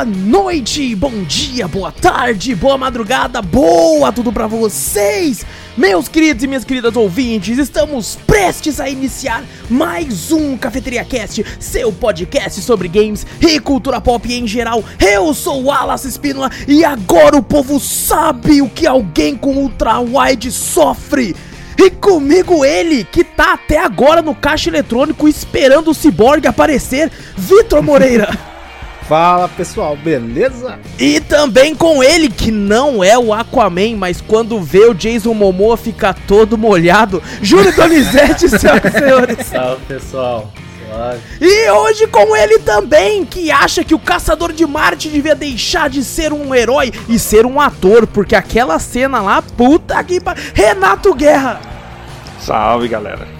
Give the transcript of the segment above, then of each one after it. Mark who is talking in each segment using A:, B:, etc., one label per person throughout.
A: boa noite, bom dia, boa tarde, boa madrugada, boa tudo pra vocês! Meus queridos e minhas queridas ouvintes, estamos prestes a iniciar mais um Cafeteria Cast, seu podcast sobre games e cultura pop em geral. Eu sou o Wallace Espínola e agora o povo sabe o que alguém com ultra wide sofre. E comigo ele, que tá até agora no caixa eletrônico esperando o Cyborg aparecer, Vitor Moreira.
B: Fala pessoal, beleza?
A: E também com ele, que não é o Aquaman, mas quando vê o Jason Momoa ficar todo molhado, Júlio Donizete, senhoras e senhores.
C: Salve pessoal.
A: E hoje com ele também, que acha que o Caçador de Marte devia deixar de ser um herói e ser um ator, porque aquela cena lá, puta que pariu. Renato Guerra.
D: Salve galera.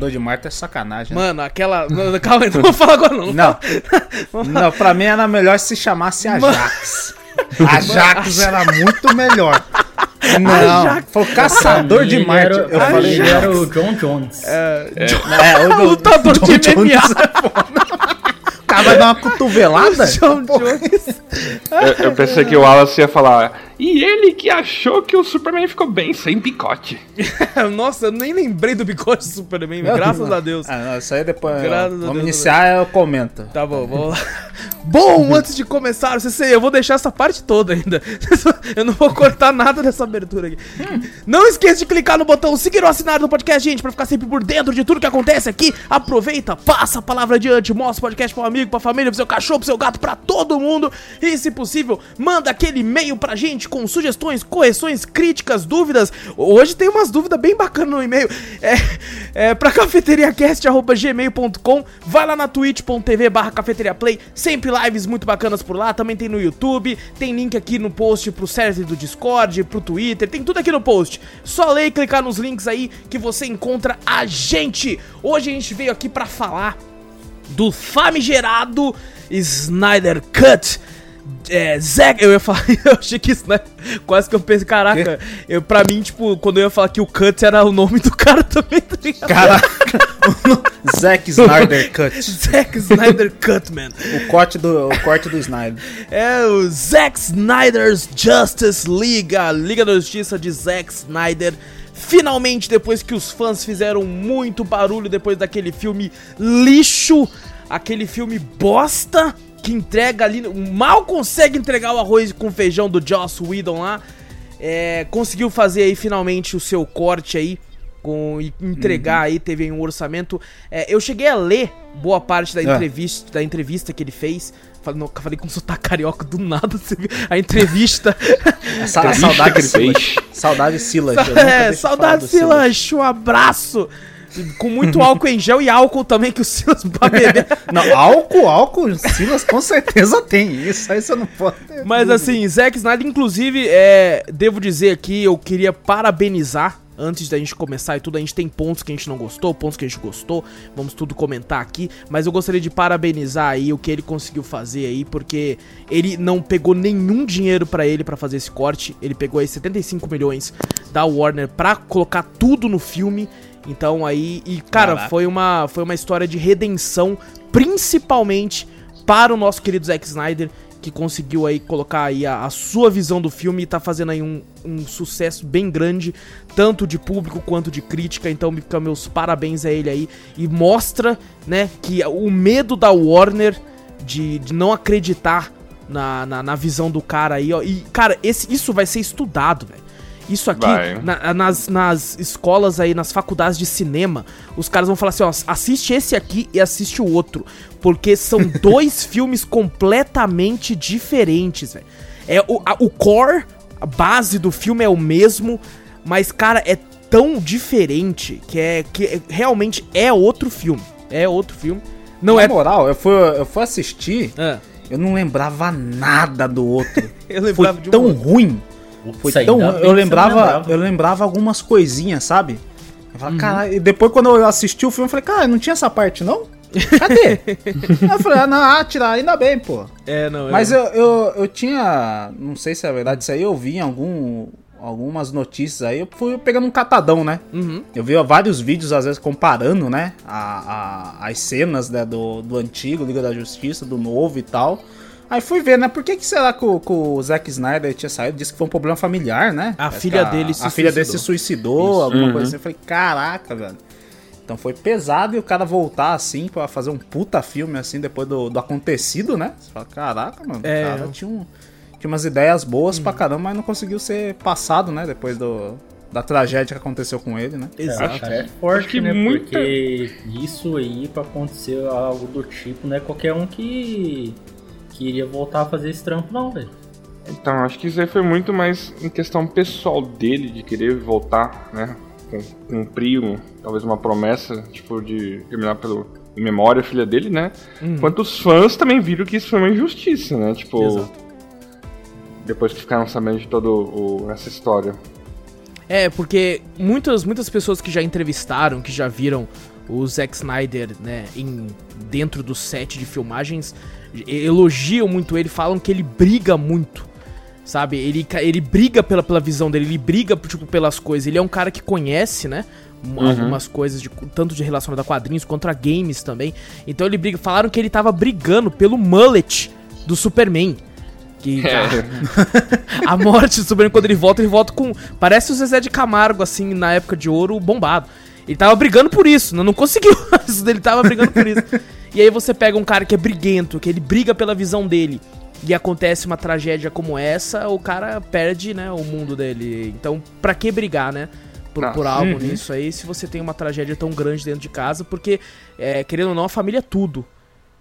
B: Caçador de Marte é sacanagem. né?
A: Mano, aquela. Calma aí, não vou falar agora não.
B: Não, não, pra mim era melhor se chamasse Ajax. Ajax era muito melhor. Não,
A: Ajax.
B: foi o Caçador de Marte.
C: era-
B: Eu
C: ele
B: falei,
C: era o John Jones.
B: é, o do-
A: Lutador
B: John
A: de
B: Jones
A: MMA.
B: é foda. O cara vai dar uma cotovelada?
A: John Jones.
D: Eu, eu pensei que o Wallace ia falar. E ele que achou que o Superman ficou bem sem picote.
A: Nossa, eu nem lembrei do bigode do Superman, graças a Deus.
B: Ah, não, isso aí depois.
A: Graças
B: vamos
A: Deus.
B: iniciar, eu comento.
A: Tá bom, vamos lá. Bom, antes de começar, você sei, eu vou deixar essa parte toda ainda. Eu não vou cortar nada dessa abertura aqui. Não esqueça de clicar no botão seguir ou assinar do podcast, gente, pra ficar sempre por dentro de tudo que acontece aqui. Aproveita, passa a palavra adiante, mostra o podcast pra um amigo, pra família, pro seu cachorro, pro seu gato, pra todo mundo. E, se possível, manda aquele e-mail pra gente com sugestões, correções, críticas, dúvidas. Hoje tem umas dúvidas bem bacanas no e-mail. É, é pra cafeteriacast.gmail.com. Vai lá na twitch.tv barra cafeteriaplay. Sempre lives muito bacanas por lá. Também tem no YouTube. Tem link aqui no post pro server do Discord, pro Twitter. Tem tudo aqui no post. Só ler e clicar nos links aí que você encontra a gente. Hoje a gente veio aqui pra falar do famigerado Snyder Cut. É, Zack, eu ia falar, eu achei que isso, né? Quase que eu pensei, caraca, eu, pra mim, tipo, quando eu ia falar que o Cut era o nome do cara também, tá ligado?
B: Caraca, Zack Snyder Cut.
A: Zack Snyder Cut, man.
B: O corte do, o corte do Snyder.
A: É o Zack Snyder's Justice League, a Liga da Justiça de Zack Snyder. Finalmente, depois que os fãs fizeram muito barulho depois daquele filme lixo, aquele filme bosta que entrega ali, mal consegue entregar o arroz com feijão do Joss Whedon lá, é, conseguiu fazer aí finalmente o seu corte aí com e entregar aí teve aí um orçamento. É, eu cheguei a ler boa parte da
B: Ah.
A: entrevista da entrevista que ele fez. Falei, não, falei com sotaque carioca do nada, você viu? A entrevista.
B: Sa
D: Entrevista
B: saudade
D: que ele
B: Silas.
D: fez.
B: Saudade Silas.
A: é, saudade Silas, um abraço. Com muito álcool em gel e álcool também que o Silas pra beber.
B: Não, álcool, álcool, Silas com certeza tem. Isso aí você não pode.
A: Mas assim, Zack Snyder, inclusive, é, devo dizer aqui, eu queria parabenizar. Antes da gente começar e tudo, a gente tem pontos que a gente não gostou, pontos que a gente gostou, vamos tudo comentar aqui, mas eu gostaria de parabenizar aí o que ele conseguiu fazer aí, porque ele não pegou nenhum dinheiro pra ele pra fazer esse corte, ele pegou aí 75 milhões da Warner pra colocar tudo no filme, então aí, e cara,
B: Caraca.
A: foi uma, foi uma história de redenção, principalmente para o nosso querido Zack Snyder, que conseguiu aí colocar aí a, a sua visão do filme e tá fazendo aí um, um sucesso bem grande, tanto de público quanto de crítica, então me fica meus parabéns a ele aí, e mostra, né, que o medo da Warner de, de não acreditar na, na, na visão do cara aí, ó, e cara, esse, isso vai ser estudado, velho. Isso aqui, na- nas, nas escolas aí, nas faculdades de cinema, os caras vão falar assim, ó, assiste esse aqui e assiste o outro. Porque são dois filmes completamente diferentes, velho. É, o, a- o core, a base do filme é o mesmo, mas, cara, é tão diferente que é que é- realmente é outro filme. É outro filme. Não
B: Na
A: é.
B: moral, eu fui, eu fui assistir,
A: Ah,
B: eu não lembrava nada do outro.
A: eu lembrava
B: Foi
A: de um
B: tão
A: outro.
B: ruim. Foi
C: Isso
B: tão. Eu lembrava,
C: lembrava.
B: eu lembrava algumas coisinhas, sabe? Eu
A: Uhum.
B: falava, caralho. E depois, quando eu assisti o filme, eu falei, cara, não tinha essa parte, não? Cadê? Eu falei, ah, não, ah, tirar, ainda bem, pô.
A: É, não,
B: Mas eu, eu, eu tinha. Não sei se é verdade isso aí, eu vi em algum, algumas notícias aí, eu fui pegando um catadão, né?
A: Uhum.
B: Eu vi vários vídeos, às vezes, comparando, né? A, a- as cenas né, do, do antigo Liga da Justiça, do novo e tal. Aí fui ver, né? Por que, que será que o, que o Zack Snyder tinha saído? Disse que foi um problema familiar, né?
A: A
B: Parece
A: filha
B: que
A: dele se
B: A filha dele se suicidou, alguma
D: Uhum.
B: coisa assim. Eu falei, caraca, velho. Então foi pesado e o cara voltar assim pra fazer um puta filme assim depois do, do acontecido, né? Você fala, caraca, mano,
A: É.
B: o cara tinha, um- tinha umas ideias boas pra caramba, mas não conseguiu ser passado, né? Depois do, da tragédia que aconteceu com ele, né?
A: Exato.
C: Cara, é forte,
D: Acho que
C: né?
D: muita-
C: Porque isso aí, pra acontecer algo do tipo, não é qualquer um que, que iria voltar a fazer esse trampo, não, velho.
D: Então, acho que isso aí foi muito mais em questão pessoal dele, de querer voltar, né? cum- Cumprir um, talvez uma promessa, tipo, de terminar pelo. Em memória a filha dele, né? Enquanto os fãs também viram que isso foi uma injustiça, né? Tipo.
A: Exato.
D: Depois que ficaram sabendo de toda essa história.
A: É, porque muitas, muitas pessoas que já entrevistaram, que já viram o Zack Snyder, né, em, dentro do set de filmagens, elogiam muito ele, falam que ele briga muito, sabe? Ele, ele briga pela, pela visão dele, ele briga, tipo, pelas coisas. Ele é um cara que conhece, né, um- algumas coisas, de, tanto de relacionado a quadrinhos quanto a games também. Então ele briga. Falaram que ele tava brigando pelo mullet do Superman. Que,
D: É.
A: a morte do Superman, quando ele volta, ele volta com. Parece o Zezé de Camargo, assim, na época de ouro, bombado. Ele tava brigando por isso, não, não conseguiu. ele tava brigando por isso. E aí você pega um cara que é briguento, que ele briga pela visão dele. E acontece uma tragédia como essa, o cara perde, né, o mundo dele. Então, pra que brigar, né? Por, por algo
B: uhum.
A: nisso aí, se você tem uma tragédia tão grande dentro de casa, porque, é, querendo ou não, a família é tudo.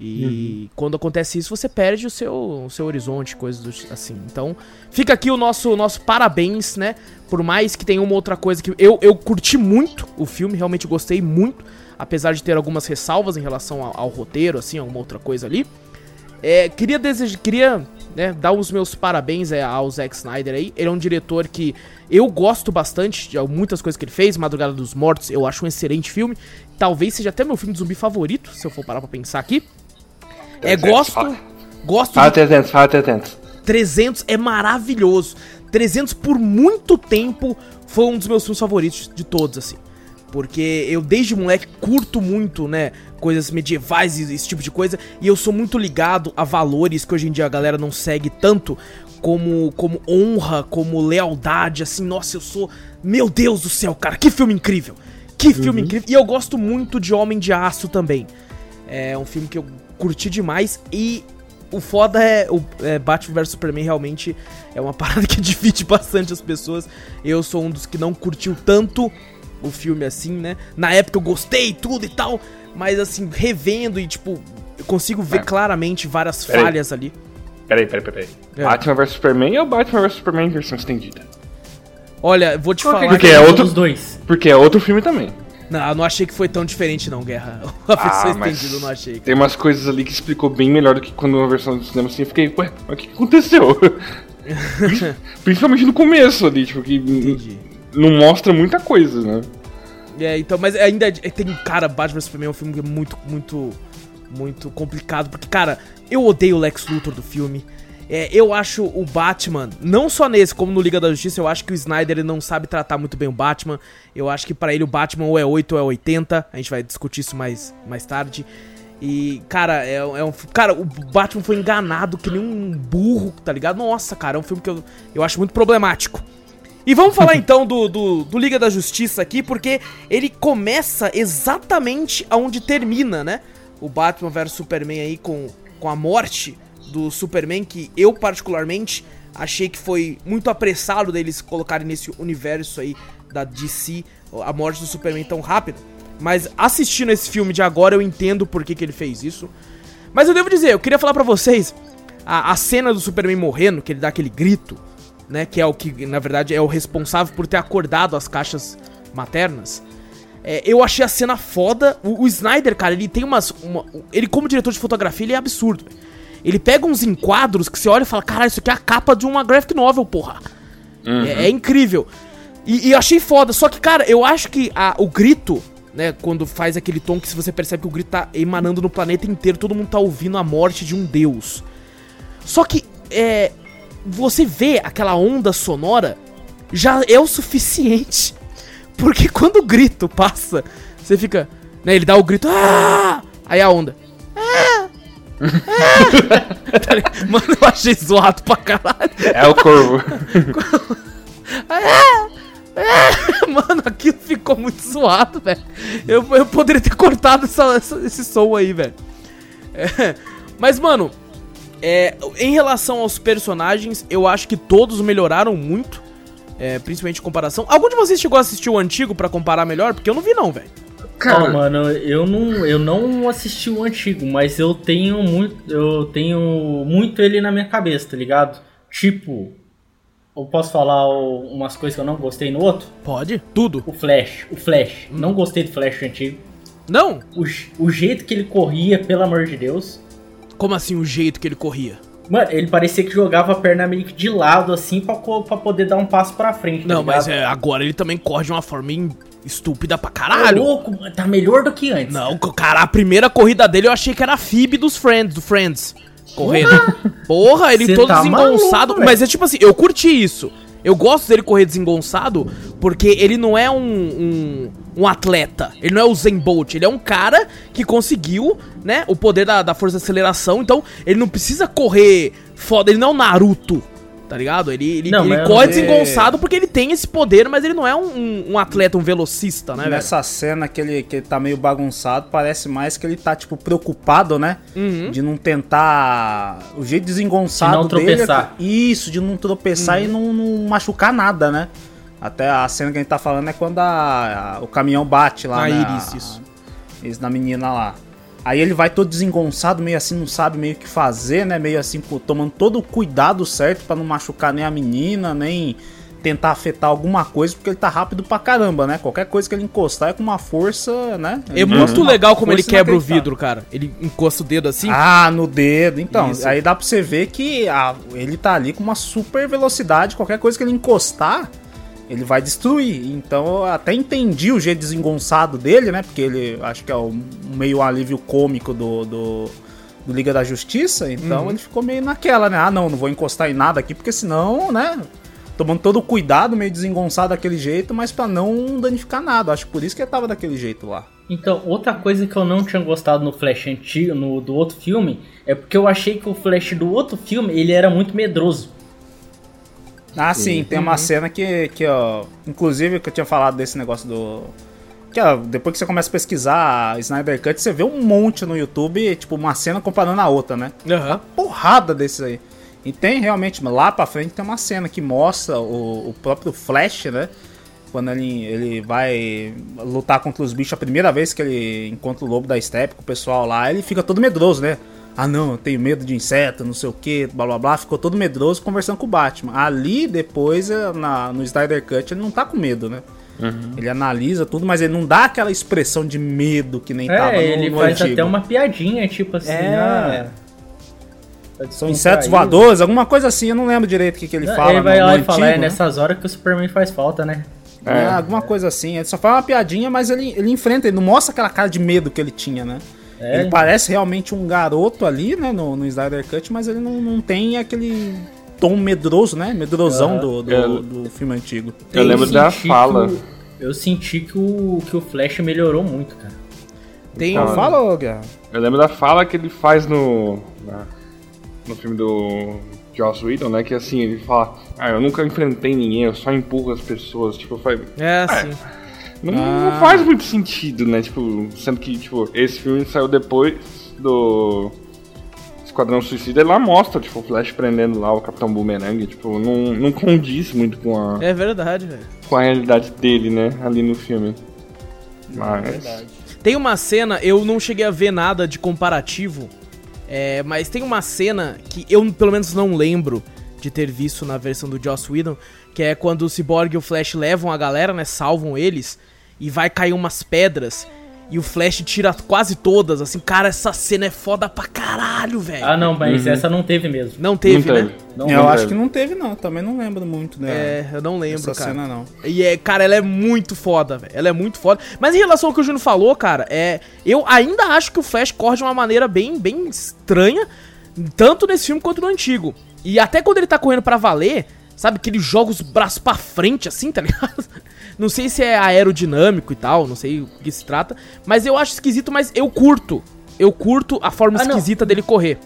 A: E quando acontece isso, você perde o seu, o seu horizonte, coisas do- assim. Então, fica aqui o nosso, nosso parabéns, né? Por mais que tenha uma outra coisa que. Eu, eu curti muito o filme, realmente gostei muito. Apesar de ter algumas ressalvas em relação ao, ao roteiro, assim, alguma outra coisa ali. É, queria desejar, queria né, dar os meus parabéns é, ao Zack Snyder aí. Ele é um diretor que eu gosto bastante de muitas coisas que ele fez. Madrugada dos Mortos, eu acho um excelente filme. Talvez seja até meu filme de zumbi favorito, se eu for parar pra pensar aqui. É, gosto. Gosto
D: Fala
A: de
D: 300, fala 300.
A: 300 é maravilhoso. 300 por muito tempo foi um dos meus filmes favoritos de todos, assim. Porque eu desde moleque curto muito, né, coisas medievais e esse tipo de coisa, e eu sou muito ligado a valores que hoje em dia a galera não segue tanto, como como honra, como lealdade, assim, nossa, eu sou, meu Deus do céu, cara, que filme incrível. Que filme incrível. E eu gosto muito de Homem de Aço também. É um filme que eu curti demais e o foda é o é, Batman vs Superman realmente é uma parada que divide bastante as pessoas. Eu sou um dos que não curtiu tanto o filme assim, né? Na época eu gostei tudo e tal, mas assim, revendo e tipo, eu consigo ver
D: É.
A: claramente várias
D: Peraí.
A: falhas ali.
D: Peraí, peraí, peraí.
A: É.
D: Batman vs Superman ou Batman vs Superman em versão estendida?
A: Olha, vou te falar.
D: Porque
A: que-
D: é outro-
C: dois.
D: Porque é outro filme também.
A: Não, eu não achei que foi tão diferente não, Guerra. A versão
D: Ah, mas
A: estendida eu não achei.
D: Tem umas coisas ali que explicou bem melhor do que quando uma versão do cinema assim. Eu fiquei, ué, mas o que aconteceu? Principalmente no começo ali, tipo, que
A: Entendi.
D: Não mostra muita coisa, né?
A: É, então, mas ainda é- tem, cara, Batman Superman é um filme que é muito, muito, muito complicado, porque, cara, eu odeio o Lex Luthor do filme. É, eu acho o Batman, não só nesse, como no Liga da Justiça, eu acho que o Snyder ele não sabe tratar muito bem o Batman. Eu acho que pra ele o Batman ou é 8 ou é 80. A gente vai discutir isso mais, mais tarde. E, cara, é, é um. Cara, o Batman foi enganado que nem um burro, tá ligado? Nossa, cara, é um filme que eu, eu acho muito problemático. E vamos falar então do, do, do Liga da Justiça aqui, porque ele começa exatamente aonde termina, né? O Batman vs Superman aí com, com a morte do Superman, que eu particularmente achei que foi muito apressado deles colocarem nesse universo aí da DC a morte do Superman tão rápida. Mas assistindo esse filme de agora eu entendo por que, que ele fez isso. Mas eu devo dizer, eu queria falar pra vocês a, a cena do Superman morrendo, que ele dá aquele grito, né? Que é o que, na verdade, é o responsável por ter acordado as caixas maternas. É, eu achei a cena foda. O, o Snyder, cara, ele tem umas. uma- ele, como diretor de fotografia, ele é absurdo. velho. Ele pega uns enquadros que você olha e fala: Caralho, isso aqui é a capa de uma graphic novel, porra. É, é incrível. E, e achei foda. Só que, cara, eu acho que a- o grito, né, quando faz aquele tom que se você percebe que o grito tá emanando no planeta inteiro, todo mundo tá ouvindo a morte de um deus. Só que, é. Você vê aquela onda sonora, já é o suficiente. Porque quando o grito passa, você fica. Né, ele dá o grito. Ah! Aí a onda. "Ah!" Ah! Mano, eu achei zoado pra caralho.
D: É o corvo.
A: Mano, aquilo ficou muito zoado, velho. Eu, eu poderia ter cortado essa- essa- esse som aí, velho. É, mas, mano, é, em relação aos personagens, eu acho que todos melhoraram muito. é, principalmente em comparação. Algum de vocês chegou a assistir o antigo pra comparar melhor? Porque eu não vi, não, velho.
C: Ó, mano, eu não, eu não assisti o antigo, mas eu tenho muito, eu tenho muito ele na minha cabeça, tá ligado? Tipo, eu posso falar umas coisas que eu não gostei no outro?
A: Pode? Tudo.
C: O Flash, o Flash. Não gostei do Flash antigo.
A: Não?
C: O, o jeito que ele corria, pelo amor de Deus.
A: Como assim o jeito que ele corria?
C: Mano, ele parecia que jogava a perna meio que de lado, assim, pra, pra poder dar um passo pra frente. tá
A: Não, mas é, agora ele também corre de uma forma estúpida pra
C: Tá
A: caralho.
C: louco, mano, tá melhor do que antes.
A: Não, cara, a primeira corrida dele eu achei que era a Phoebe dos Friends, do Friends. Correndo. Porra, ele
C: Cê
A: todo
C: tá
A: desengonçado.
C: maluco,
A: mas é tipo assim, eu curti isso. Eu gosto dele correr desengonçado porque ele não é um, um, um atleta. Ele não é o Zen Bolt. Ele é um cara que conseguiu, né, o poder da, da força de aceleração. Então, ele não precisa correr foda. Ele não é o Naruto. Tá ligado? Ele, ele,
C: Não,
A: ele corre desengonçado porque ele tem esse poder, mas ele não é um, um- um atleta, um velocista, né, velho?
B: Nessa cena que ele, que ele tá meio bagunçado, parece mais que ele tá, tipo, preocupado, né?
A: Uhum.
B: De não tentar. O jeito desengonçado
C: De não
B: dele.
C: tropeçar.
B: é- Isso, de não tropeçar e não, não machucar nada, né? Até a cena que a gente tá falando é quando a- a- o caminhão bate lá.
A: A
B: né?
A: Iris, isso.
B: Isso na menina lá. Aí ele vai todo desengonçado, meio assim, não sabe meio o que fazer, né? Meio assim, pô, tomando todo o cuidado certo pra não machucar nem a menina, nem tentar afetar alguma coisa, porque ele tá rápido pra caramba, né? Qualquer coisa que ele encostar é com uma força, né?
A: É
B: Ele
A: muito legal como ele quebra o vidro, cara. Ele encosta o dedo assim.
B: Ah, no dedo. Então,
A: Isso.
B: aí dá pra você ver que ah, ele tá ali com uma super velocidade. Qualquer coisa que ele encostar, ele vai destruir. Então, eu até entendi o jeito desengonçado dele, né? Porque ele acho que é o meio alívio cômico do, do, do Liga da Justiça. Então,
A: Uhum.
B: ele ficou meio naquela, né? Ah, não, não vou encostar em nada aqui, porque senão, né? Tomando todo o cuidado, meio desengonçado daquele jeito, mas pra não danificar nada. Acho que por isso que ele tava daquele jeito lá.
C: Então, outra coisa que eu não tinha gostado no Flash antigo, no, do outro filme, é porque eu achei que o Flash do outro filme, ele era muito medroso.
B: Ah, sim, tem uma cena que, que, ó. Inclusive, que eu tinha falado desse negócio do. Que, ó, depois que você começa a pesquisar a Snyder Cut, você vê um monte no YouTube, tipo, uma cena comparando a outra, né?
A: Aham.
B: Porrada desses aí. E tem realmente, lá pra frente tem uma cena que mostra o, o próprio Flash, né? Quando ele, ele vai lutar contra os bichos a primeira vez que ele encontra o lobo da Steppe com o pessoal lá, ele fica todo medroso, né? Ah não, eu tenho medo de inseto, não sei o que, blá blá blá, ficou todo medroso conversando com o Batman. Ali depois, eh, na, no Snyder Cut, ele não tá com medo, né? Ele analisa tudo, mas ele não dá aquela expressão de medo que nem tava
C: É,
B: no,
C: ele
B: no
C: faz
B: antigo.
C: até uma piadinha, tipo assim,
B: É.
C: ah, tá
B: São insetos voadores, alguma coisa assim, eu não lembro direito o que, que ele
C: Não,
B: fala.
C: ele vai
B: no-
C: lá
B: no
C: e fala, é
B: né?
C: nessas horas que o Superman faz falta, né?
B: É, alguma coisa assim. Ele só faz uma piadinha, mas ele, ele enfrenta, ele não mostra aquela cara de medo que ele tinha, né?
C: É.
B: Ele parece realmente um garoto ali, né, no, no Snyder Cut, mas ele não, não tem aquele tom medroso, né? Medrosão
C: Ah.
B: do, do,
D: É.
B: do filme antigo.
D: Eu lembro da
C: senti
D: fala.
C: que o- eu senti que o, que o Flash melhorou muito, cara.
A: Tem
B: Então, fala, Guerra.
D: Eu lembro da fala que ele faz no. na- no filme do Joss Whedon, né? Que assim, ele fala, ah, eu nunca enfrentei ninguém, eu só empurro as pessoas. Tipo, faz,
A: É, sim.
D: Não,
B: Ah.
D: não faz muito sentido, né? Tipo, sendo que, tipo, esse filme saiu depois do. Esquadrão Suicida, ele lá mostra, tipo, o Flash prendendo lá o Capitão Boomerang, tipo, não, não condiz muito com a,
A: É verdade, velho.
D: com a realidade dele, né, ali no filme. Mas...
A: Tem uma cena, eu não cheguei a ver nada de comparativo, é, mas tem uma cena que eu pelo menos não lembro de ter visto na versão do Joss Whedon, que é quando o Cyborg e o Flash levam a galera, né, salvam eles, e vai cair umas pedras, e o Flash tira quase todas, assim, cara, essa cena é foda pra caralho, velho.
C: Ah, não, mas essa não teve mesmo.
A: Não teve,
D: Não
A: né?
D: teve.
C: Não,
B: eu
D: não
B: acho que não teve, não. Também não lembro muito, né?
A: É, eu não lembro,
B: Essa
A: cara.
B: cena não.
A: E é, cara, ela é muito foda, velho. Ela é muito foda. Mas em relação ao que o Júnior falou, cara, é, eu ainda acho que o Flash corre de uma maneira bem, bem estranha, tanto nesse filme quanto no antigo. E até quando ele tá correndo pra valer, sabe, que ele joga os braços pra frente assim, tá ligado? Não sei se é aerodinâmico e tal, não sei o que se trata, mas eu acho esquisito, mas eu curto. Eu curto a forma
C: Ah, não.
A: esquisita dele correr.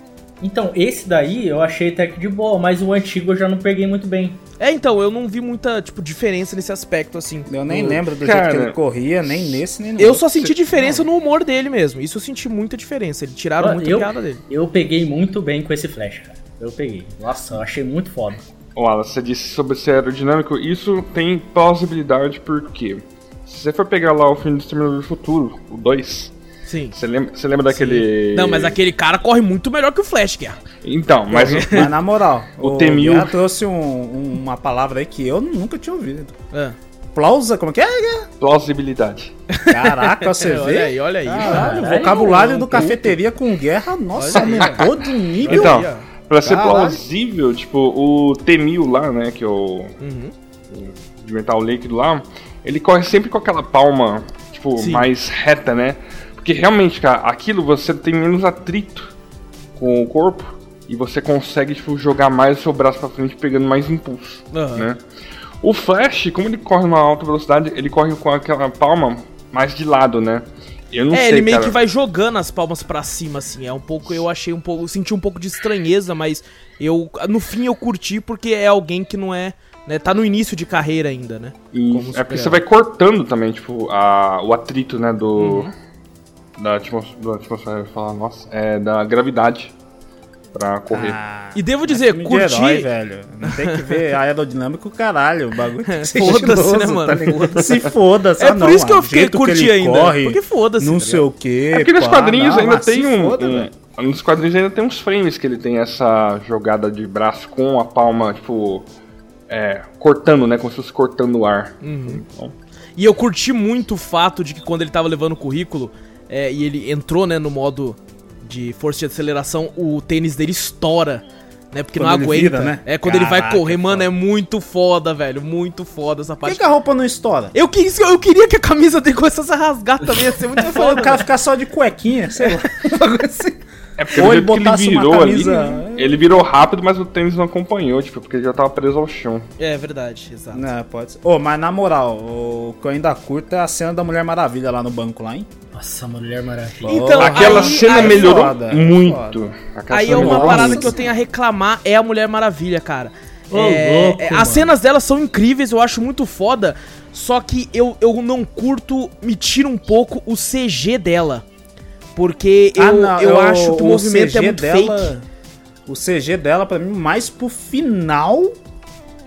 C: Então, esse daí eu achei até que de boa, mas o antigo eu já não peguei muito bem.
A: É, então, eu não vi muita, tipo, diferença nesse aspecto, assim.
B: Eu nem lembro do
D: Cara,
B: jeito que ele corria, nem nesse, nem no
A: Eu
B: outro.
A: só senti diferença no humor dele mesmo. Isso eu senti muita diferença. Eles tiraram
C: Ó,
A: muito
C: eu,
A: a piada dele.
C: eu peguei muito bem com esse Flash, cara. Eu peguei. Nossa, eu achei muito foda.
D: Alan, você disse sobre ser aerodinâmico, isso tem plausibilidade porque se você for pegar lá o filme do Exterminador do Futuro, o 2,
A: Sim.
D: você lembra, você lembra daquele...
A: Não, mas aquele cara corre muito melhor que o Flash, Guerra.
D: Então, mas... o-
B: Mas na moral,
D: O
B: o,
D: T-1000.
B: Guerra trouxe um- um- uma palavra aí que eu nunca tinha ouvido.
A: Ah.
B: Plausa, como é que é?
D: Plausibilidade.
B: Caraca, você
A: É,
B: vê?
A: olha aí, olha aí.
B: Caralho, o vocabulário do
C: puto.
B: cafeteria com guerra, nossa,
A: Olha aí,
B: aumentou de nível.
D: Então,
A: aí.
D: Pra ser
B: Caralho.
D: plausível, tipo, o T-1000 lá, né, que é o...
A: Uhum.
D: de metal líquido lá, ele corre sempre com aquela palma, tipo,
A: Sim.
D: mais reta, né? Porque realmente, cara, aquilo você tem menos atrito com o corpo e você consegue, tipo, jogar mais o seu braço pra frente pegando mais impulso,
A: Aham.
D: né? O Flash, como ele corre numa alta velocidade, ele corre com aquela palma mais de lado, né? Eu não
A: É,
D: sei,
A: ele meio
D: cara.
A: que vai jogando as palmas pra cima, assim. É um pouco, eu achei um pouco, senti um pouco de estranheza, mas eu, no fim eu curti porque é alguém que não é, né, tá no início de carreira ainda, né?
D: É porque você vai cortando também, tipo, a, o atrito, né, do...
A: Uhum.
D: Da atmosfera, da atmosfera, falar, nossa, é da gravidade pra correr.
B: Ah,
A: E devo dizer,
B: de
A: curti.
B: herói, velho. Não tem que ver aerodinâmico, caralho. O bagulho tem que ser
A: Foda-se,
B: estiloso,
A: né, mano?
B: tá ligado? Se foda-se.
A: É
B: ah,
A: por
B: não,
A: isso que eu fiquei curti ainda,
B: Corre,
A: porque foda-se,
B: Não
A: tá
B: sei o quê.
D: É porque nos quadrinhos ainda tem um,
B: foda,
D: um-. Nos quadrinhos ainda tem uns frames que ele tem essa jogada de braço com a palma, tipo. É, cortando, né? Como se fosse cortando o ar.
A: Uhum.
D: Então,
A: E eu curti muito o fato de que quando ele tava levando o currículo é, e ele entrou, né, no modo de força de aceleração, o tênis dele estoura. Né, porque
B: Quando
A: não aguenta.
B: vira, né?
A: É, quando ele vai
B: Caraca,
A: correr, mano,
B: foda.
A: é muito foda, velho. Muito foda essa
B: Por
A: parte.
B: que, que a roupa não estoura?
A: Eu, eu queria que a camisa dele começasse a rasgar também, ia ser muito foda.
B: o cara ficar só de cuequinha, sei lá.
D: É porque
B: Ou ele uma
D: virou
B: camisa-
D: ali, ele virou rápido, mas o tênis não acompanhou, tipo, porque ele já tava preso ao chão.
A: É verdade, exato.
B: Não, pode ser. Ô, mas na moral, o que eu ainda curto é a cena da Mulher Maravilha lá no banco lá, hein?
C: Nossa, Mulher Maravilha.
A: Então,
D: Aquela
A: aí-
D: cena
A: aí-
D: melhorou
B: foda,
D: muito. Aquela
A: Aí é uma parada
D: muito.
A: que eu tenho a reclamar, é a Mulher Maravilha, cara.
C: Ô,
A: É,
C: louco,
A: é,
C: mano.
A: as cenas dela são incríveis, eu acho muito foda, só que eu, eu não curto, me tira um pouco o CG dela. Porque eu, eu acho que o, movimento é muito fake.
B: O CG dela, pra mim, mais pro final,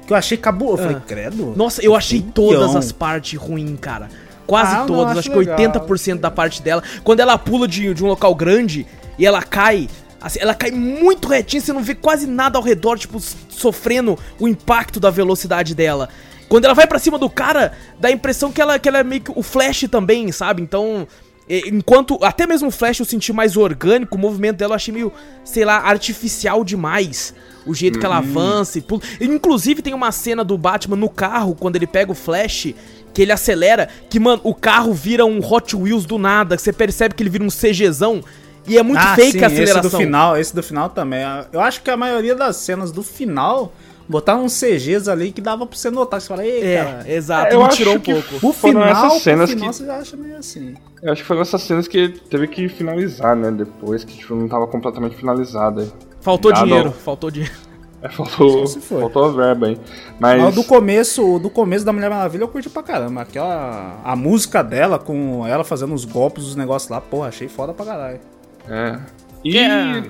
B: que eu achei cabuloso. Eu falei,
A: Ah.
B: credo.
A: Nossa, eu achei todas as partes ruins, cara. Quase
B: Ah, não,
A: todas,
B: acho
A: acho que
B: legal.
A: 80% da parte dela. Quando ela pula de, de um local grande e ela cai, assim, ela cai muito retinha, você não vê quase nada ao redor, tipo, sofrendo o impacto da velocidade dela. Quando ela vai pra cima do cara, dá a impressão que ela, que ela é meio que o Flash também, sabe? Então, enquanto até mesmo o Flash eu senti mais orgânico, o movimento dela eu achei meio, sei lá, artificial demais. O jeito que ela avança e pula. Inclusive tem uma cena do Batman no carro, quando ele pega o Flash, que ele acelera, que, mano, o carro vira um Hot Wheels do nada, que você percebe que ele vira um CGzão. E é muito
B: ah,
A: fake
B: sim,
A: a aceleração.
B: esse do final, esse do final também. Eu acho que a maioria das cenas do final botaram uns CGs ali que dava pra você notar. Você fala, ei,
A: É,
B: cara.
A: exato,
D: Eu
A: me
D: acho
A: tirou um
D: que
A: pouco.
B: O final,
D: essas cenas
B: final
D: que-
B: você já acha meio assim.
D: Eu acho que foram essas cenas que teve que finalizar, né? Depois que tipo, não tava completamente finalizada.
A: Faltou
D: Nada.
A: dinheiro, faltou dinheiro.
D: É, faltou,
B: se
D: faltou a verba aí. Mas,
B: Mas do começo, do começo da Mulher Maravilha eu curti pra caramba. Aquela. A música dela com ela fazendo os golpes, os negócios lá, porra, achei foda pra caralho.
D: É. E
A: é-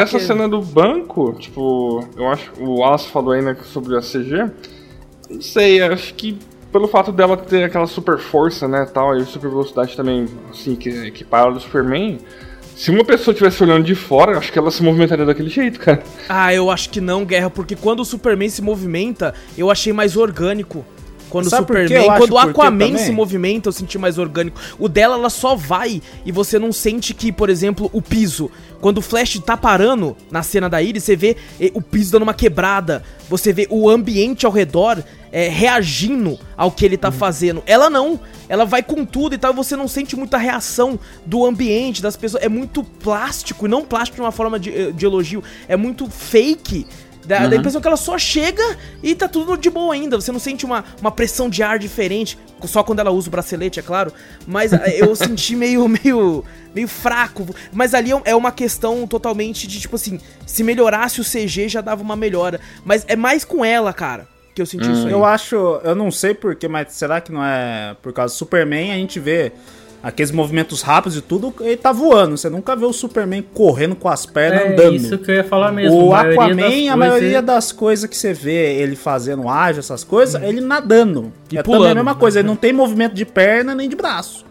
D: dessa
A: aquele-
D: cena do banco, tipo, eu acho. O Wallace falou aí, né, sobre a CG. Não sei, acho que pelo fato dela ter aquela super força, né, tal, e super velocidade também, assim, que equipada do Superman. Se uma pessoa estivesse olhando de fora, acho que ela se movimentaria daquele jeito, cara.
A: Ah, eu acho que não, Guerra, porque quando o Superman se movimenta, eu achei mais orgânico. Quando o
B: Sabe
A: Superman, quando o Aquaman se movimenta, eu senti mais orgânico. O dela, ela só vai e você não sente que, por exemplo, o piso. Quando o Flash tá parando na cena da Iris, você vê eh, o piso dando uma quebrada. Você vê o ambiente ao redor eh, reagindo ao que ele tá fazendo. Ela não. Ela vai com tudo e tal, e você não sente muita reação do ambiente, das pessoas. É muito plástico, e não plástico de uma forma de, eh, de elogio. É muito fake. Dá, dá a impressão que ela só chega e tá tudo de boa ainda. Você não sente uma, uma pressão de ar diferente. Só quando ela usa o bracelete, é claro. Mas eh, eu senti meio, meio, meio fraco. Mas ali é um- é uma questão totalmente de, tipo assim, se melhorasse o CG já dava uma melhora. Mas é mais com ela, cara, que eu senti isso aí.
B: Eu acho, eu não sei porquê, mas será que não é por causa do Superman? A gente vê aqueles movimentos rápidos e tudo, ele tá voando. Você nunca vê o Superman correndo com as pernas
C: É
B: andando.
C: isso que eu ia falar mesmo.
B: o
C: a
B: Aquaman, a maioria das coisas que você vê ele fazendo ágil, essas coisas, ele nadando.
A: E
B: é
A: pulando.
B: também a mesma coisa, ele não tem movimento de perna nem de braço.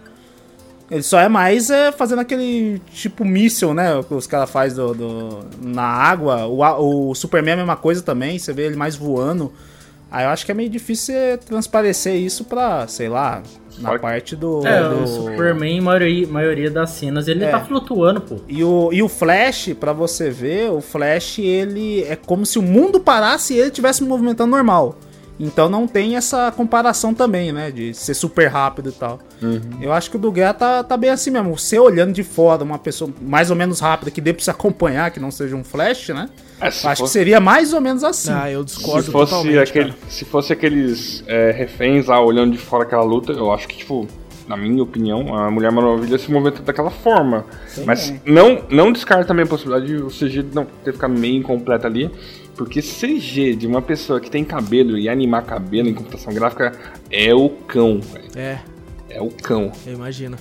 B: Ele só é mais é, fazendo aquele tipo míssil, né? Que os caras fazem do, do- na água. O, o Superman é a mesma coisa também, você vê ele mais voando. Aí eu acho que é meio difícil transparecer isso pra, sei lá, na
D: Fora-
B: parte do.
C: É,
B: do-
C: o Superman, maioria, maioria das cenas, ele
B: É.
C: tá flutuando, pô.
B: E o, e o Flash, pra você ver, o Flash, ele é como se o mundo parasse e ele estivesse se movimentando normal. Então não tem essa comparação também, né? De ser super rápido e tal. Eu acho que o do Guerra tá, tá bem assim mesmo. Você olhando de fora, uma pessoa mais ou menos rápida, que dê pra se acompanhar, que não seja um Flash, né?
D: É,
B: acho que
D: fosse-
B: seria mais ou menos assim.
A: Ah, eu discordo
D: se fosse,
A: totalmente.
D: aquele,
A: cara.
D: se fosse aqueles é, reféns lá olhando de fora aquela luta, eu acho que, tipo, na minha opinião, a Mulher Maravilha se movimenta daquela forma. Mas não, não descarta também a possibilidade de o CG não ter ficado meio incompleto ali. Porque CG de uma pessoa que tem cabelo e animar cabelo em computação gráfica é o cão, velho.
A: É,
D: É o cão.
A: eu imagino.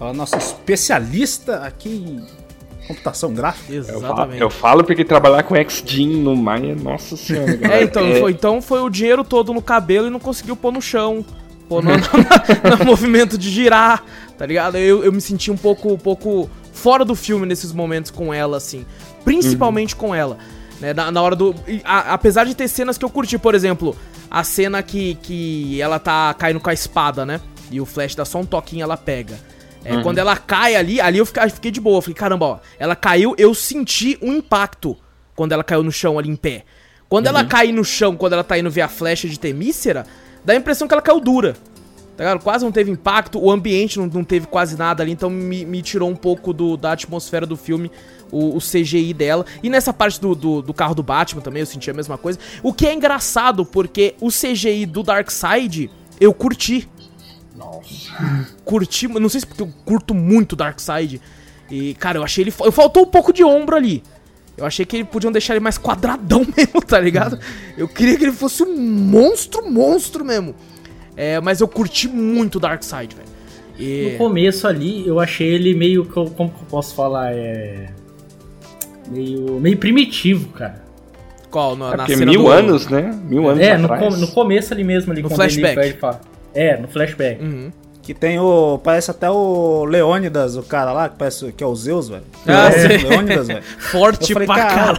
B: Ó, nosso especialista aqui em computação gráfica.
D: Eu falo,
A: Exatamente.
D: eu falo porque trabalhar com XGen no Maya, nossa senhora. galera,
A: É, então, Foi, então foi o dinheiro todo no cabelo e não conseguiu pôr no chão. Pôr no, no- no movimento de girar, tá ligado? Eu, eu me senti um pouco, um pouco fora do filme nesses momentos com ela, assim. Principalmente com ela. Né, na, na hora do. a- apesar de ter cenas que eu curti, por exemplo, a cena que, que ela tá caindo com a espada, né? E o Flash dá só um toquinho e ela pega. É, Quando ela cai ali, ali eu fiquei, fiquei de boa. Eu falei, caramba, ó, ela caiu, eu senti um impacto quando ela caiu no chão ali em pé. Quando ela cai no chão, quando ela tá indo ver a flecha de Temícera, dá a impressão que ela caiu dura. Tá ligado? Quase não teve impacto, o ambiente não, não teve quase nada ali, então me, me tirou um pouco do, da atmosfera do filme, o, o CGI dela. E nessa parte do, do, do carro do Batman também eu senti a mesma coisa. O que é engraçado, porque o CGI do Darkseid eu curti.
D: Nossa.
A: Curti, não sei se porque eu curto muito Darkseid. E, cara, eu achei ele. faltou um pouco de ombro ali. Eu achei que eles podiam deixar ele mais quadradão mesmo, tá ligado? Eu queria que ele fosse um monstro, monstro mesmo. É, mas eu curti muito Darkseid, velho. E-
C: No começo ali, eu achei ele meio. co- Como que eu posso falar? É. Meio. meio primitivo, cara.
A: Qual? Na,
D: É
A: na
D: porque
A: cena
D: mil
A: do-
D: anos, né? Mil anos
C: É, no,
D: atrás.
C: com- no começo ali mesmo, ali,
A: No
C: quando
A: flashback.
C: ele falar. É, no flashback.
A: Uhum.
B: Que tem o. Parece até o Leônidas, o cara lá, que parece que é o Zeus, velho.
A: Ah,
B: É. Leônidas, velho.
A: Forte
B: Eu falei,
A: pra
B: cara,
A: caralho.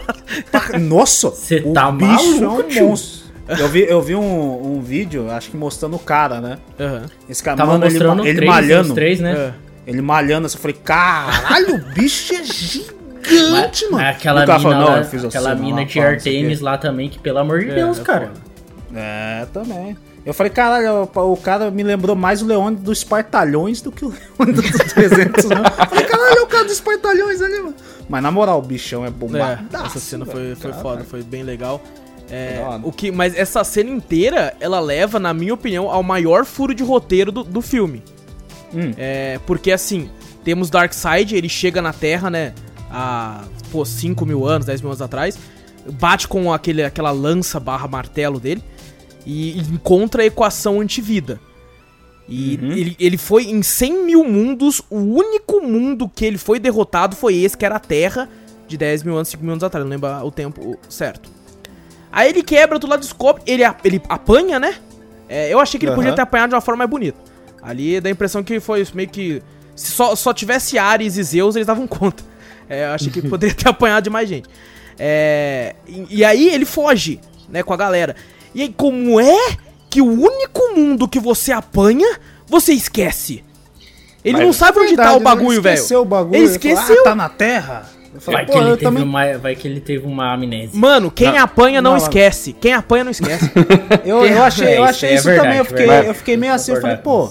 B: Tá- Nossa!
C: Cê
B: o
C: tá
B: bicho
C: maluco,
B: é um
C: tio?
B: monstro. Eu vi, eu vi um, um vídeo, acho que mostrando o cara, né?
A: Aham.
B: Esse cara,
C: Tava
B: mano, ele,
C: mostrando
B: ma- ele
C: três,
B: malhando.
C: os três, né?
A: É.
B: Ele malhando assim, eu falei, caralho, o bicho é gigante, mano.
C: Mas aquela
B: cara
C: mina,
B: falou,
C: lá,
B: fiz
C: aquela
B: assim,
C: mina de Artemis lá também, que pelo amor de
A: É,
C: Deus,
A: é
C: cara.
B: É, também. Eu falei, caralho, o, cara me lembrou mais o Leônidas dos Espartalhões do que o Leônidas dos 300, né? Eu falei, caralho, é o cara dos Espartalhões ali, mano. Mas na moral, o bichão é
A: É,
B: bombadaço.
A: essa cena foi,
B: velho.
A: foi
B: Caraca.
A: foda, foi bem legal. É,
B: hora.
A: o que, mas essa cena inteira, ela leva, na minha opinião, ao maior furo de roteiro do, do filme.
B: Hum.
A: É, porque assim, temos Darkseid, ele chega na Terra, né? Há, pô, 5 mil anos, 10 mil anos atrás. Bate com aquele, aquela lança barra martelo dele. E encontra a equação antivida. E
B: Uhum.
A: ele, ele foi em 100 mil mundos. O único mundo que ele foi derrotado foi esse, que era a Terra, de 10 mil anos, 5 mil anos atrás. Não lembro o tempo certo. Aí ele quebra, do lado descobre, ele, ele apanha, né? É, eu achei que ele
B: Aham.
A: podia ter apanhado de uma forma mais bonita. Ali dá a impressão que foi meio que. Se só, só tivesse Ares e Zeus, eles davam conta. É, eu achei que ele poderia ter apanhado de mais gente. É, e, e aí ele foge, né, com a galera. E aí, como é que o único mundo que você apanha, você esquece. Ele
D: Mas
A: não sabe onde tá
B: Verdade,
A: o bagulho,
B: ele
A: velho.
B: Esqueceu o bagulho.
A: Ele
B: falou,
A: esqueceu.
B: ah, tá na terra? Eu falei,
C: Vai que, ele
B: eu
C: teve
B: também...
C: uma, vai que ele teve uma amnésia.
A: Mano, quem
D: Não.
A: apanha não,
B: Não,
A: esquece. Quem apanha não esquece.
B: Eu, eu achei,
C: É,
B: eu
C: isso
B: achei
C: é
B: isso
C: verdade,
B: também. Eu fiquei,
C: verdade.
B: eu fiquei meio assim, eu falei, pô.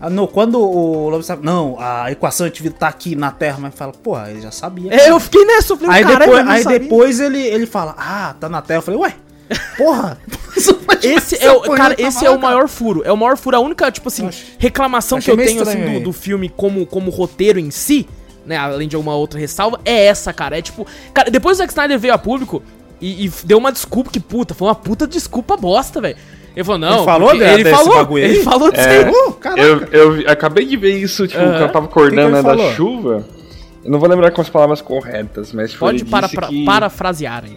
B: ah, No, quando o Lobo sabe, não, a equação de vida tá aqui na Terra, mas fala, pô, ele já sabia.
A: é, eu fiquei nessa, eu falei,
B: Aí
A: caralho,
B: depois,
A: eu
B: aí
A: sabia.
B: depois ele, ele fala, ah, tá na Terra. Eu falei, ué, porra.
A: Esse é o, cara, esse
B: lá,
A: é o
B: cara.
A: maior furo. É o maior furo. A única, tipo assim, reclamação que
B: achei
A: eu
B: meio
A: tenho, assim, do, do filme como, como roteiro em si, né, além de alguma outra ressalva, é essa, cara. É tipo, cara, depois o Zack Snyder veio a público e, e deu uma desculpa que, puta, foi uma puta desculpa bosta, velho. Ele falou, não.
B: Ele falou de-
A: ele falou, ele falou disso
D: É.
B: Uh.
D: Eu, eu acabei de ver isso, tipo,
A: Aham.
D: que eu tava
B: Que que
D: acordando né, da chuva. Eu não vou lembrar com as palavras corretas, mas tipo,
A: Pode para,
D: disse
A: pra-
D: que...
A: parafrasear aí.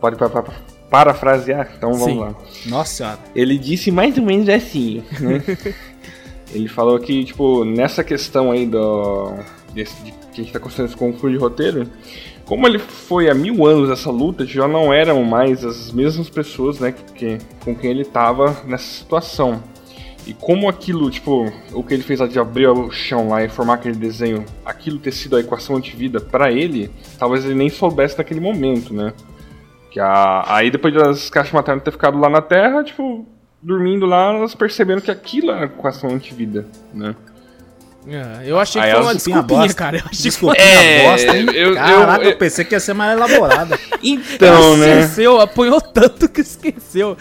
D: Pode pa- pa- parafrasear? Então vamos
A: Sim.
D: lá.
B: Nossa senhora.
D: Ele disse mais ou menos assim, né? Ele falou que, tipo, nessa questão aí do... Desse, de, que a gente tá considerando esse conflito de roteiro, como ele foi há mil anos essa luta, já não eram mais as mesmas pessoas, né, que, com quem ele tava nessa situação. E como aquilo, tipo, o que ele fez lá de abrir o chão lá e formar aquele desenho, aquilo ter sido a equação antivida pra ele, talvez ele nem soubesse naquele momento, né? Que a, aí depois das caixas maternas ter ficado lá na Terra, tipo, dormindo lá, elas perceberam que aquilo era a equação antivida, né?
A: É, eu achei
D: Aí
A: que foi uma desculpinha,
B: bosta.
A: cara. Eu achei foi...
D: É,
B: bosta, hein?
D: eu- eu-
B: Caraca, eu,
D: eu-
B: pensei que ia ser mais elaborada.
D: Então, né?
A: Esqueceu, apanhou tanto que esqueceu.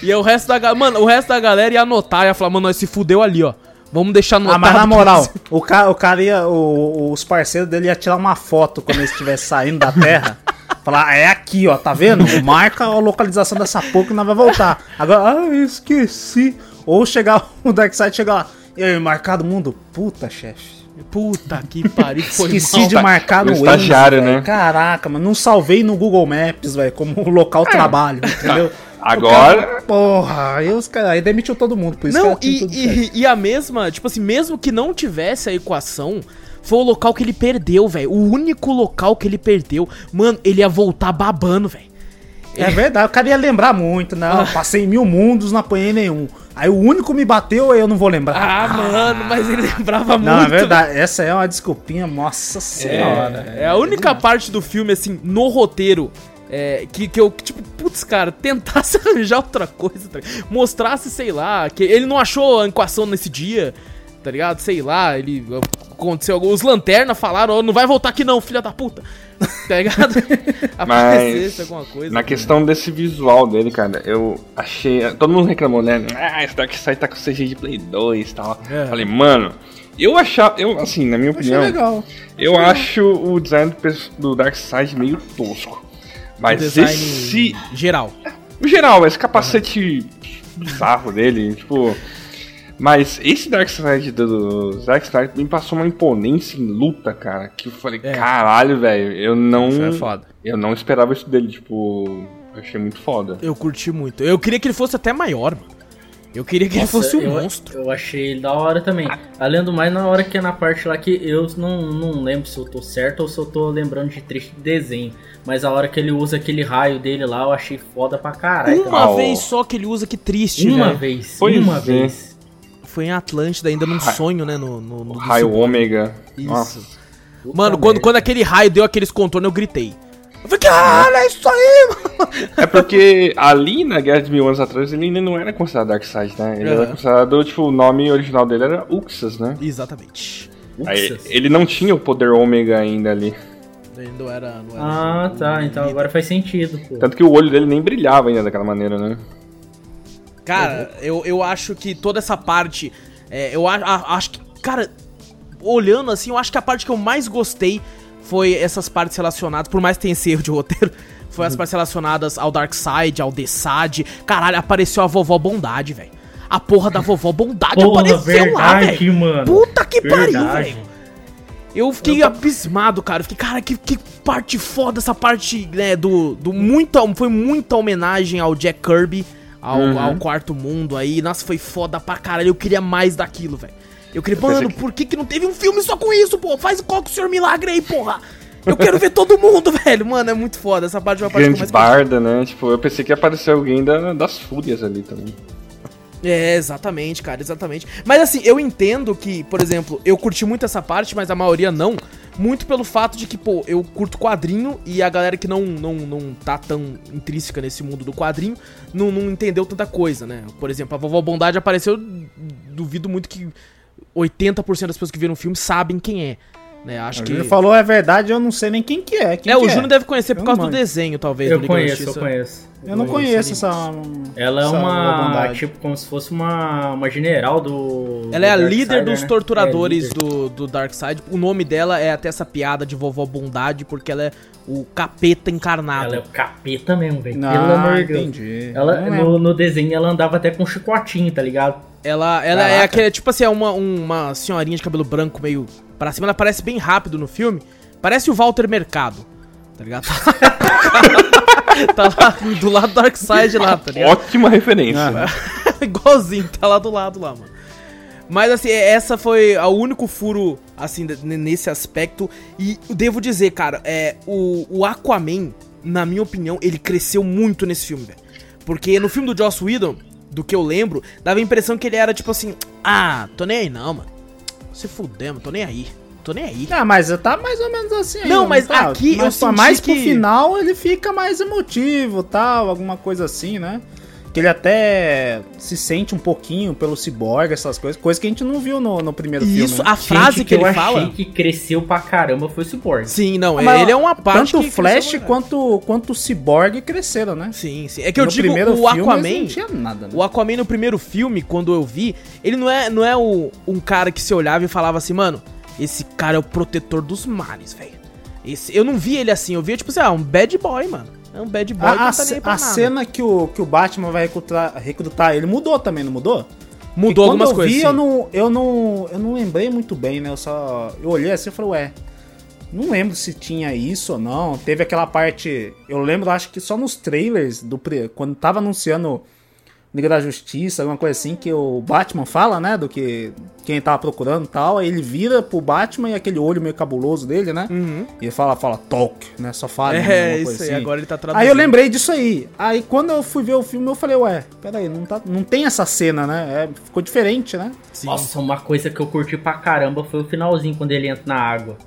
A: E o resto da galera. Mano, o resto da galera ia anotar, ia falar, mano, nós se fudeu ali, ó. Vamos deixar anotado.
B: Ah, mas na moral, o cara, o cara ia. o- os parceiros dele ia tirar uma foto quando ele estivesse saindo da Terra. Falar, é aqui, ó, tá vendo? Marca a localização dessa porra que nós vai voltar. Agora, ah, eu esqueci. Ou chegar, o Darkseid chegar lá. E aí, marcado mundo? Puta, chefe.
A: Puta que pariu, foi
B: Esqueci
A: mal.
B: de marcar
D: O
B: no
D: estagiário,
B: velho.
D: né?
B: Caraca, mano, não salvei no Google Maps, velho, como local de trabalho, entendeu?
D: Agora-
B: cara- porra, aí os caras. Aí demitiu todo mundo, por isso
A: Não, e, e, e a mesma, tipo assim, mesmo que não tivesse a equação, foi o local que ele perdeu, velho. O único local que ele perdeu. Mano, ele ia voltar babando, velho.
B: É verdade, o cara ia lembrar muito, né? Eu passei mil mundos, não apanhei nenhum. Aí o único me bateu, eu não vou lembrar.
A: Ah, mano, mas ele lembrava
B: não,
A: muito.
B: é verdade, essa é uma desculpinha, nossa senhora.
A: É, é a única parte do filme, assim, no roteiro. É, que, que eu, tipo, putz, cara, tentasse arranjar outra coisa, tá ligado? mostrasse, sei lá, que ele não achou a equação nesse dia, tá ligado? Sei lá, ele aconteceu, os lanternas falaram, "Ó, não vai voltar aqui não, filha da puta, tá ligado? Aparecesse alguma coisa.
D: Na questão desse visual dele, cara, eu achei. Todo mundo reclamou, né? Ah, esse Darkseid tá com CG de Play 2 e tal.
A: É.
D: Falei, mano, eu achava. Eu, assim, na minha
B: Achei
D: opinião,
B: legal.
D: eu acho o design do, do Darkseid meio tosco. Mas
A: design
D: esse.
A: geral.
D: No geral, esse capacete bizarro dele, tipo. Mas esse Darkseid do, do Zack Snyder me passou uma imponência em luta, cara. Que eu falei,
A: É.
D: caralho, velho, eu não.
A: Isso é foda.
D: Eu não esperava isso dele, tipo. Eu achei muito foda.
A: Eu curti muito. Eu queria que ele fosse até maior, mano. Eu queria que ele
C: Nossa,
A: fosse um
C: eu,
A: monstro.
C: Eu achei ele da hora também. Além do mais, na hora que é na parte lá que eu não, não lembro se eu tô certo ou se eu tô lembrando de trecho de desenho. Mas a hora que ele usa aquele raio dele lá, eu achei foda pra caralho.
A: Uma
D: o-
A: vez só que ele usa, que triste,
C: Uma
A: velho.
C: vez,
D: Pois
C: uma
D: é.
C: vez.
A: Foi em Atlântida, ainda num
D: Ra-
A: sonho, né? No, no, no
D: raio ômega.
A: Isso.
D: Nossa.
C: Puta
A: Mano, quando,
C: merda.
A: quando aquele raio deu aqueles contornos, eu gritei. Eu falei, caralho, é isso aí, mano.
D: É porque ali na Guerra de Mil Anos Atrás ele ainda não era considerado Darkseid, né? Ele era
A: Aham.
D: considerado, tipo, o nome original dele era Uxas, né?
A: Exatamente.
D: Aí,
C: Uxas.
D: ele não tinha o poder ômega ainda ali.
A: Ele não era. Não era
C: Ah, tá. Então agora faz sentido, pô.
D: Tanto que o olho dele nem brilhava ainda daquela maneira, né?
A: Cara, eu, eu acho que toda essa parte. é, eu a- a- acho que. Cara, olhando assim, eu acho que a parte que eu mais gostei foi essas partes relacionadas, por mais que tenha esse erro de roteiro, foi as partes relacionadas ao Darkseid, ao Desad. Caralho, apareceu a vovó Bondade, velho. A porra da vovó Bondade
C: Porra,
A: apareceu lá,
C: verdade,
A: velho.
C: mano.
A: Puta que pariu,
C: Verdade.
A: velho. Eu fiquei abismado, cara. Eu fiquei, cara, que, que parte foda essa parte, né, do, do muita, foi muita homenagem ao Jack Kirby, ao,
D: Uhum.
A: ao quarto mundo aí. Nossa, foi foda pra caralho. Eu queria mais daquilo, velho. Eu queria, mano,
D: que-
A: por que que não teve um filme só com isso, pô? Faz coloca o Senhor Milagre aí, porra. Eu quero ver todo mundo, velho. Mano, é muito foda. Essa parte é uma que
D: Grande barda, né? Tipo, eu pensei que ia aparecer alguém da- das fúrias ali também.
A: É, exatamente, cara, exatamente. Mas assim, eu entendo que, por exemplo, eu curti muito essa parte, mas a maioria não. Muito pelo fato de que, pô, eu curto quadrinho e a galera que não, não, não tá tão intrínseca nesse mundo do quadrinho não, não entendeu tanta coisa, né? Por exemplo, a Vovó Bondade apareceu, duvido muito que 80% das pessoas que viram o filme sabem quem é. Né? Acho
B: O
A: que.
B: Júnior falou é verdade, eu não sei nem quem que é. Quem
A: É,
B: que
A: o Júnior deve conhecer por
B: Eu
A: causa
B: não
A: do desenho, talvez.
C: Eu conheço, eu conheço.
B: Eu não
A: conheço essa
B: essa.
C: Ela é uma,
B: bondade.
C: tipo, como se fosse uma, uma general do...
A: Ela é a
C: do
A: líder
C: Darkseid,
A: dos
C: né?
A: torturadores
C: É, líder.
A: do, do Darkseid. O nome dela é até essa piada de vovó Bondade, porque ela é o capeta encarnado.
C: Ela é o capeta mesmo, velho.
B: Não,
C: Pelo amor de Deus.
B: entendi.
C: Ela, no, no desenho, ela andava até com um chicotinho, tá ligado?
A: Ela, ela é aquele, tipo assim, é uma, uma senhorinha de cabelo branco meio pra cima. Ela parece bem rápido no filme. Parece o Walter Mercado, tá ligado? tá lá do lado do Darkseid lá, tá ligado?
D: Ótima referência.
A: Igualzinho, tá lá do lado lá, mano. Mas assim, essa foi o único furo, assim, nesse aspecto. E devo dizer, cara, é, o, o Aquaman, na minha opinião, ele cresceu muito nesse filme, velho. Porque no filme do Joss Whedon, do que eu lembro, dava a impressão que ele era tipo assim: Ah, tô nem aí não, mano. Se fuder, mano, tô nem aí. Tô nem aí.
B: Ah, mas tá mais ou menos assim
A: Não,
B: ainda,
A: mas
B: tá?
A: aqui eu
B: mas,
A: senti
B: mais pro
A: que-
B: final ele fica mais emotivo, tal, alguma coisa assim, né? Que ele até se sente um pouquinho pelo ciborgue, essas coisas, coisa que a gente não viu no, no primeiro
A: E
B: filme.
A: isso,
B: né?
A: a frase
C: Gente,
A: que, ele
C: eu
A: fala.
C: achei que cresceu pra caramba foi o Cyborg.
A: Sim, não,
B: Mas,
A: ele é uma parte.
B: Tanto o
A: que
B: Flash quanto, quanto o Cyborg cresceram, né?
A: Sim, sim. É que eu
B: No
A: digo,
B: primeiro
A: o Aquaman.
B: não tinha nada, né?
A: O Aquaman no primeiro filme, quando eu vi, ele não é, não é o, um cara que se olhava e falava assim, mano, esse cara é o protetor dos mares, velho. Esse, eu não vi ele assim, eu via tipo assim, ah, um bad boy, mano. É um bad boy
B: A, a
A: não tá
B: a
A: nada.
B: cena que o, que o Batman vai recrutar, recrutar ele mudou também, não mudou?
A: Mudou
B: E
A: algumas
B: quando eu
A: coisas.
B: vi, eu não, eu, não, eu não lembrei muito bem, né? Eu só. Eu olhei assim e falei, ué. Não lembro se tinha isso ou não. Teve aquela parte. Eu lembro, acho que só nos trailers, do quando tava anunciando Liga da Justiça, alguma coisa assim, que o Batman fala, né? Do que quem tava procurando e tal. Aí ele vira pro Batman e aquele olho meio cabuloso dele, né?
A: Uhum.
B: E ele fala, fala, talk, né? Só fala. né,
A: É,
B: alguma
A: isso
B: coisa
A: aí,
B: assim.
A: agora ele tá traduzindo.
B: Aí eu lembrei disso aí. Aí quando eu fui ver o filme, eu falei, ué, peraí, não, tá, não tem essa cena, né? É, ficou diferente, né?
A: Sim.
C: Nossa, uma coisa que eu curti pra caramba foi o finalzinho, quando ele entra na água.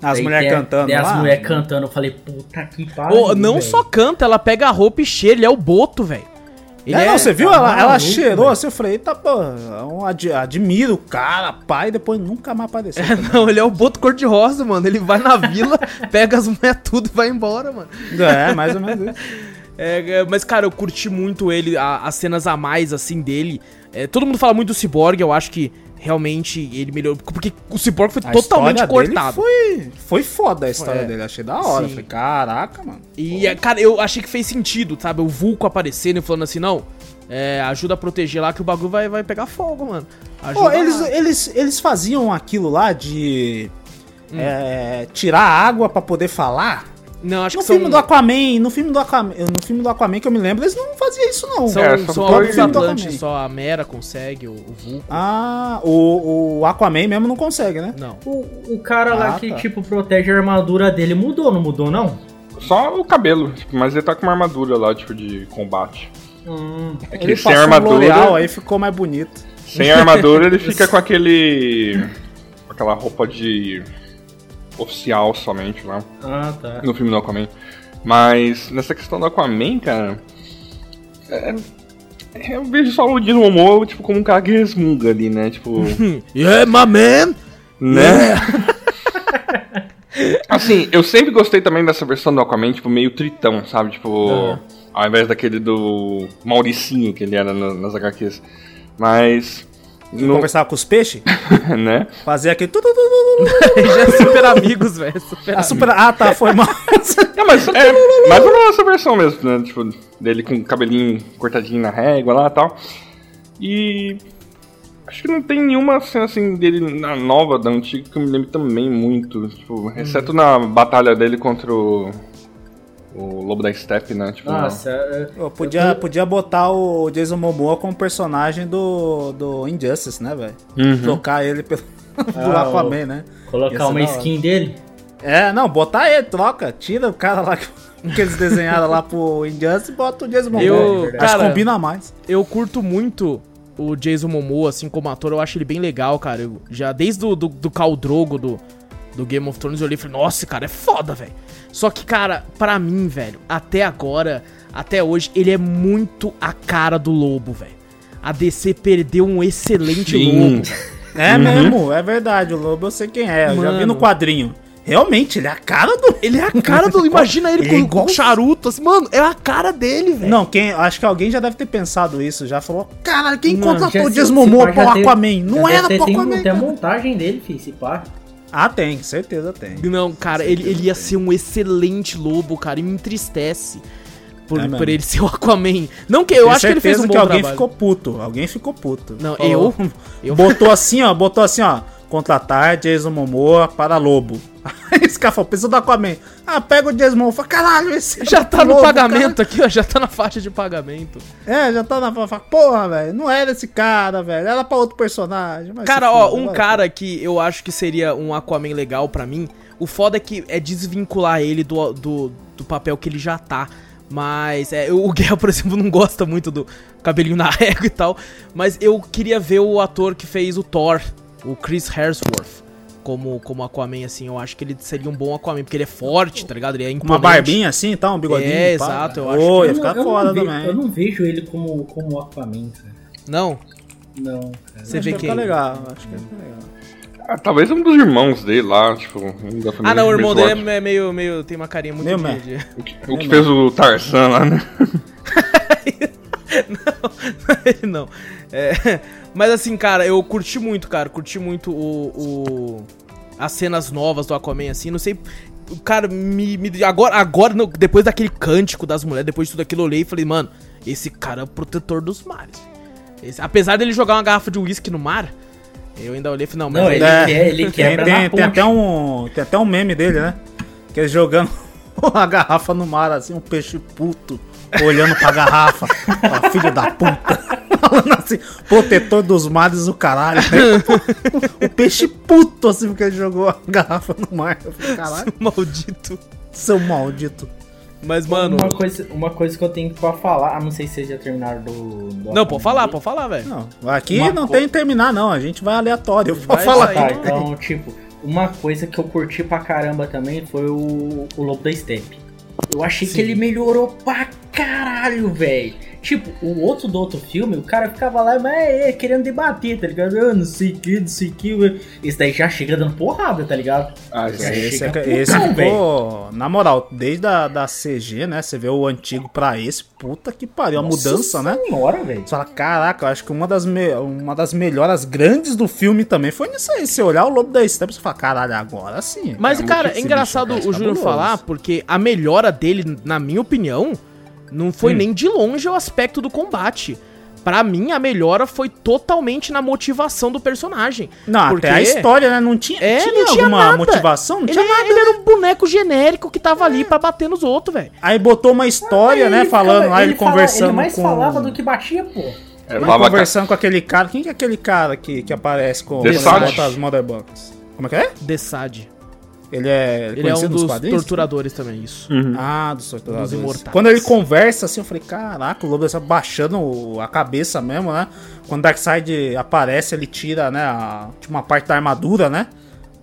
B: As mulheres cantando
C: as mulheres cantando, eu falei, puta que pariu.
A: Ô, não
C: velho.
A: só canta, ela pega a roupa e cheira, ele é o Boto, velho. Ele
B: É, não, você viu? Ela, ela cheirou
C: velho.
B: assim, eu falei, eita, pô, ad- admiro o cara, pai, depois nunca mais apareceu. também.
A: Não, ele é o Boto cor-de-rosa, mano. Ele vai na vila, pega as mulheres tudo e vai embora, mano.
B: é, mais ou menos isso.
A: É, é, mas, cara, eu curti muito ele, a- as cenas a mais, assim, dele. É, todo mundo fala muito do Cyborg, eu acho que realmente ele melhorou. Porque o Cyborg foi
B: A
A: totalmente cortado.
B: Foi, foi foda a história
A: É.
B: dele, achei da hora.
A: Sim.
B: Falei, caraca, mano.
A: E, é, cara, eu achei que fez sentido, sabe? O Vulco aparecendo e falando assim, não, é, ajuda a proteger lá que o bagulho vai, vai pegar fogo, mano.
B: Pô, eles,
A: lá.
B: eles, eles faziam aquilo lá de
A: Hum.
B: é, tirar água pra poder falar.
A: Não, acho
B: No
A: que são...
B: filme do Aquaman, no filme do Aquaman, no filme do Aquaman que eu me lembro, eles não faziam isso não.
A: São,
D: É, só
A: são
D: foi-
A: alguns
B: filme do
A: Atlantes, só a Mera consegue, o, o Vulco.
B: Ah, o, o Aquaman mesmo não consegue, né?
A: Não.
C: O, o cara lá
B: Ah,
C: que,
B: tá.
C: tipo, protege a armadura dele mudou, não mudou, não?
D: Só o cabelo, mas ele tá com uma armadura lá, tipo, de combate.
C: Hum,
D: É que
B: Ele
D: sem
B: um
D: armadura.
B: L'Oreal, aí ficou mais bonito.
D: Sem armadura ele fica com aquele. com aquela roupa de. Oficial somente lá.
C: ah, tá.
D: No filme do Aquaman. Mas nessa questão do Aquaman, cara. é- eu vejo só o Dino Momoa, tipo, como um cara que resmunga ali, né? Tipo.
A: Yeah, my man!
D: né? assim, eu sempre gostei também dessa versão do Aquaman, tipo, meio tritão, sabe? Tipo,
C: Ah.
D: ao invés daquele do Mauricinho que ele era na- nas HQs. Mas. No,
B: Conversava com os peixes,
D: né?
B: fazia aquele... tu, tu, tu, tu, tu,
A: Já é super amigos, velho. Super
B: Ah, super... ah, tá, foi mal.
D: Não, mas é mais ou menos essa versão mesmo, né? Tipo, dele com o cabelinho cortadinho na régua lá e tal. E. Acho que não tem nenhuma cena assim dele na nova, da antiga, que eu me lembro também muito. Tipo, exceto na batalha dele contra o. O Lobo da Steppe, né? Tipo,
C: Nossa, é-
B: Pô, podia, podia botar o Jason Momoa como personagem do, do Injustice, né, velho?
D: Uhum.
B: Trocar ele pelo do
C: Ah,
B: Aquaman, né?
C: Colocar uma skin dele.
B: É, não, botar ele, troca, tira o cara lá que que eles desenharam lá pro Injustice e bota o Jason Momoa.
A: Eu-
B: Acho que
A: cara,
B: combina mais.
A: eu curto muito o Jason Momoa, assim, como ator, eu acho ele bem legal, cara. Eu, já desde o do, do Khal Drogo do, do Game of Thrones eu olhei e falei, nossa, esse cara é foda, velho. Só que, cara, pra mim, velho, até agora, até hoje, ele é muito a cara do lobo, velho. A DC perdeu um excelente
D: Sim.
A: lobo. velho.
B: É mesmo, é verdade. O Lobo eu sei quem é. Eu já vi
A: Mano.
B: no quadrinho. Realmente, ele é a cara do.
A: Ele é a cara do. Imagina ele
B: Ele é
A: com, com
B: igual-
A: charuto, assim, mano, é a cara dele, velho.
B: Não, quem, acho que alguém já deve ter pensado isso. Já falou, cara, quem
C: Mano,
B: contratou o
C: se
B: Momoa pro Aquaman? Não era pro
C: tem,
B: Aquaman.
C: Tem a
B: cara.
C: montagem dele, filho, se pá.
B: Ah, tem, certeza tem.
A: Não, cara, ele, ele ia ser um excelente lobo, cara, e me entristece. Por,
B: É
A: por ele ser o Aquaman. Não que eu
B: Tenho
A: acho que ele fez um bom
B: que alguém
A: trabalho.
B: ficou puto. Alguém ficou puto.
A: Não,
B: Falou-
A: eu- eu-
B: Botou assim, ó. Botou assim, ó. Contratar Jason Momoa para Lobo. Aí esse cara falou, precisa do Aquaman. Ah, pega o Jason Momoa. Fala, caralho, esse.
A: Já tá no
B: Lobo,
A: pagamento aqui, ó. Já tá na faixa de pagamento.
B: cara. É, já tá na. Fala, Porra, velho. Não era esse cara, velho. Era pra outro personagem.
A: Cara, ó, um cara que eu acho que seria um Aquaman legal pra mim. O foda é que é desvincular ele do, do, do papel que ele já tá. Mas é, o Guerra, por exemplo, não gosta muito do cabelinho na régua e tal. Mas eu queria ver o ator que fez o Thor, o Chris Hemsworth, como, como Aquaman, assim. Eu acho que ele seria um bom Aquaman, porque ele é forte, tá ligado? Ele é
B: Com
A: imponente.
B: uma barbinha assim, tá? Um bigodinho.
A: É,
B: pá.
A: exato, eu acho
B: Ô,
A: que-
B: ia
C: Eu
B: ficar
C: não- eu não
B: foda
C: vejo-
B: também.
C: Eu não vejo ele como, como Aquaman, cara.
A: Não?
C: Não, cara.
A: Você
B: Acho
A: vê
B: que ficar legal. Acho que ia ficar legal.
D: Ah, talvez um dos irmãos dele lá, tipo, um da família
A: Ah, não, o irmão dele é meio, meio. tem uma carinha muito
B: Meio
A: de-
B: meh.
A: de-
D: O que, o que fez o Tarzan lá, né?
A: não, não. É, mas assim, cara, eu curti muito, cara. Curti muito o, o- as cenas novas do Aquaman, assim. Não sei. Cara, me, me- agora, agora não, depois daquele cântico das mulheres, depois de tudo aquilo, eu olhei e falei, mano, esse cara é o protetor dos mares. Esse- apesar dele jogar uma garrafa de uísque no mar, eu ainda olhei e falei, não, mas
C: Não, ele,
B: É.
C: quer, ele
B: Tem,
C: quebra
B: tem, tem até um, tem até um meme dele, né? Que ele jogando a garrafa no mar, assim, um peixe puto, olhando pra garrafa. Ó, filho da puta. Falando assim, protetor dos mares do caralho. o peixe puto, assim, porque ele jogou a garrafa no mar. Eu falei, caralho,
A: maldito.
B: seu maldito.
A: Mas, mano.
C: Uma coisa, uma coisa que eu tenho pra falar, ah, não sei se vocês já terminaram do. do
A: Não, pode falar, pode falar, velho.
B: Não, aqui
C: Uma
B: não
C: co-
B: tem que terminar, não. A gente vai aleatório.
A: Vai
B: Pode falar.
C: Tá, então, tipo, uma coisa que eu curti pra caramba também foi o, o Lobo da Steppe. Eu achei que ele melhorou pra caralho, velho. Tipo, o outro do outro filme, o cara ficava lá, mas é, querendo debater, tá ligado? Ah, não sei o que, não sei o que. Esse daí já chega dando porrada, tá ligado?
D: Ah,
C: Já.
B: Esse,
C: chega
B: é, esse
C: putão,
B: ficou, na moral, desde a da CG, né? Você vê o antigo pra esse, puta que pariu, a mudança, né?
C: Senhora, velho.
B: Você fala, caraca, eu acho que uma das, me- uma das melhoras grandes do filme também foi nisso aí. Você olhar o Lobo da Steppe, você fala, caralho, agora sim.
A: Mas,
D: É
A: cara, é
D: difícil,
A: engraçado o
B: é
A: Júnior falar, porque a melhora dele, na minha opinião, não foi
B: Hum.
A: nem de longe o aspecto do combate. Pra mim, a melhora foi totalmente na motivação do personagem.
B: Não,
A: Porque-
B: até a história, né? Não tinha,
A: É,
B: tinha
A: não tinha
B: alguma
A: nada.
B: motivação? Não
A: Ele,
B: tinha nada.
A: ele era um boneco genérico que tava ali pra bater nos outros, velho.
B: Aí botou uma história,
C: Aí
B: né?
C: ele
B: falando
C: ficava-
B: lá, ele,
C: fala-
B: conversando
C: Ele mais
B: com...
C: falava do que batia, pô.
D: É,
B: Ele conversando com aquele cara. Quem que é aquele cara que, que aparece com
D: The
B: quando ele bota as? Como é que é?
A: Desad.
B: Ele é
A: Ele é um dos
B: quadrinhos?
A: torturadores também, isso.
D: Uhum.
B: Ah, dos torturadores.
A: Dos imortais.
B: Quando ele conversa assim, eu falei, caraca, o Lobo está baixando a cabeça mesmo, né? Quando o Darkseid aparece, ele tira, né, a, tipo, uma parte da armadura, né?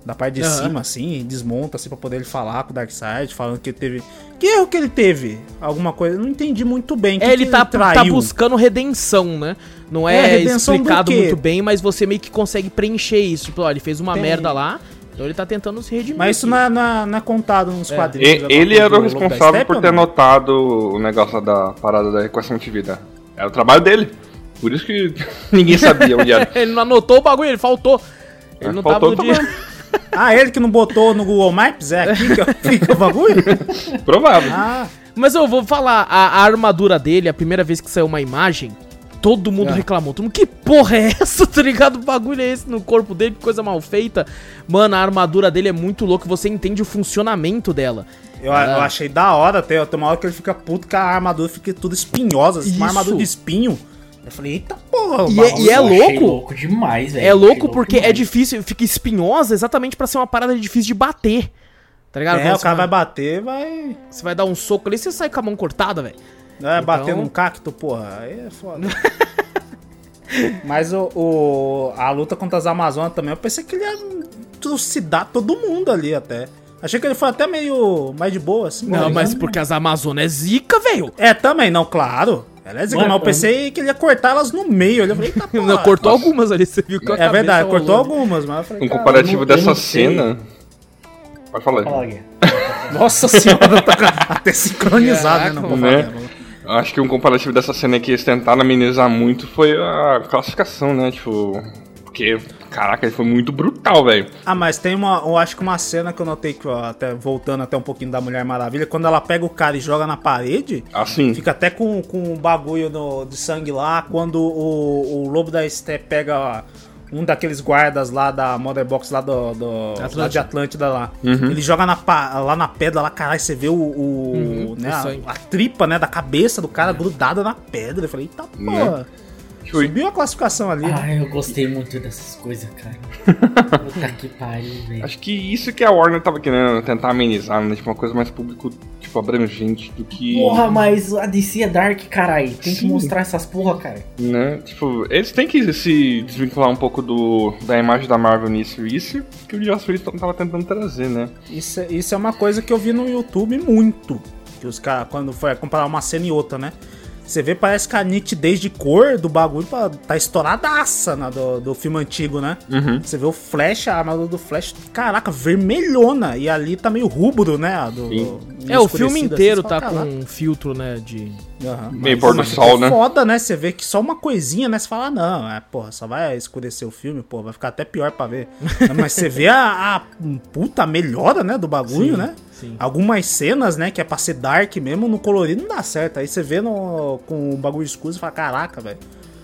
B: Da parte de
A: Aham.
B: cima, assim, e desmonta, assim, pra poder ele falar com o Darkseid, falando que ele teve... Que erro que ele teve? Alguma coisa, eu não entendi muito bem.
A: É,
B: que
A: ele
B: que
A: tá, tá
B: traiu?
A: buscando redenção, né? Não
B: É,
A: é, explicado muito bem, mas você meio que consegue preencher isso. Tipo, ó, ele fez uma
B: Tem.
A: merda lá, então ele tá tentando se redimir.
B: Mas isso é, é- não é contado nos
A: É.
B: quadrinhos.
D: E-
B: alguma
D: ele era
B: do
D: o responsável
B: Steppe
D: por ter
B: não?
D: anotado o negócio da parada da equação de vida. Era o trabalho dele. Por isso que ninguém sabia onde era.
A: ele não anotou o bagulho, ele faltou. Ele
D: É,
A: não
D: faltou
A: tava no dia.
B: Ah, ele que não botou no Google Maps? É aqui que fica o bagulho?
D: Provável.
B: Ah,
A: Mas eu vou falar, a, a armadura dele, a primeira vez que saiu uma imagem, todo mundo
B: Ah.
A: reclamou. Todo mundo, que porra é essa, tá ligado? O bagulho é esse no corpo dele, que coisa mal feita. Mano, a armadura dele é muito louca, você entende o funcionamento dela.
B: Eu,
A: Ah.
B: eu achei da hora até. Tem uma hora que ele fica puto que a armadura fica tudo espinhosa, assim, uma
A: Isso.
B: armadura de espinho. Eu falei, eita porra,
A: E é- e é louco.
C: louco demais, velho.
A: É louco porque é
C: demais.
A: difícil, fica espinhosa exatamente pra ser uma parada difícil de bater. Tá ligado?
B: É, o cara vai bater, vai.
A: Você vai dar um soco ali, você sai com a mão cortada, velho.
B: Vai
A: Então-
B: bater num cacto, porra. Aí é foda. Mas o, o- a luta contra as Amazonas também, eu pensei que ele ia trucidar todo mundo ali até. Achei que ele foi até meio mais de boa, assim.
A: Não, mas porque as Amazonas é zica, velho.
B: É, também, não, claro. Ela é zica,
C: Mano,
B: mas eu pensei que ele ia cortar elas no meio. Eu falei, eita porra.
A: Não, cortou algumas ali, você viu que a
B: É verdade, cortou algumas, mas eu falei,
D: Um comparativo
C: não-
D: dessa
C: não
D: cena. Pode falar.
C: Fala.
B: Nossa senhora, tá até sincronizado, né? Não vou
D: Né? Acho que um comparativo dessa cena que eles tentaram amenizar muito foi a classificação, né? Tipo. Porque, caraca, ele foi muito brutal, velho.
B: Ah, mas tem uma, eu acho que uma cena que eu notei que, ó, até voltando até um pouquinho da Mulher Maravilha, quando ela pega o cara e joga na parede,
D: Assim.
B: fica até com, com um bagulho no- de sangue lá, quando o, o Lobo da Steppe pega ó, um daqueles guardas lá da Mother Box lá do, do lá de Atlântida lá.
D: Uhum.
B: Ele joga na, lá na pedra, lá, caralho, você vê o, o,
A: Uhum,
B: né,
A: o
B: a, a tripa, né, da cabeça do cara grudada na pedra. Eu falei, eita porra.
D: Tipo,
B: Subiu a classificação ali. né?
C: Ai, eu gostei muito dessas coisas, cara. Puta que pariu, velho.
D: Acho que isso que a Warner tava querendo tentar amenizar, né? Tipo, uma coisa mais público, tipo, abrangente do que.
C: Porra, mas a DC é Dark, caralho. Tem que
D: Sim.
C: mostrar essas porra, cara.
D: Né? Tipo, eles têm que se desvincular um pouco do, da imagem da Marvel nisso. Isso que o Joss Whedon tava tentando trazer, né?
B: Isso, é- isso é uma coisa que eu vi no YouTube muito. Que os caras, quando foi comparar uma cena e outra, né? Você vê, parece que a nitidez de cor do bagulho tá- tá estouradaça na, do, do filme antigo, né?
D: Uhum.
B: Você vê o Flash, a armadura do Flash, caraca, vermelhona. E ali tá meio rúbro, né? Do, meio
A: É, o filme
B: escurecido,
A: inteiro
B: assim,
A: tá
B: fala,
A: com um filtro, né, de...
B: Aham.
D: Meio pôr do
B: pô,
D: sol,
B: ficou
D: né?
B: foda, né? Você vê que só uma coisinha, né? Você fala, não, é, porra, só vai escurecer o filme, pô, vai ficar até pior pra ver. Mas você vê a, a puta melhora, né, do bagulho,
A: Sim,
B: né?
A: Sim.
B: Algumas cenas, né, que é pra ser dark mesmo, no colorido não dá certo. Aí você vê no, com o bagulho escuro e fala, caraca, velho,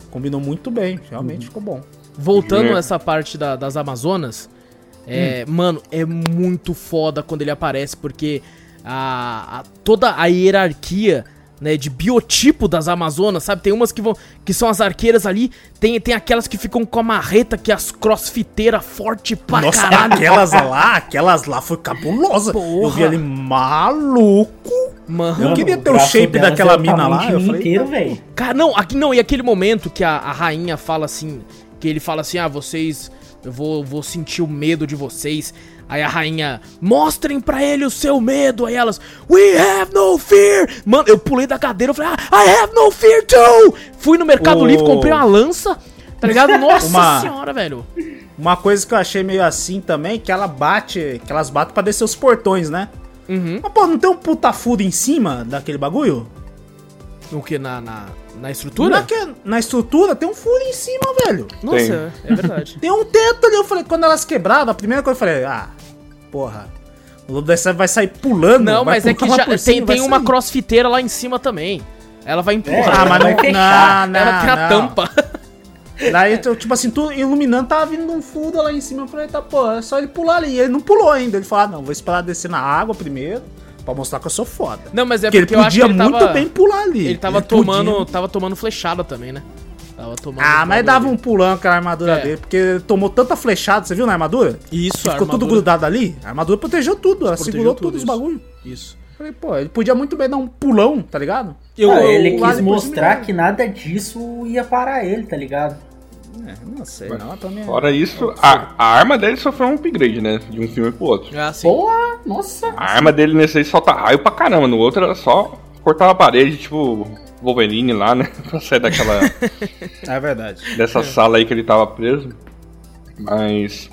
B: combinou muito bem, realmente ficou bom.
A: Voltando
D: É.
A: nessa parte da- das Amazonas, é, mano, é muito foda quando ele aparece, porque a, a- toda a hierarquia né, de biotipo das Amazonas, sabe? Tem umas que vão que são as arqueiras ali, tem, tem aquelas que ficam com a marreta, que é as crossfiteiras forte pra
B: Nossa,
A: caralho.
B: aquelas lá, aquelas lá foi cabulosa. Eu vi
A: Porra.
B: ali maluco.
A: Mano,
B: Eu queria ter o
C: braço
B: shape
C: delas
B: daquela
C: é o
B: mina lá, eu falei,
C: inteiro, velho.
A: Cara, não, aqui não, e aquele momento que a, a rainha fala assim, que ele fala assim, ah, vocês, eu vou, vou sentir o medo de vocês. Aí a rainha, mostrem pra ele o seu medo. Aí elas, we have no fear. Mano, eu pulei da cadeira, eu falei, ah, I have no fear too. Fui no Mercado
B: O-
A: Livre, comprei uma lança, tá ligado? Nossa
B: Uma-
A: senhora, velho.
B: Uma coisa que eu achei meio assim também, que ela bate, que elas batem pra descer os portões, né?
A: Uhum.
B: Mas, pô, não tem um puta furo em cima daquele bagulho?
A: O que, na, na, na estrutura?
B: Na, que- na estrutura tem um furo em cima, velho.
A: Nossa,
D: Tem.
A: é, é verdade.
B: Tem um teto ali. Eu falei, quando elas quebraram, a primeira coisa eu falei, ah, porra. O Lobo da Steppe vai sair pulando.
A: Não,
B: vai
A: mas é que já
B: por cima,
A: tem, tem uma
B: sair.
A: crossfiteira lá em cima também. Ela vai
C: É,
A: empurrar.
B: Ah, mas não,
C: fechar.
B: não,
A: ela tem a
B: não.
A: tampa.
B: Daí, tipo assim, tudo iluminando, tava vindo um furo lá em cima. Eu falei, tá, pô, é só ele pular ali. E ele não pulou ainda. Ele falou, ah, não, vou esperar descer na água primeiro, pra mostrar que eu sou foda.
A: Não, mas é
B: Porque ele
A: porque eu acho que
B: podia
A: ele
B: muito
A: tava,
B: bem pular ali.
A: ele tava
B: podia.
A: tomando, tava tomando flechada também, né? Tava tomando
B: Ah, mas dava um pulão com a armadura
A: É.
B: dele, porque ele tomou tanta flechada, você viu na armadura?
A: Isso,
B: Ficou
A: a
B: tudo
A: armadura-
B: grudado ali. A armadura protegeu tudo, ela
A: Protegeu
B: segurou
A: tudo,
B: os bagulho.
A: Isso.
B: Falei, pô, ele podia muito bem dar um pulão, tá ligado?
A: Eu,
C: Ah, ele quis mostrar que nada disso ia parar ele, tá ligado?
B: É, não sei, não, é-
D: Fora isso, a, a arma dele sofreu um upgrade, né? De um filme pro outro.
A: Ah, sim.
C: Porra, nossa.
D: A arma dele nesse aí solta raio pra caramba, no outro era só cortar a parede, tipo Wolverine lá, né? pra sair daquela.
B: É verdade.
D: dessa sala aí que ele tava preso. Mas.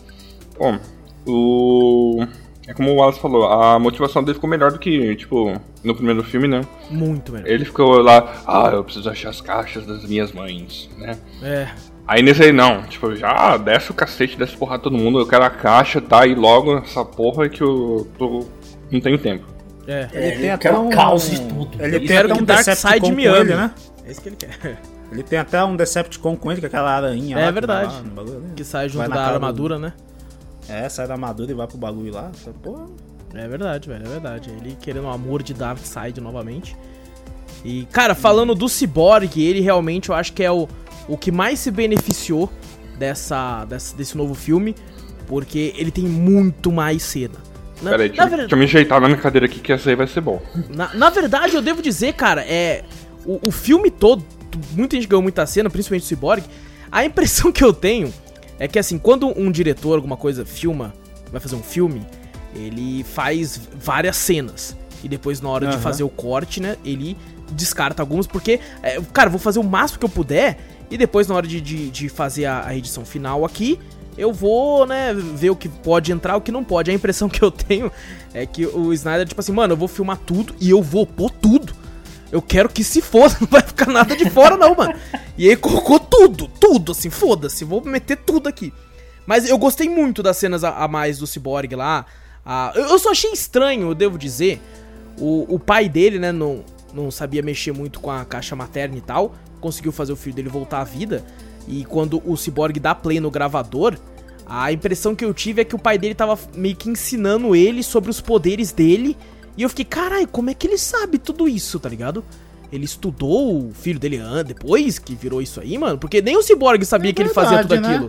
D: Bom, o. É como o Wallace falou, a motivação dele ficou melhor do que, tipo, no primeiro filme, né?
A: Muito melhor.
D: Ele ficou lá, ah, eu preciso achar as caixas das minhas mães, né?
A: É.
D: Aí nesse aí não, tipo, já desce o cacete, desce porrada todo mundo, eu quero a caixa, tá? E logo essa porra que eu tô. não tenho tempo.
A: É.
B: Ele tem
C: eu
B: até
C: quero
B: um.
C: caos de tudo.
B: Ele tem até
A: que
B: um
A: Darkseid me ame.
B: ele, né?
A: É isso que ele quer.
B: Ele tem até um Decepticon com ele, que é aquela aranha
A: É
B: lá, que
A: verdade.
B: no bagulho, né?
A: Que sai junto da
B: cara do-
A: armadura, né?
B: É, sai da armadura e vai pro bagulho lá. Pô,
A: É verdade, velho, é verdade. Ele querendo o amor de Darkseid novamente. E, cara, falando do Cyborg, ele realmente eu acho que é o, o que mais se beneficiou dessa, dessa, desse novo filme, porque ele tem muito mais cena. Na,
D: Pera aí,
A: na,
D: deixa,
A: ver-
D: deixa eu me ajeitar na minha cadeira aqui que essa aí vai ser bom.
A: na- na verdade, eu devo dizer, cara, é. O, o filme todo, muita gente ganhou muita cena, principalmente o Cyborg. A impressão que eu tenho é que assim, quando um diretor, alguma coisa, filma, vai fazer um filme, ele faz várias cenas. E depois, na hora de
B: Aham.
A: fazer o corte, né, ele descarta algumas, porque, é, cara, vou fazer o máximo que eu puder, e depois, na hora de, de, de fazer a, a edição final aqui, eu vou, né, ver o que pode entrar, o que não pode. A impressão que eu tenho é que o Snyder, tipo assim, mano, eu vou filmar tudo e eu vou pôr tudo. Eu quero que se foda, não vai ficar nada de fora, não, mano. E aí colocou tudo, tudo, assim, foda-se, vou meter tudo aqui. Mas eu gostei muito das cenas a, a mais do Cyborg lá. a- eu, eu só achei estranho, eu devo dizer. O, o pai dele, né, não, não sabia mexer muito com a caixa materna e tal. Conseguiu fazer o filho dele voltar à vida. E quando o Cyborg dá play no gravador, a impressão que eu tive é que o pai dele tava meio que ensinando ele sobre os poderes dele. E eu fiquei, caralho, como é que ele sabe tudo isso, tá ligado? Ele estudou o filho dele an- depois que virou isso aí, mano? Porque nem o Cyborg sabia
B: É
A: que ele fazia tudo
B: né?
A: aquilo.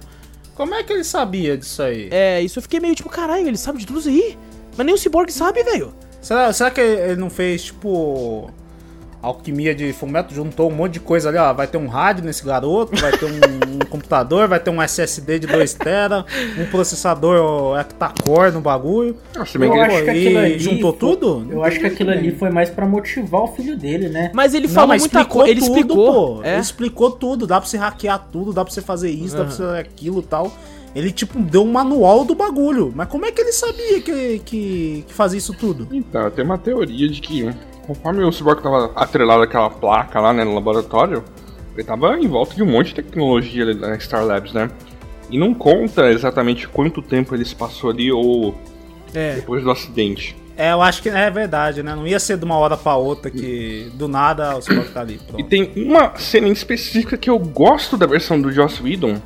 B: Como é que ele sabia disso aí?
A: É, isso eu fiquei meio tipo, caralho, ele sabe de tudo isso aí? Mas nem o Cyborg sabe, velho.
B: Será, será que ele não fez, tipo, alquimia de fumeto? Juntou um monte de coisa ali, ó. Vai ter um rádio nesse garoto, vai ter um, um computador, vai ter um SSD de 2TB, um processador hecta-core no bagulho.
D: Ah, se bem
C: Eu
D: que
C: acho que aquilo ali
B: juntou
C: foi-
B: tudo?
C: Eu acho que aquilo ali foi mais pra motivar o filho dele, né?
A: Mas ele
B: Não,
A: falou
B: mas
A: muita
B: explicou
A: coisa. Ele explicou.
B: pô.
A: é.
B: Ele explicou tudo. Dá pra você hackear tudo, dá pra você fazer isso, dá pra você fazer aquilo e tal. Ele, tipo, deu um manual do bagulho. Mas como é que ele sabia que, que, que fazia isso tudo?
D: Então, tem uma teoria de que conforme o Cyborg tava atrelado àquela placa lá, né, no laboratório, ele tava em volta de um monte de tecnologia ali da Star Labs, né? E não conta exatamente quanto tempo ele se passou ali ou
A: É.
D: depois do acidente.
B: É, eu acho que é verdade, né? Não ia ser de uma hora pra outra que do nada o Cyborg tá ali.
D: E
B: Pronto.
D: tem uma cena em específica que eu gosto da versão do Joss Whedon,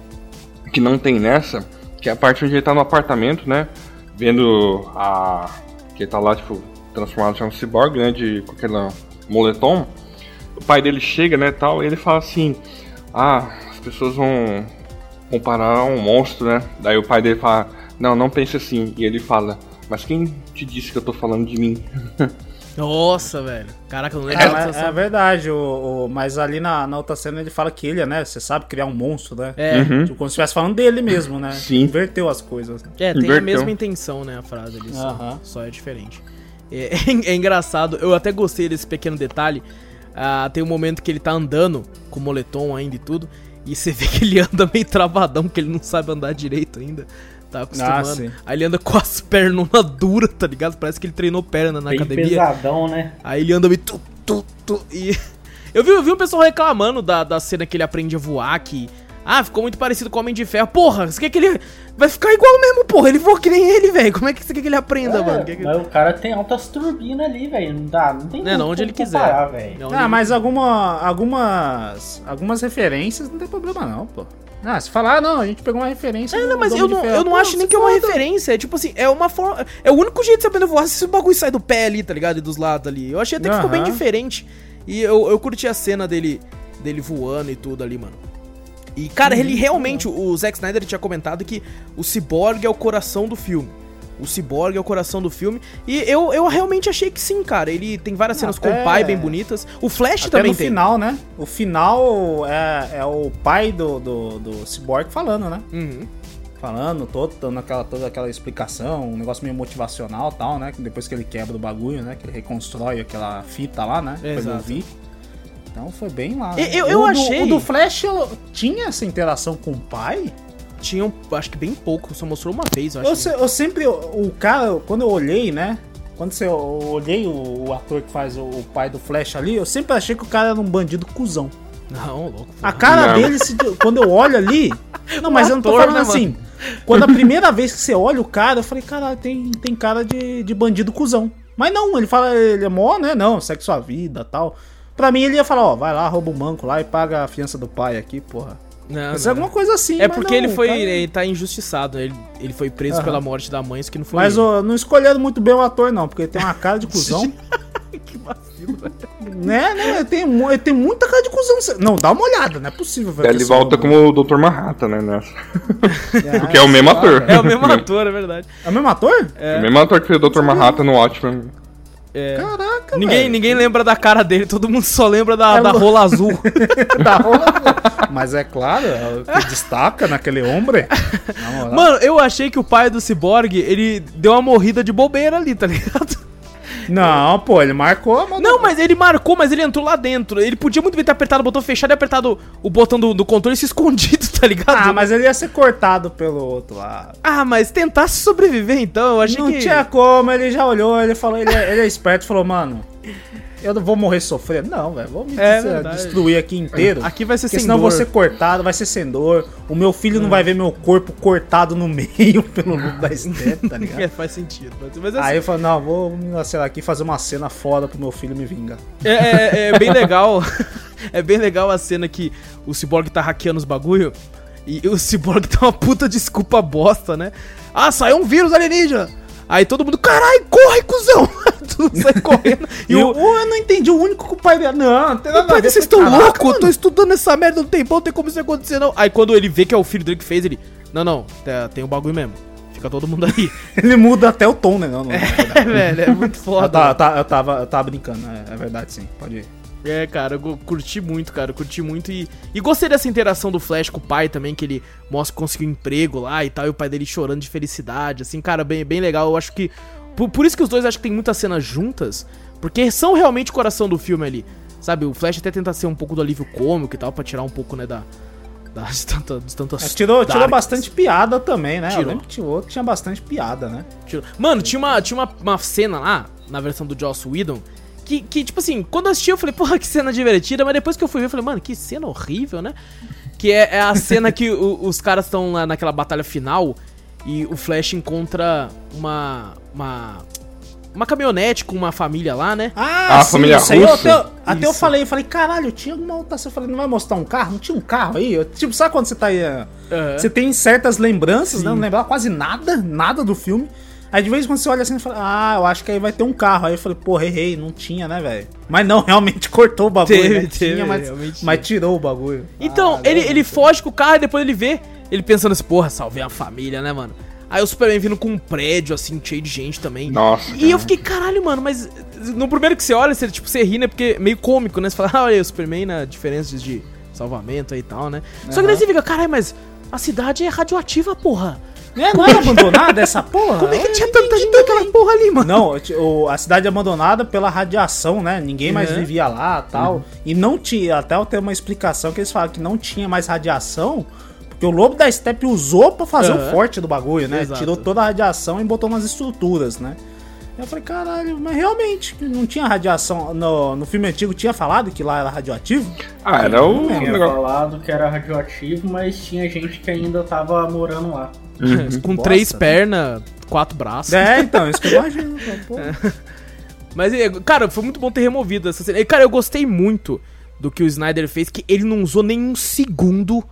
D: que não tem nessa, que é a parte onde ele tá no apartamento, né? Vendo a. que ele tá lá, tipo, transformado em um cyborg, né? De, com aquela moletom. O pai dele chega, né, tal, e ele fala assim: Ah, as pessoas vão comparar a um monstro, né? Daí o pai dele fala: Não, não pense assim. E ele fala: Mas quem te disse que eu tô falando de mim?
A: Nossa, velho. Caraca, eu não lembro
B: É, mas- é verdade, o, o- mas ali na, na outra cena ele fala que ele, né? Você sabe criar um monstro, né?
A: É,
D: Uhum.
B: Tipo, como se estivesse falando dele mesmo, né?
D: Sim.
B: Inverteu as coisas.
A: é, tem a
D: Inverteu.
A: mesma intenção, né, a frase ali, só,
B: Aham.
A: só é diferente. É, é engraçado, eu até gostei desse pequeno detalhe. Ah, tem um momento que ele tá andando com o moletom ainda e tudo, e você vê que ele anda meio travadão, que ele não sabe andar direito ainda. Tá acostumando.
B: Ah.
A: Aí ele anda com as pernas duras, tá ligado? Parece que ele treinou perna na
C: Bem
A: academia.
C: pesadão, né?
A: Aí ele anda meio tu, tu, tu, e eu vi, eu vi um pessoal reclamando da, da cena que ele aprende a voar, que ah, ficou muito parecido com o Homem de Ferro. Porra, você quer que ele vai ficar igual mesmo, porra? Ele voa que nem ele, velho. Como é que você quer que ele aprenda,
C: É,
A: mano? Quer que-
C: Mas o cara tem altas turbinas ali, velho. Não dá, não tem
A: não,
C: como
A: onde ele
C: comparar,
A: quiser.
C: velho.
A: Não,
B: Ah,
A: ele-
B: mas alguma, algumas, algumas referências não tem problema não, pô. Ah, se falar, ah, não, a gente pegou uma referência.
A: É, não, mas eu não,
B: Ferro.
A: eu não
B: Pô,
A: acho nem que é uma
B: foda.
A: referência. É tipo assim, é uma forma. É o único jeito de saber voar se o bagulho sai do pé ali, tá ligado? E dos lados ali. Eu achei até que ficou bem diferente. E eu, eu curti a cena dele, dele voando e tudo ali, mano. E, cara, ele realmente, o Zack Snyder tinha comentado que o Cyborg é o coração do filme. O Cyborg é o coração do filme. E eu, eu realmente achei que sim, cara. Ele tem várias cenas com
B: Até-
A: o pai bem bonitas. O Flash
B: Até
A: também
B: no
A: tem.
B: final, né? O final é, é o pai do, do, do Cyborg falando, né?
A: Uhum.
B: Falando, todo, dando aquela, toda aquela explicação, um negócio meio motivacional e tal, né? Que Depois que ele quebra o bagulho, né? Que ele reconstrói aquela fita lá, né? Depois eu
A: Exato.
B: vi. Então foi bem lá.
A: Eu-
B: né?
A: eu- eu
B: O do-
A: achei-
B: O do Flash eu- tinha essa interação com o pai?
A: Tinha, um- acho que bem pouco. Só mostrou uma vez, eu acho.
B: Eu, se- eu sempre, o cara, quando eu olhei, né? Quando você, eu olhei o, o ator que faz o, o pai do Flash ali, eu sempre achei que o cara era um bandido cuzão.
A: Não, louco.
B: A cara
D: Não.
B: dele, se- quando eu olho ali. Não, mas eu não tô
A: ator,
B: falando
A: né,
B: assim. Quando a primeira vez que você olha o cara, eu falei, caralho, tem, tem cara de, de bandido cuzão. Mas não, ele fala, ele é mó, né? Não, segue sua vida tal. Pra mim, ele ia falar, ó, vai lá, rouba o manco lá e paga a fiança do pai aqui, porra.
A: Não,
B: Isso
A: não.
B: é alguma coisa assim.
A: É
B: mas
A: porque
B: não,
A: ele foi.
B: cara-
A: Ele tá injustiçado. Ele, ele foi preso
B: Aham.
A: pela morte da mãe, isso que não foi.
B: Mas ó, não escolheram muito bem o ator, não, porque ele tem uma cara de cuzão.
A: que vacilo, velho.
B: né, né? Ele tem, ele tem muita cara de cuzão. Não, dá uma olhada, não é possível, velho.
D: Daí ele volta como o Dr. Manhattan, né? Nessa.
B: É,
D: Porque é o mesmo ator.
A: É o mesmo ator, é verdade.
B: É o mesmo ator?
D: É o mesmo ator que fez o Dr. Manhattan no Watchmen.
A: É.
B: Caraca,
A: Ninguém,
B: velho.
A: ninguém lembra da cara dele, todo mundo só lembra da,
B: É
A: da rola azul.
B: Da rola. Mas é claro, é que destaca naquele homem.
A: Mano, eu achei que o pai do Cyborg, ele deu uma morrida de bobeira ali, tá ligado?
B: Não, pô, ele marcou mão
A: Não, mas ele marcou, mas ele entrou lá dentro. Ele podia muito bem ter apertado o botão fechado e apertado o botão do, do controle e se escondido, tá ligado?
B: Ah, mas ele ia ser cortado pelo outro lá.
A: Ah, mas tentasse sobreviver então, eu achei
B: Não
A: que...
B: tinha como, ele já olhou, ele falou, ele é, ele é esperto, falou, mano, eu não vou morrer sofrendo. Não, velho, vou me
A: É verdade.
B: destruir aqui inteiro.
A: Aqui vai ser sem
B: senão
A: dor.
B: vou ser cortado, vai ser sem dor. O meu filho não vai ver meu corpo cortado no meio pelo lobo da steppe, tá ligado?
A: É, faz sentido. Mas,
B: Aí
A: assim,
B: eu falei, não, vou me lacerar aqui e fazer uma cena foda pro meu filho me vingar.
A: é, é- é bem legal. é bem legal a cena que o Cyborg tá hackeando os bagulho e o Cyborg tá uma puta desculpa bosta, né? Ah, saiu um vírus alienígena! Aí todo mundo, carai, corre, cuzão! Tudo sai correndo.
B: E eu, "Ô, eu não entendi o único que o pai dele. Não, não tem nada
A: pai,
B: a ver.
A: vocês
B: Eu
A: estão
B: "Caraca,
A: loucos? Eu tô
B: mano."
A: estudando essa merda não tem bom, não tem como isso acontecer, não. Aí quando ele vê que é o filho dele que fez, ele. Não, não, tá- tem um bagulho mesmo. Fica todo mundo aí.
B: Ele muda até o tom, né? Não, não,
A: é, velho, é muito
B: Eu,
A: foda.
B: eu tava- eu tava, eu tava brincando, é, é verdade sim, pode ir.
A: É, cara, eu curti muito, cara, curti muito e, e gostei dessa interação do Flash com o pai também, que ele mostra que conseguiu um emprego lá e tal, e o pai dele chorando de felicidade, assim, cara, bem, bem legal, eu acho que, por, por isso que os dois acho que tem muitas cenas juntas, porque são realmente o coração do filme ali, sabe, o Flash até tenta ser um pouco do alívio cômico e tal, pra tirar um pouco, né, da, das tantas, tantas
B: É, tirou, tirou bastante piada também, né?
A: Tirou.
B: Eu lembro que tinha outro que tinha bastante piada, né?
A: Tirou. Mano, tinha, uma, tinha uma, uma cena lá, na versão do Joss Whedon, que, que, tipo assim, quando eu assisti eu falei, porra, que cena divertida, mas depois que eu fui ver, eu falei, mano, que cena horrível, né? Que é, é a cena que o- os caras estão lá naquela batalha final e o Flash encontra uma. uma. uma caminhonete com uma família lá, né?
B: Ah,
D: A família
B: isso aí eu
D: russa?
B: até, até eu falei, eu falei, caralho, tinha alguma outra. Eu falei, não vai mostrar um carro? Não tinha um carro aí? Eu, tipo, sabe quando você tá aí.
A: Aham.
B: Você tem certas lembranças,
A: Sim.
B: né? Não lembrava quase nada, nada do filme. Aí de vez em quando você olha assim e fala, ah, eu acho que aí vai ter um carro. Aí eu falei, porra, errei, não tinha, né, velho? Mas não, realmente cortou o bagulho,
A: Teve,
B: né?
A: teve,
B: tinha, mas, mas tirou o bagulho.
A: Então,
B: Ah,
A: ele,
B: não,
A: ele foge com o carro e depois ele vê, ele pensando assim, porra, salvei a família, né, mano? Aí o Superman vindo com um prédio, assim, cheio de gente também.
D: Nossa,
A: E
D: cara.
A: eu fiquei, caralho, mano, mas no primeiro que você olha, você, tipo, você ri, né? Porque é meio cômico, né? Você fala, ah, olha, o Superman na diferença de salvamento aí e tal, né? Só que daí você fica, caralho, mas a cidade é radioativa, porra.
B: É, não era abandonada essa porra?
A: Como é que tinha tanta gente naquela porra ali, mano?
B: Não, a cidade é abandonada pela radiação, né? Ninguém mais
A: Uhum.
B: vivia lá tal. E não tinha, até eu tenho uma explicação que eles falam que não tinha mais radiação, porque o lobo da steppe usou pra fazer
A: Uhum.
B: o forte do bagulho, né?
A: Exato.
B: Tirou toda a radiação e botou nas estruturas, né? Eu falei, caralho, mas realmente, não tinha radiação. No, no filme antigo tinha falado que lá era radioativo?
D: Ah, era o
C: Tinha falado que era radioativo, mas tinha gente que ainda tava morando lá.
A: Com
B: bosta,
A: três
B: né?
A: pernas, quatro braços.
B: É, então, isso que eu imagino. pô.
A: Mas, é, cara, foi muito bom ter removido essa cena. E, cara, eu gostei muito do que o Snyder fez, que ele não usou nenhum segundo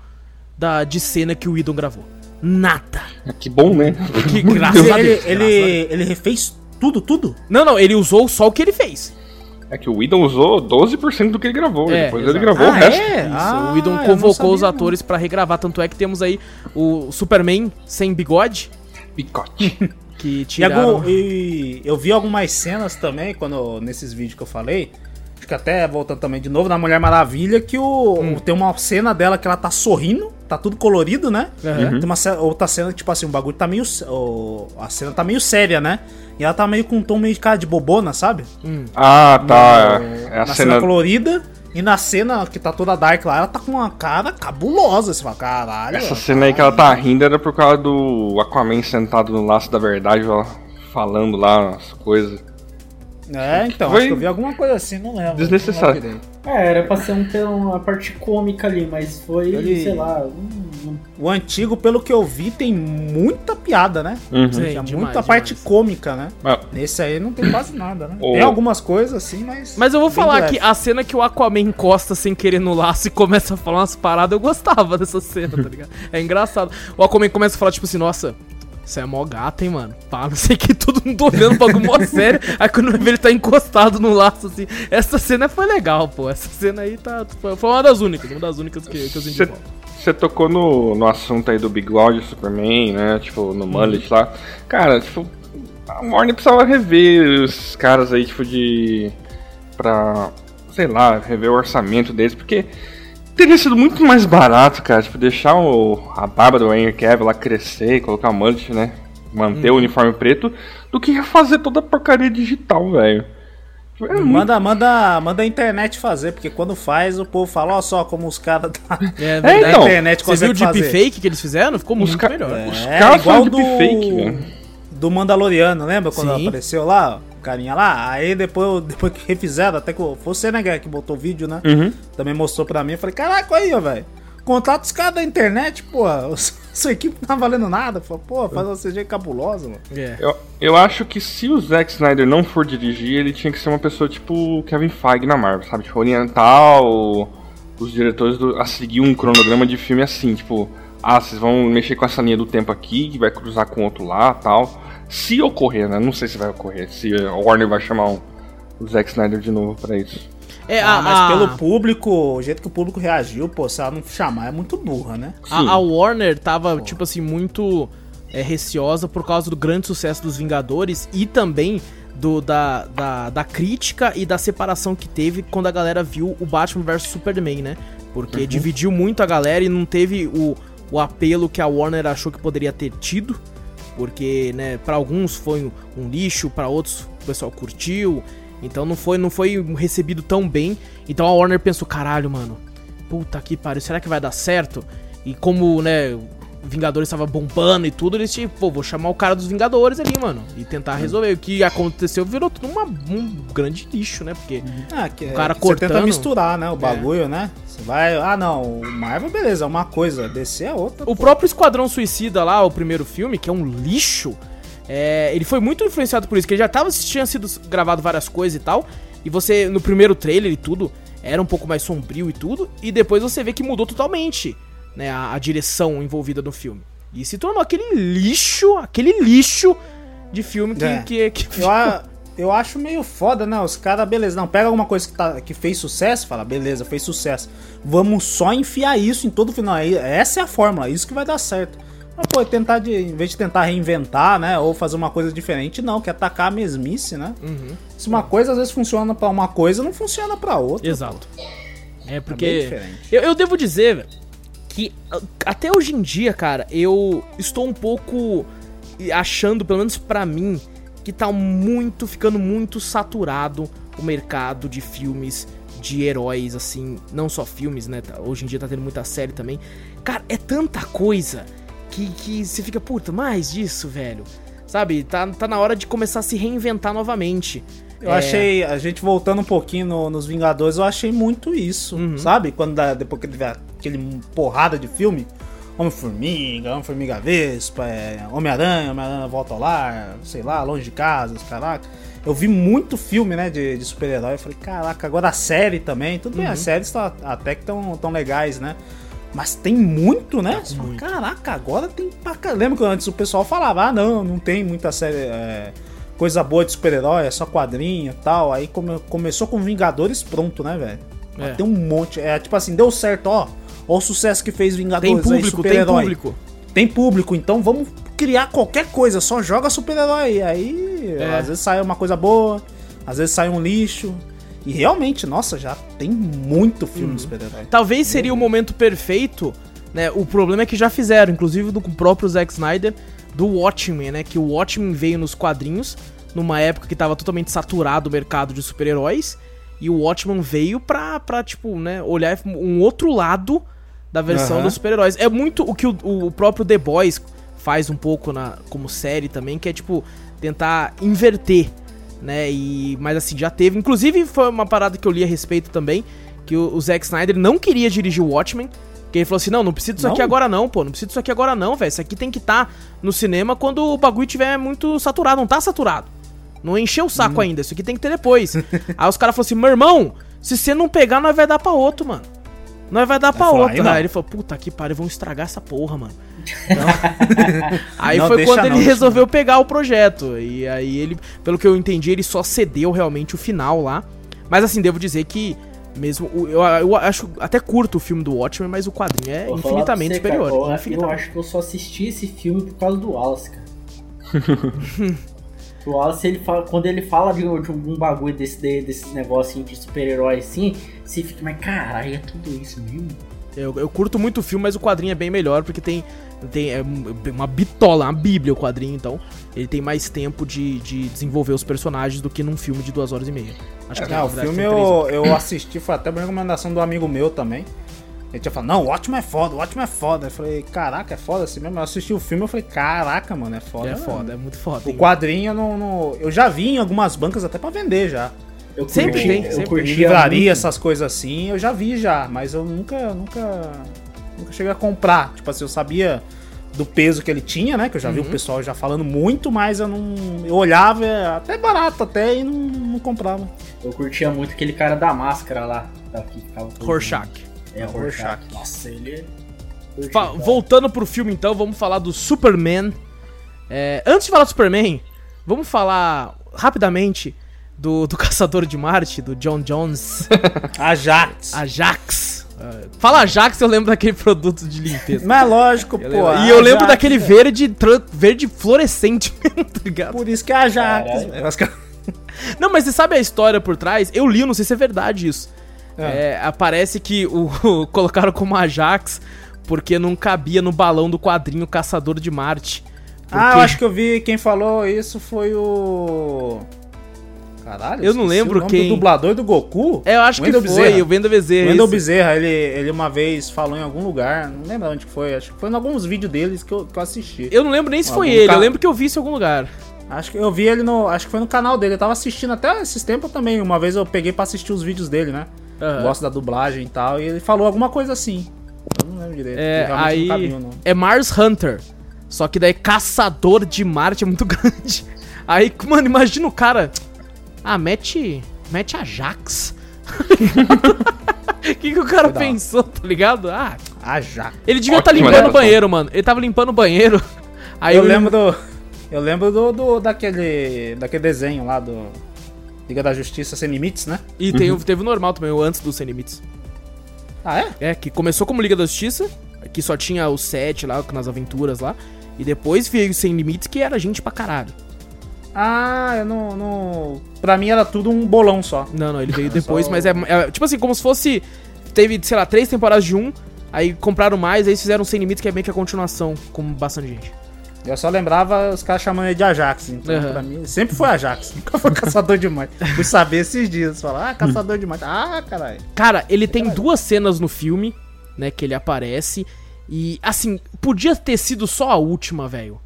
A: da, de cena que o Whedon gravou. Nada.
D: Que bom, né?
A: Que graças a
B: Ele, ele,
A: graças
B: ele refez tudo, tudo?
A: Não, não, ele usou só o que ele fez.
D: É que o Whedon usou 12% do que ele gravou.
A: É,
D: depois
A: exato.
D: ele gravou o
B: Ah,
D: resto.
B: é?
A: Isso,
B: Ah,
A: o
B: não
A: convocou
B: sabia,
A: os atores pra regravar, tanto é que temos aí o Superman sem bigode,
D: Picote.
A: que
B: E,
A: tiraram...
B: algum- e eu vi algumas cenas também, quando nesses vídeos que eu falei. Que até voltando também de novo na Mulher Maravilha, que o,
A: Hum.
B: tem uma cena dela que ela tá sorrindo, tá tudo colorido, né?
A: Aham.
B: Tem uma outra cena que, tipo assim, o bagulho tá meio. o- a cena tá meio séria, né? E ela tá meio com um tom meio de cara de bobona, sabe?
D: Ah, tá.
B: No-
D: É a
B: na cena
D: cena.
B: colorida. E na cena que tá toda dark lá, ela tá com uma cara cabulosa. Você fala, caralho.
D: Essa cena aí que ela tá rindo era por causa do Aquaman sentado no laço da verdade, ó, falando lá as coisas.
B: É, então,
D: Foi
B: acho que eu vi alguma coisa assim, não lembro.
D: desnecessário.
B: não.
C: É, era pra ser um, ter uma parte cômica ali, mas foi,
B: Ele-
C: sei lá. um-
B: O antigo, pelo que eu vi, tem muita piada, né?
D: Uhum.
A: Sim,
B: Tinha
A: demais,
B: muita parte
A: demais.
B: cômica, né?
D: Mas,
B: Nesse aí não tem quase nada, né?
D: O-
B: Tem algumas coisas assim, mas.
A: Mas eu vou falar que a cena que o Aquaman encosta sem querer no laço e começa a falar umas paradas, eu gostava dessa cena, tá ligado? É engraçado. O Aquaman começa a falar, tipo assim, nossa, isso é mó gato, hein, mano? Pá, não sei que, todo mundo olhando pra mó sério. Aí quando ele tá encostado no laço, assim. Essa cena foi legal, pô. Essa cena aí tá. Foi uma das únicas, uma das únicas que, que eu senti falta.
D: Você tocou no, no assunto aí do bigode, Superman, né? Tipo, no mullet lá. Cara, tipo, A Warner precisava rever os caras aí, tipo, de. pra. sei lá, rever o orçamento deles, porque teria sido muito mais barato, cara, tipo, deixar o, a barba do Henry Cavill lá crescer e colocar o mullet, né? Manter hum. o uniforme preto, do que refazer toda a porcaria digital, velho.
B: É manda, manda, manda a internet fazer, porque quando faz o povo fala, ó só como os caras da
A: é, é, então, internet Você viu o deepfake que eles fizeram? Ficou muito melhor.
B: É, os caras igual do, deepfake, do Mandaloriano, lembra quando Sim. apareceu lá? O carinha lá, aí depois, depois que refizeram, até que você, né, que botou o vídeo, né? Uhum. Também mostrou pra mim, eu falei, caraca, aí, ó, velho. Contato os caras da internet, pô. Sua equipe não tá valendo nada. Pô, faz uma CG cabulosa, mano.
D: É. Eu, eu acho que se o Zack Snyder não for dirigir, ele tinha que ser uma pessoa tipo Kevin Feige na Marvel, sabe? Tipo, orientar o, os diretores do, a seguir um cronograma de filme assim, tipo, ah, vocês vão mexer com essa linha do tempo aqui, que vai cruzar com outro lá tal. Se ocorrer, né? Não sei se vai ocorrer, se a Warner vai chamar um, o Zack Snyder de novo para isso.
B: É, ah, a, mas a... pelo público, o jeito que o público reagiu, pô, se ela não chamar é muito burra, né?
A: A, a, Warner tava, pô. tipo assim, muito é, receosa por causa do grande sucesso dos Vingadores e também do, da, da, da, crítica e da separação que teve quando a galera viu o Batman vs Superman, né? Porque uhum. dividiu muito a galera e não teve o, o apelo que a Warner achou que poderia ter tido. Porque, né, para alguns foi um, lixo, para outros o pessoal curtiu. Então não foi, não foi recebido tão bem. Então a Warner pensou, caralho, mano. Puta que pariu, será que vai dar certo? E como, né, Vingadores estava bombando e tudo, eles tipo, pô, vou chamar o cara dos Vingadores ali, mano, e tentar resolver. O que aconteceu virou tudo uma, um grande lixo, né? Porque
B: ah, que, o cara é, cortando... Você tenta misturar, né, o é. bagulho, é. né? Você vai, ah, não, o Marvel, beleza, é uma coisa, DC é outra.
A: O pô. próprio Esquadrão Suicida lá, o primeiro filme, que é um lixo, é, ele foi muito influenciado por isso, que ele já tava, tinha sido gravado várias coisas e tal. E você, no primeiro trailer e tudo, era um pouco mais sombrio e tudo. E depois você vê que mudou totalmente né, a, a direção envolvida no filme. E se tornou aquele lixo, aquele lixo de filme que. É. que, que,
B: eu, a, eu acho meio foda, né? Os caras, beleza, não, pega alguma coisa que, tá, que fez sucesso, fala, beleza, fez sucesso. Vamos só enfiar isso em todo o final. Essa é a fórmula, isso que vai dar certo. Mas, pô, tentar de, em vez de tentar reinventar, né, ou fazer uma coisa diferente, não, que atacar a mesmice, né? Uhum. Se uma coisa às vezes funciona para uma coisa, não funciona para outra.
A: Exato. Pô. É porque é eu, eu devo dizer que até hoje em dia, cara, eu estou um pouco achando, pelo menos para mim, que tá muito ficando muito saturado o mercado de filmes de heróis assim, não só filmes, né? Hoje em dia tá tendo muita série também. Cara, é tanta coisa que, que você fica, puta, mais disso, velho. Sabe? Tá, tá na hora de começar a se reinventar novamente.
B: Eu é... achei, a gente voltando um pouquinho no, nos Vingadores, eu achei muito isso, uhum. sabe? Quando dá, depois que tiver aquele porrada de filme, Homem-Formiga, Homem-Formiga Vespa, é, Homem-Aranha, Homem-Aranha Volta ao Lar, sei lá, Longe de Casa, caraca. Eu vi muito filme, né, de, de super-herói. Eu falei, caraca, agora a série também. Tudo bem, as uhum. séries tá, até que estão tão legais, né? Mas tem muito, né? Tá muito. Caraca, agora tem pra. Lembra que antes o pessoal falava, ah, não, não tem muita série. É, coisa boa de super-herói, é só quadrinho e tal. Aí come, começou com Vingadores pronto, né, velho? É. Tem um monte. É tipo assim, deu certo, ó. Ó o sucesso que fez Vingadores.
A: Tem público, aí, tem público.
B: Tem público, então vamos criar qualquer coisa, só joga super-herói. Aí, é. às vezes sai uma coisa boa, às vezes sai um lixo. E realmente, nossa, já tem muito filme hum. de super-herói.
A: Talvez seria o momento perfeito, né? O problema é que já fizeram, inclusive do próprio Zack Snyder, do Watchmen, né? Que o Watchmen veio nos quadrinhos, numa época que tava totalmente saturado o mercado de super-heróis. E o Watchmen veio pra, pra, tipo, né, olhar um outro lado da versão uhum. dos super-heróis. É muito o que o, o, próprio The Boys faz um pouco na, como série também, que é, tipo, tentar inverter né? E mas assim já teve, inclusive foi uma parada que eu li a respeito também, que o, o Zack Snyder não queria dirigir o Watchmen, que ele falou assim: "Não, não precisa disso não? aqui agora não, pô, não precisa disso aqui agora não, velho. Isso aqui tem que estar tá no cinema quando o bagulho tiver muito saturado, não tá saturado. Não encheu o saco hum. ainda, isso aqui tem que ter depois". Aí os caras falaram assim: "Meu irmão, se você não pegar, nós vai dar para outro, mano". Nós vai dar pra outra. Aí, ele falou, puta que pariu, vão estragar essa porra, mano. aí não, foi quando ele não, resolveu pegar o projeto. E aí ele, pelo que eu entendi, ele só cedeu realmente o final lá. Mas assim, devo dizer que mesmo. Eu, eu acho até curto o filme do Watchmen, mas o quadrinho é infinitamente você, superior.
C: Cara, eu, infinitamente. eu acho que eu só assisti esse filme por causa do Wallace, cara. O Wallace, ele fala, quando ele fala de, de algum bagulho desse, de, desses negócios de super-herói assim, você fica, mas caralho, é tudo isso mesmo?
A: Eu, eu curto muito o filme, mas o quadrinho é bem melhor, porque tem, tem é uma bitola, uma bíblia o quadrinho, então ele tem mais tempo de, de desenvolver os personagens do que num filme de duas horas e meia. Acho
B: É, o filme eu, eu assisti, foi até uma recomendação do amigo meu também. Ele tinha falado, não, o ótimo é foda, o ótimo é foda. Eu falei, caraca, é foda assim mesmo. Eu assisti o filme eu falei, caraca, mano, é foda.
A: É foda, é muito foda.
B: O
A: hein?
B: quadrinho eu não, não- eu já vi em algumas bancas até pra vender já.
C: Eu
A: Sempre
C: curti-
A: tem,
C: eu
A: sempre
C: curtia
B: Livraria,
C: muito.
B: essas coisas assim, eu já vi já, mas eu nunca, nunca, nunca cheguei a comprar. Tipo assim, eu sabia do peso que ele tinha, né? Que eu já vi o pessoal já falando muito, mas eu não. Eu olhava, é até barato até, e não, não comprava.
C: Eu curtia muito aquele cara da máscara lá. da- Que ficava todo-
A: Rorschach.
C: É,
B: Rorschach.
C: Rorschach. Nossa, ele. curti,
A: Fa- voltando pro filme então, vamos falar do Superman. É, antes de falar do Superman, vamos falar rapidamente do, do Caçador de Marte, do John Jones,
B: Ajax.
A: Ajax. É, fala Ajax, eu lembro daquele produto de limpeza.
B: Mas é lógico,
A: Eu
B: pô.
A: lembro- e eu lembro daquele
B: é.
A: verde, verde fluorescente tá ligado?
B: Por isso que é Ajax.
C: Caralho.
A: Não, mas você sabe a história por trás? Eu li, eu não sei se é verdade isso. É, aparece que o, colocaram como Ajax porque não cabia no balão do quadrinho Caçador de Marte.
B: Ah, eu
A: Porque-
B: acho que eu vi quem falou isso foi o. Caralho,
A: Eu não lembro
B: o
A: quem.
B: Do dublador do Goku?
A: É, eu acho que
B: Wendell
A: foi,
B: Bezerra.
A: o Wendel Bezerra.
B: Wendell
A: esse.
B: Bezerra, ele, ele uma vez falou em algum lugar, não lembro onde que foi, acho que foi em alguns vídeos deles que eu, que eu assisti.
A: Eu não lembro nem se foi ele,
B: ca-
A: eu lembro que eu vi isso em algum lugar.
B: Acho que eu vi ele no. Acho que foi no canal dele. Eu tava assistindo até esses tempos também. Uma vez eu peguei pra assistir os vídeos dele, né?
A: Aham.
B: Gosto da dublagem e tal. E ele falou alguma coisa assim. Eu não lembro direito.
A: É, aí.
B: não cabia, não.
A: É Mars Hunter. Só que daí Caçador de Marte é muito grande. Aí, mano, imagina o cara. Ah, mete. Mete Ajax. O que, que o cara pensou, tá ligado? Ah,
B: Ajax.
A: ele devia estar
D: Ótima
A: limpando o banheiro, mano. Ele tava limpando o banheiro. Aí
B: eu lembro do. Eu lembro do, do- daquele. Daquele desenho lá do. Liga da Justiça Sem Limites, né?
A: E tem, o- teve o normal também, o antes do Sem Limites.
B: Ah, é?
A: É, que começou como Liga da Justiça, que só tinha o 7 lá, nas aventuras lá. E depois veio o Sem Limites, que era gente pra caralho.
B: Ah, eu não, não. Pra mim era tudo um bolão só.
A: Não, não, ele veio depois,
B: Só
A: mas é, é tipo assim, como se fosse. Teve, sei lá, três temporadas de um, aí compraram mais, aí fizeram Sem Limites, que é meio que a continuação, com bastante gente.
B: Eu só lembrava os caras chamando ele de Ajax. Então,
A: Aham.
B: pra mim, sempre foi Ajax. Nunca foi Caçador de Marte. Fui saber esses dias. Falar, ah, Caçador de Marte. Ah, caralho.
A: Cara, ele tem duas cenas no filme, né, que ele aparece. E, assim, podia ter sido só a última, velho.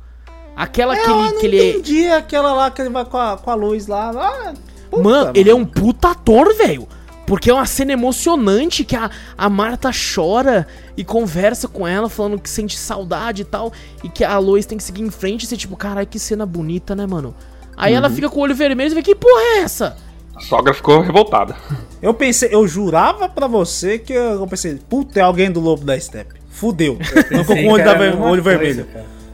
A: Aquela que
B: eu
A: ele.
B: não
A: Que ele
B: entendi aquela lá que ele vai com a, com a luz lá. Ah, puta,
A: Mano, ele é um puta ator, velho. Porque é uma cena emocionante que a, a Marta chora e conversa com ela, falando que sente saudade e tal. E que a Lois tem que seguir em frente e ser tipo, caralho, que cena bonita, né, mano? Aí ela fica com o olho vermelho e vê, que porra é essa?
D: A sogra ficou revoltada.
B: Eu pensei, eu jurava pra você que eu, eu pensei, puta, é alguém do Lobo da Steppe. Fudeu. Não ficou com o olho, da ver- olho vermelho.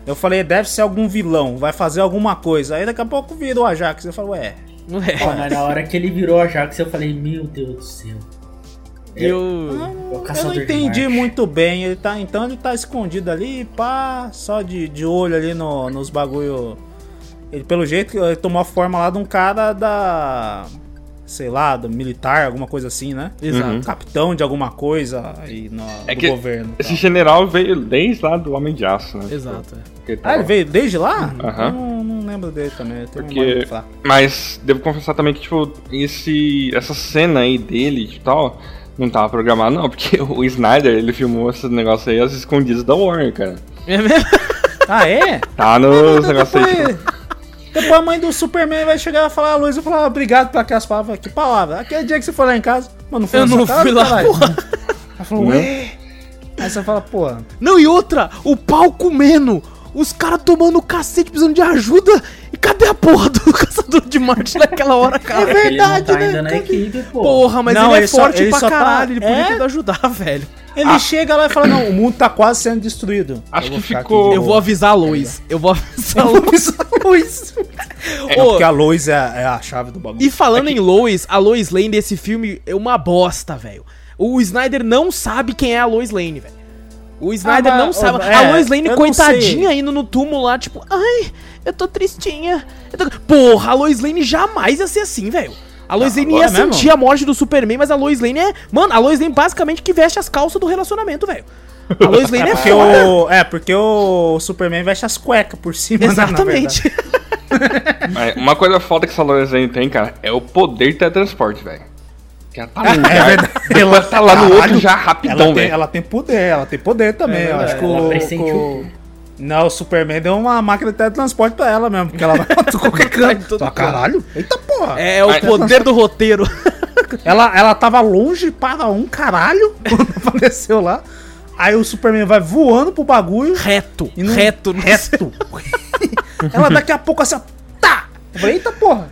B: Eu falei, deve ser algum vilão, vai fazer alguma coisa. Aí daqui a pouco virou Ajax. Eu falei, ué.
A: Não é.
C: Pô, mas na hora que ele virou a Jax, eu falei, meu Deus do céu.
A: Eu.
C: É
B: Eu
C: caçador
B: não entendi muito bem. Ele tá, então ele tá escondido ali, pá, só de, de olho ali no, nos bagulho. Ele, pelo jeito, ele tomou a forma lá de um cara da. Sei lá, do militar, alguma coisa assim, né?
A: Exato.
D: Uhum.
B: Capitão de alguma coisa aí no,
D: É
B: do
D: que
B: governo.
D: Esse
B: tal.
D: general veio desde lá do Homem de Aço, né?
A: Exato. é.
B: Ah, ele veio desde lá?
D: Aham.
B: Eu Não, não lembro dele também. eu tenho uma
D: Porque-
B: fraca.
D: Mas devo confessar também que, tipo, esse, essa cena aí dele e tal, não tava programado, não, porque o Snyder, ele filmou esse negócio aí às escondidas da Warner, cara.
A: É mesmo?
B: Ah, é?
D: Tá nos negócios aí,
B: Depois,
D: tipo,
B: depois a mãe do Superman vai chegar e falar a luz e falar obrigado por aquelas palavras. Que palavra? Aquele dia que você foi lá em casa, mano, não foi
A: Eu não fui lá,
B: caralho?
A: porra.
B: Ela falou, ué? Aí você fala, pô,
A: Não, e outra, o pau comendo, os caras tomando cacete, precisando de ajuda. E cadê a porra do caçador de Marte naquela hora, cara?
B: É
C: Ele não
B: verdade,
C: tá
B: né?
C: ainda na equipe, pô.
A: Porra, mas
B: Não,
A: ele é
B: ele só-
A: forte
B: ele
A: pra
B: só tá-
A: caralho, ele podia
B: É?
A: ter ajudar, velho.
B: ele chega lá e fala, não, o mundo tá quase sendo destruído.
D: Acho
B: Eu vou
D: que ficou-
A: Eu vou avisar a Lois. Eu vou avisar a Lois. Lois.
B: É porque a Lois é, é a chave do bagulho.
A: E falando em Lois, a Lois Lane desse filme é uma bosta, velho. O Snyder não sabe quem é a Lois Lane, velho. O Snyder
B: Ah,
A: não sabe.
B: é,
A: a Lois Lane, coitadinha,
B: sei.
A: indo no túmulo lá, tipo, ai, eu tô tristinha. eu tô-" Porra, a Lois Lane jamais ia ser assim, velho. A Lois Lane ia
B: é mesmo?
A: sentir a morte do Superman, mas a Lois Lane é. Mano, a Lois Lane basicamente que veste as calças do relacionamento, velho. A Lois Lane é,
B: Porque
A: foda.
B: o, é, porque o Superman veste as cuecas por cima. né, na
A: Exatamente.
D: Mas Uma coisa foda que essa Lois Lane tem, cara, é o poder de teletransporte, velho. Que ela tá
B: É
D: lugar,
B: verdade.
D: ela tá lá no outro já rapidão, velho.
B: ela tem poder, ela tem poder também.
A: É
B: eu acho que o, o- Não, o Superman deu uma máquina de teletransporte pra ela mesmo, porque ela vai pra qualquer canto.
A: todo
B: Só, caralho, eita porra.
A: É o
D: Mas-
A: poder do roteiro.
B: Ela, ela tava longe para um caralho quando apareceu lá. Aí o Superman vai voando pro bagulho.
A: Reto,
B: E não-
A: reto,
B: reto. ela daqui a pouco assim, ó, tá! Eu falei, eita porra!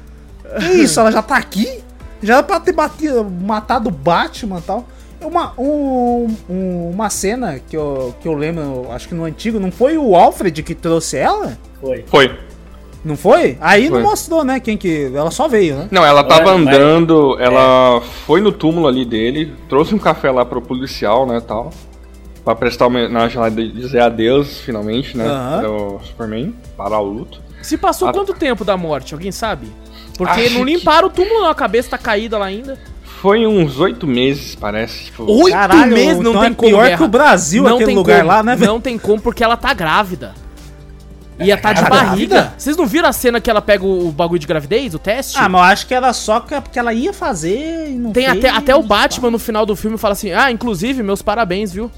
B: Que isso? Ela já tá aqui? Já era pra ter batido, matado o Batman e tal. Uma, um- um- uma cena que eu, que eu lembro, acho que no antigo, não foi o Alfred que trouxe ela?
C: Foi.
D: Foi.
B: Não foi? Aí
D: Foi.
B: não mostrou, né? Quem que. Ela só veio, né?
D: Não, ela tava
C: vai.
D: andando,
B: É.
D: ela foi no túmulo ali dele, trouxe um café lá pro policial, né, tal. Pra prestar homenagem lá e dizer adeus, finalmente, né,
B: Aham.
D: do Superman, parar o luto.
A: Se passou quanto tempo da morte? Alguém sabe? Porque
D: Acho
A: não
D: que-
A: limparam o túmulo, não. A cabeça tá caída lá ainda.
D: Foi uns oito meses, parece, tipo...
A: Oito
B: Caralho,
A: meses não
B: então
A: tem
B: é
A: como.
B: pior
A: Guerra.
B: que o Brasil, aquele lugar
A: como,
B: lá, né, velho?
A: Não tem como, porque ela tá grávida. Ia tá de
B: Ela
A: barriga.
B: grávida?
A: Vocês não viram a cena que ela pega o, o bagulho de gravidez, o teste?
B: Ah, mas eu acho que era só que- porque ela ia fazer e não
A: tem
B: fez,
A: até, até o
B: tá.
A: Batman no final do filme fala assim: Ah, inclusive, meus parabéns, viu?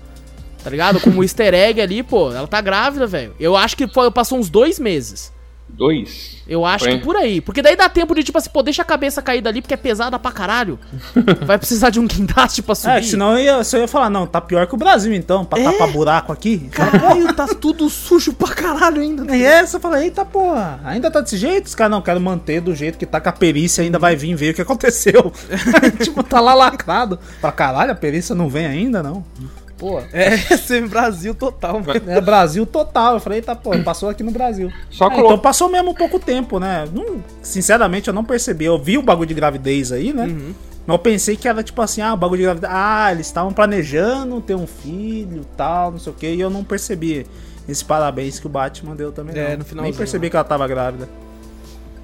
A: Tá ligado? Como easter egg ali, pô, ela tá grávida, velho. Eu acho que foi- passou uns dois meses.
D: Dois.
A: Eu acho
D: Foi.
A: que por aí. Porque daí dá tempo de, tipo assim, pô, deixa a cabeça cair dali, porque é pesada pra caralho. Vai precisar de um guindaste pra subir.
B: É, senão eu ia, se eu ia falar, não, tá pior que o Brasil então, pra
A: É?
B: tapar buraco aqui.
A: Caralho, tá tudo sujo pra caralho ainda.
B: E essa eu falei, eita porra, ainda tá desse jeito? Os caras não quero manter do jeito que tá com a perícia, ainda vai vir ver o que aconteceu. tipo, tá lá lacrado. Pra caralho, a perícia não vem ainda, não. Pô,
A: É, ser Brasil total, mano.
B: é Brasil total. Eu falei, eita porra, passou aqui no Brasil.
D: Só colo-
B: então passou mesmo pouco tempo, né? Não- sinceramente, eu não percebi. Eu vi o bagulho de gravidez aí, né?
A: Uhum.
B: Mas eu pensei que era tipo assim, ah, o bagulho de gravidez. Ah, eles estavam planejando ter um filho tal, não sei o que, e eu não percebi esse parabéns que o Batman deu também.
A: É,
B: não.
A: no finalzinho,
B: Nem percebi
A: né?
B: que ela tava grávida.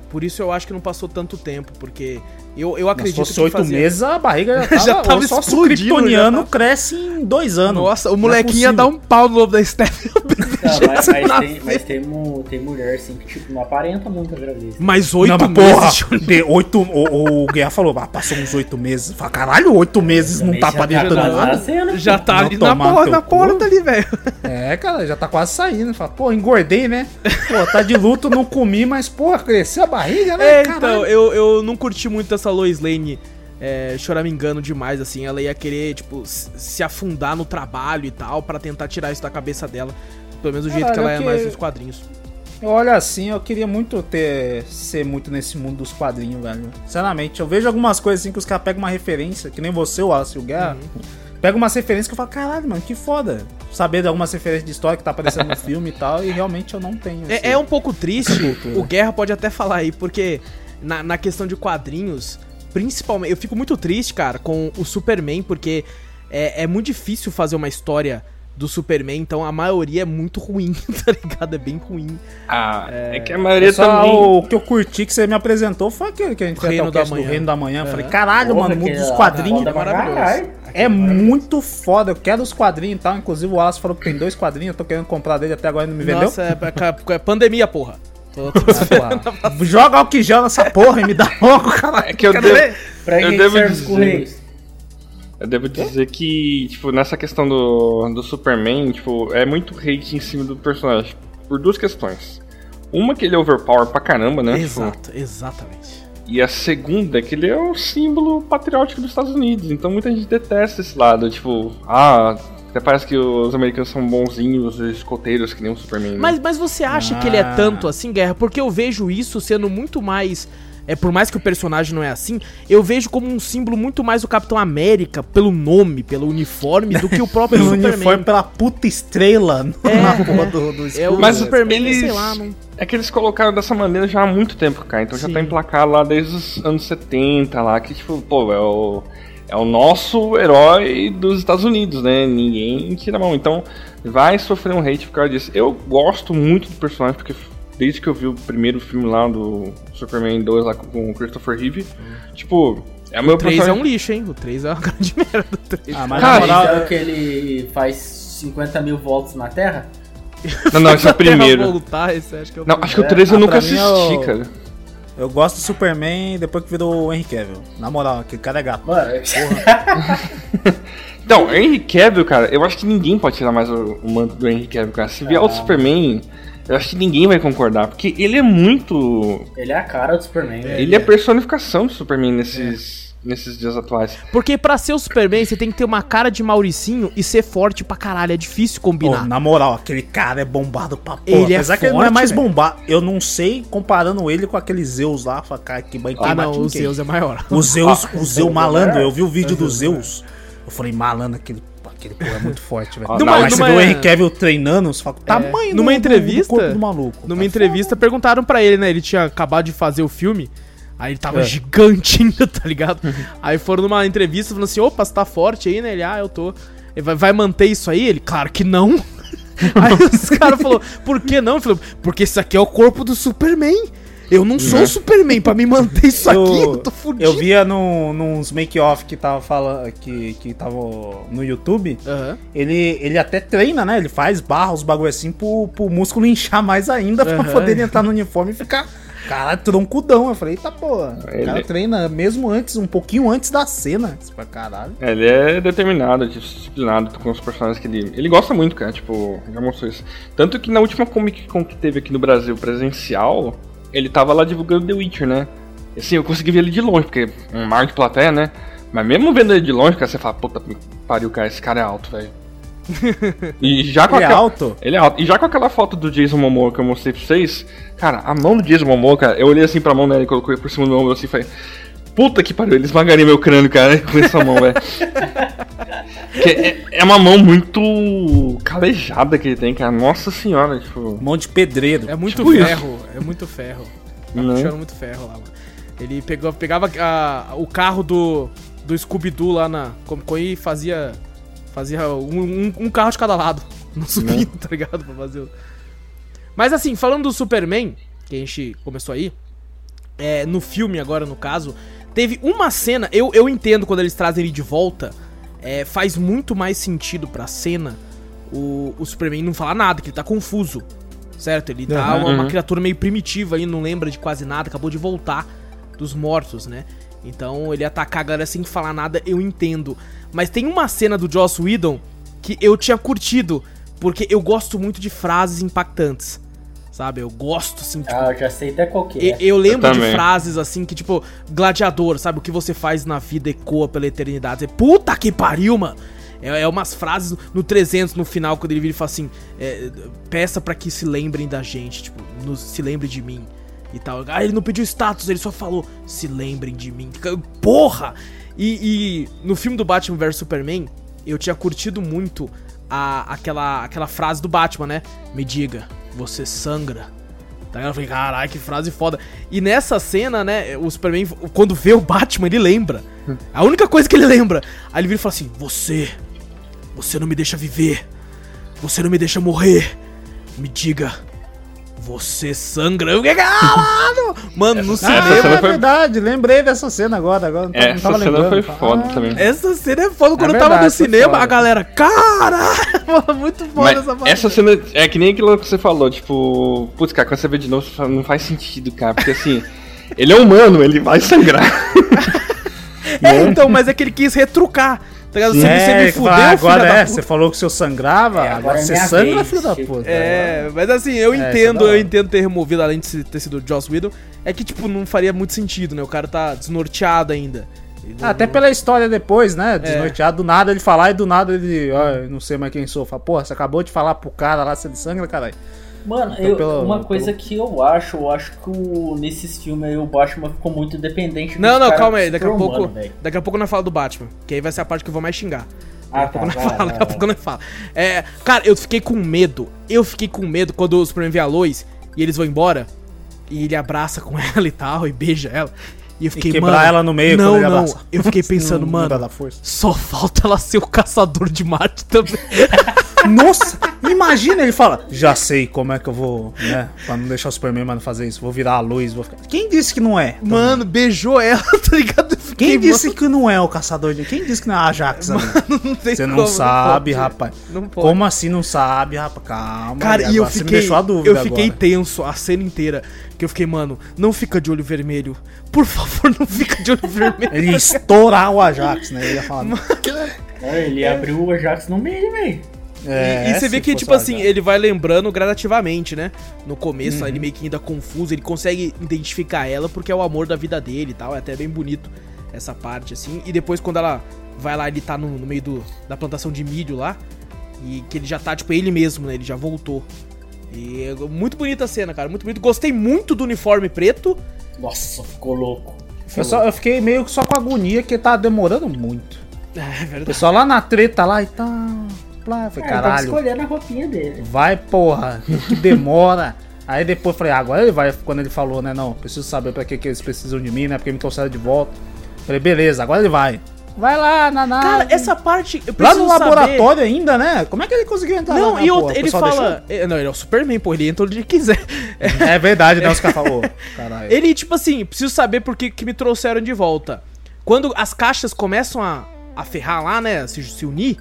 A: Por isso eu acho que não passou tanto tempo, porque eu, eu
B: Mas se
A: acredito
B: fosse
A: que
B: oito
A: fazia-
B: meses, a barriga já tava,
A: Já tava
B: só se o kryptoniano
A: tava-
B: cresce em dois anos.
A: Nossa, o
B: é
A: molequinho ia dar um pau no lobo da Steph.
C: Não, mas, mas tem, mas tem, tem mulher assim que tipo, não aparenta muito a gravidez.
A: Mais oito
B: Não, mas porra,
A: meses. Júnior.
B: de oito, o, o Guerra falou, ah, passou uns oito meses. Fala, caralho, oito meses não tá
C: já
B: aparentando nada.
C: nascendo,
A: Já tá ali na,
B: teu
A: na porta ali, velho.
B: É, cara, já tá quase saindo. Fala, pô, engordei, né? Pô, tá de luto, não comi, mas, porra, cresceu a barriga, né?
A: É, então, eu, eu não curti muito essa Lois Lane é, choramingando demais, assim. Ela ia querer, tipo, se afundar no trabalho e tal, pra tentar tirar isso da cabeça dela. Pelo menos do jeito que ela é
B: que-
A: mais nos quadrinhos.
B: Eu olho assim, eu queria muito ter ser muito nesse mundo dos quadrinhos, velho. Sinceramente, eu vejo algumas coisas assim que os caras pegam uma referência, que nem você, o Wallace o Guerra. Pega umas referências que eu falo, caralho, mano, que foda. Saber de algumas referências de história que tá aparecendo no filme e tal, e realmente eu não tenho.
A: É, é um pouco triste, o Guerra pode até falar aí, porque na, na questão de quadrinhos, principalmente, eu fico muito triste, cara, com o Superman, porque é, é muito difícil fazer uma história do Superman, então a maioria é muito ruim, tá ligado? É bem ruim.
D: Ah, é... que a maioria
B: Só
D: também...
B: o que eu curti que você me apresentou foi aquele que a gente fez até
A: Reino
B: o
A: da
B: cast do
A: Manhã.
B: Reino da Manhã. Eu
A: É.
B: falei, caralho,
C: Porra,
B: mano, o dos
C: é-
B: quadrinhos
C: pra
A: maravilhoso.
C: caralho.
B: é muito foda. Eu quero os quadrinhos e tal. Inclusive o Wallace falou que tem dois quadrinhos, eu tô querendo comprar dele até agora ele não me vendeu.
A: Nossa, é, é- é pandemia, porra. Tô-
B: Joga em gel nessa porra e me dá logo, caralho.
D: É que eu devo,
B: ver.
C: Pra
D: Eu
C: que
D: devo dizer- eu devo dizer que, tipo, nessa questão do, do Superman, tipo, é muito hate em cima do personagem. Por duas questões. Uma que ele é overpower pra caramba, né? Tipo,
A: Exato, exatamente.
D: E a segunda é que ele é o símbolo patriótico dos Estados Unidos. Então muita gente detesta esse lado. Tipo, ah, até parece que os americanos são bonzinhos, escoteiros, que nem o Superman. né?
A: Mas, mas você acha que ele é
B: Ah.
A: tanto assim, Guerra? Porque eu vejo isso sendo muito mais. É, por mais que o personagem não é assim, eu vejo como um símbolo muito mais do Capitão América, pelo nome, pelo uniforme, do que o próprio
B: Pelo
A: Superman.
B: uniforme, pela puta estrela
A: É,
B: na porra do, do
A: É o.
D: Mas
A: Superman,
D: eles-
A: sei lá, não.
D: É que eles colocaram dessa maneira já há muito tempo, cara. Então já
A: Sim.
D: tá emplacado lá desde os anos 70 lá, que tipo, pô, é o. é o nosso herói dos Estados Unidos, né? Ninguém tira a mão. Então vai sofrer um hate por causa disso. Eu gosto muito do personagem, porque desde que eu vi o primeiro filme lá do Superman 2 lá com o Christopher Reeve, tipo, é o meu
A: O 3 é
D: personagem.
A: um lixo, hein? O 3 é uma grande merda. O 3.
B: Ah, mas
D: Cara,
B: na moral,
C: é o que ele faz 50 mil volts na Terra?
D: Não, não, esse é o primeiro.
A: Voltar, esse acho que é o
D: Não, acho que o
C: É,
D: 3 eu
B: ah,
D: nunca
B: pra mim é
D: assisti,
B: o-
D: cara.
B: Eu gosto do Superman depois que virou o Henry Cavill. Na moral, aquele cara é gato.
C: Mano,
D: Então, Henry Cavill, cara, eu acho que ninguém pode tirar mais o, o manto do Henry Cavill, cara. Se vier outro Superman, eu acho que ninguém vai concordar, porque ele é muito.
C: ele é a cara do Superman. velho.
D: ele é personificação do Superman nesses, nesses dias atuais.
A: Porque pra ser o Superman, você tem que ter uma cara de Mauricinho e ser forte pra caralho. É difícil combinar.
B: na moral, aquele cara é bombado pra porra.
A: Ele é
B: Apesar que ele não é
A: forte,
B: mais bombado. Eu não sei comparando ele com aquele Zeus lá. fala, Cara, que banho
A: ah, não, o Zeus é maior.
B: O Zeus, o Zeus
C: é
B: malandro, eu vi o vídeo do Zeus. Eu falei, malandro, aquele, aquele porra é muito forte, velho.
D: Ah,
A: Numa-
B: Mas você
A: numa-
B: Henry Cavill treinando, você fala, tamanho
A: Numa
B: do-
A: entrevista-
B: do corpo do maluco.
A: Numa
B: Tá
A: entrevista, perguntaram pra ele, né? Ele tinha acabado de fazer o filme. Aí ele tava
B: É.
A: gigante ainda, tá ligado? aí foram numa entrevista falando assim: opa, você tá forte aí, né? Ele, ah, eu tô. Ele vai, vai manter isso aí? Ele, claro que não. aí os caras falaram: por que não? Falou: porque isso aqui é o corpo do Superman. Eu não sou o Superman pra me manter isso
B: Eu-
A: aqui, eu tô fudido.
B: Eu via no, nos make-off que tava falando, que, que tava no YouTube.
A: Aham.
B: Ele, ele até treina, né? Ele faz barra, os bagulho assim pro, pro músculo inchar mais ainda pra
A: Aham.
B: poder entrar no uniforme e ficar. Caralho, troncudão. Eu falei, eita porra. O
D: Ele-
B: cara treina mesmo antes, um pouquinho antes da cena. Pra caralho.
D: É, Ele é determinado, disciplinado com os personagens que ele. Ele gosta muito, cara, tipo, já mostrou isso. Tanto que na última Comic Con que teve aqui no Brasil presencial, ele tava lá divulgando The Witcher, né? Assim, eu consegui ver ele de longe, porque um mar de plateia, né? Mas mesmo vendo ele de longe, cara, você fala, puta pariu, cara, esse cara é alto, velho. E já com
B: Ele é
D: aquela-
B: alto?
D: Ele é alto. E já com aquela foto do Jason Momoa que eu mostrei pra vocês, cara, a mão do Jason Momoa, cara, eu olhei assim pra mão dele e colocou por cima do meu ombro assim e falei, puta que pariu, ele esmagaria meu crânio, cara, com essa mão, velho. Que é, é uma mão muito calejada que ele tem, cara. Nossa senhora, tipo.
B: Monte de pedreiro.
A: É muito
D: Tipo isso.
A: ferro, é muito ferro. Tá puxando muito ferro lá, mano. Ele pegou, pegava a- o carro do, do Scooby-Doo lá na Comic Con e fazia, fazia um, um- um carro de cada lado. No subindo, tá ligado? Pra fazer o... Mas assim, falando do Superman, que a gente começou aí, é, no filme agora, no caso, teve uma cena, eu, eu entendo quando eles trazem ele de volta, é, faz muito mais sentido pra cena o, o Superman não falar nada, que ele tá confuso. Certo? Ele tá
B: Uhum.
A: uma, uma
D: Uhum.
A: criatura meio primitiva aí, não lembra de quase nada, acabou de voltar dos mortos, né? Então ele atacar a galera sem falar nada, eu entendo. Mas tem uma cena do Joss Whedon que eu tinha curtido, porque eu gosto muito de frases impactantes. Sabe? Eu gosto, assim, tipo,
C: Ah, eu já sei até qual que
A: e-
C: é.
A: Eu lembro
D: Eu
A: de frases assim que, tipo, gladiador, sabe? O que você faz na vida ecoa pela eternidade. Você, Puta que pariu, mano! É, é umas frases no 300 no final, quando ele vira e fala assim: é, peça pra que se lembrem da gente, tipo, nos- se lembre de mim e tal. Ah, ele não pediu status, ele só falou: se lembrem de mim. Porra! E, e no filme do Batman vs Superman, eu tinha curtido muito a, aquela, aquela frase do Batman, né? Me diga, você sangra. Tá? Eu falei, caralho, que frase foda. E nessa cena, né, o Superman, quando vê o Batman, ele lembra. A única coisa que ele lembra. Aí ele vira e fala assim: Você, você não me deixa viver. Você não me deixa morrer. Me diga, você sangra. Eu fiquei, caralho! Mano, no
B: Ah,
D: cena
B: é
D: foi-
B: verdade, lembrei dessa cena agora. agora não não
D: Essa cena
B: lembrando.
D: foi foda
B: Ah,
D: também.
A: Essa cena é foda. Quando eu
B: verdade,
A: tava no cinema,
B: foda.
A: a galera, caralho! Muito foda
D: Mas
A: essa parte.
D: essa cena é que nem aquilo que você falou, tipo, putz, cara, quando você vê de novo, não faz sentido, cara, porque assim, ele é humano, ele vai sangrar.
A: É, então, mas é que ele quis retrucar. Tá ligado? Você,
B: É,
A: você me fudeu,
B: fala, agora é, você falou que o seu sangrava,
C: É,
B: agora,
C: agora é
B: você
C: minha
B: sangra,
C: vez,
B: filho da puta.
A: É, mas assim, eu
B: É, é
A: entendo, eu entendo ter removido, além de ter sido o Joss Whedon, é que, tipo, não faria muito sentido, né? O cara tá desnorteado ainda.
B: Ah, Até pela história depois, né? Desnorteado, do nada ele falar e do nada ele, ó, não sei mais quem sou. Fala, porra, você acabou de falar pro cara lá se ele sangra, caralho.
C: Mano,
B: Então,
C: eu-
B: pelo-
C: uma coisa
B: pelo-
C: que eu acho, eu acho que o, nesses filmes aí o Batman ficou muito dependente
A: Não, não, calma aí, daqui a pouco.
C: velho.
A: Daqui a pouco nós fala do Batman. Que aí vai ser a parte que eu vou mais xingar.
C: Ah,
A: Daqui a pouco
C: tá,
A: nós
C: vai,
A: fala,
C: vai,
A: daqui a pouco nós fala. É, cara, eu fiquei com medo. Eu fiquei com medo quando o Superman vê a Lois e eles vão embora. E ele abraça com ela e tal, e beija ela. E eu fiquei,
B: quebrar
A: mano,
B: ela no meio
A: Não,
B: quando ele
A: não.
B: abraça.
A: Eu fiquei pensando,
B: Não-
A: mano, só falta ela ser o caçador de Marte também.
B: Nossa, imagina ele fala, já sei como é que eu vou, né, pra não deixar o Superman mano fazer isso, vou virar a luz, vou ficar... Quem disse que não é?
A: Mano, beijou ela, tá ligado? Fiquei,
B: Quem
A: mano,
B: disse que não é o caçador de... Quem disse que não é a Ajax ali?
A: não tem
B: Você não
A: como,
B: sabe,
A: pode.
B: rapaz.
A: Não pode.
B: Como assim não sabe, rapaz? Calma.
A: Cara, e eu
B: agora você me
A: fiquei,
B: deixou a dúvida
A: eu fiquei
B: agora.
A: tenso a cena inteira. Que eu fiquei, mano, não fica de olho vermelho. Por favor, não fica de olho vermelho.
B: Ele ia estourar o Ajax, né? Ele ia falar...
C: É, ele abriu o Ajax no meio, velho.
B: É,
A: e, e você vê que, tipo assim, ele vai lembrando gradativamente, né? No começo,
B: Uhum.
A: ele meio que ainda confuso, ele consegue identificar ela porque é o amor da vida dele e tal. É até bem bonito essa parte, assim. E depois, quando ela vai lá, ele tá no, no meio do, da plantação de milho lá. E que ele já tá, tipo, ele mesmo, né? Ele já voltou. E é muito bonita a cena, cara. Muito bonito. Gostei muito do uniforme preto.
C: Nossa, ficou louco.
B: Eu, só, eu fiquei meio que só com agonia, que tá demorando muito.
A: É verdade.
B: pessoal lá na treta lá e tal... Foi
C: É,
B: caralho.
C: escolhendo a roupinha dele.
B: Vai, porra, que demora. Aí depois falei, ah, agora ele vai, quando ele falou, né, não, preciso saber pra que, que eles precisam de mim, né, porque me trouxeram de volta. Falei, beleza, agora ele vai. Vai lá, na nave.
A: Cara, essa parte.
B: Ah, Lá no
A: saber-
B: laboratório ainda, né? Como é que ele conseguiu entrar
A: Não,
B: lá?
A: e
B: porra?
A: outra,
B: O
A: ele fala. é, Não, ele é o Superman, pô, ele entra onde ele quiser.
B: É verdade, né, os caras falaram. Caralho.
A: Ele, tipo assim, preciso saber por que, que me trouxeram de volta. Quando as caixas começam a, a ferrar lá, né? Se, se unir,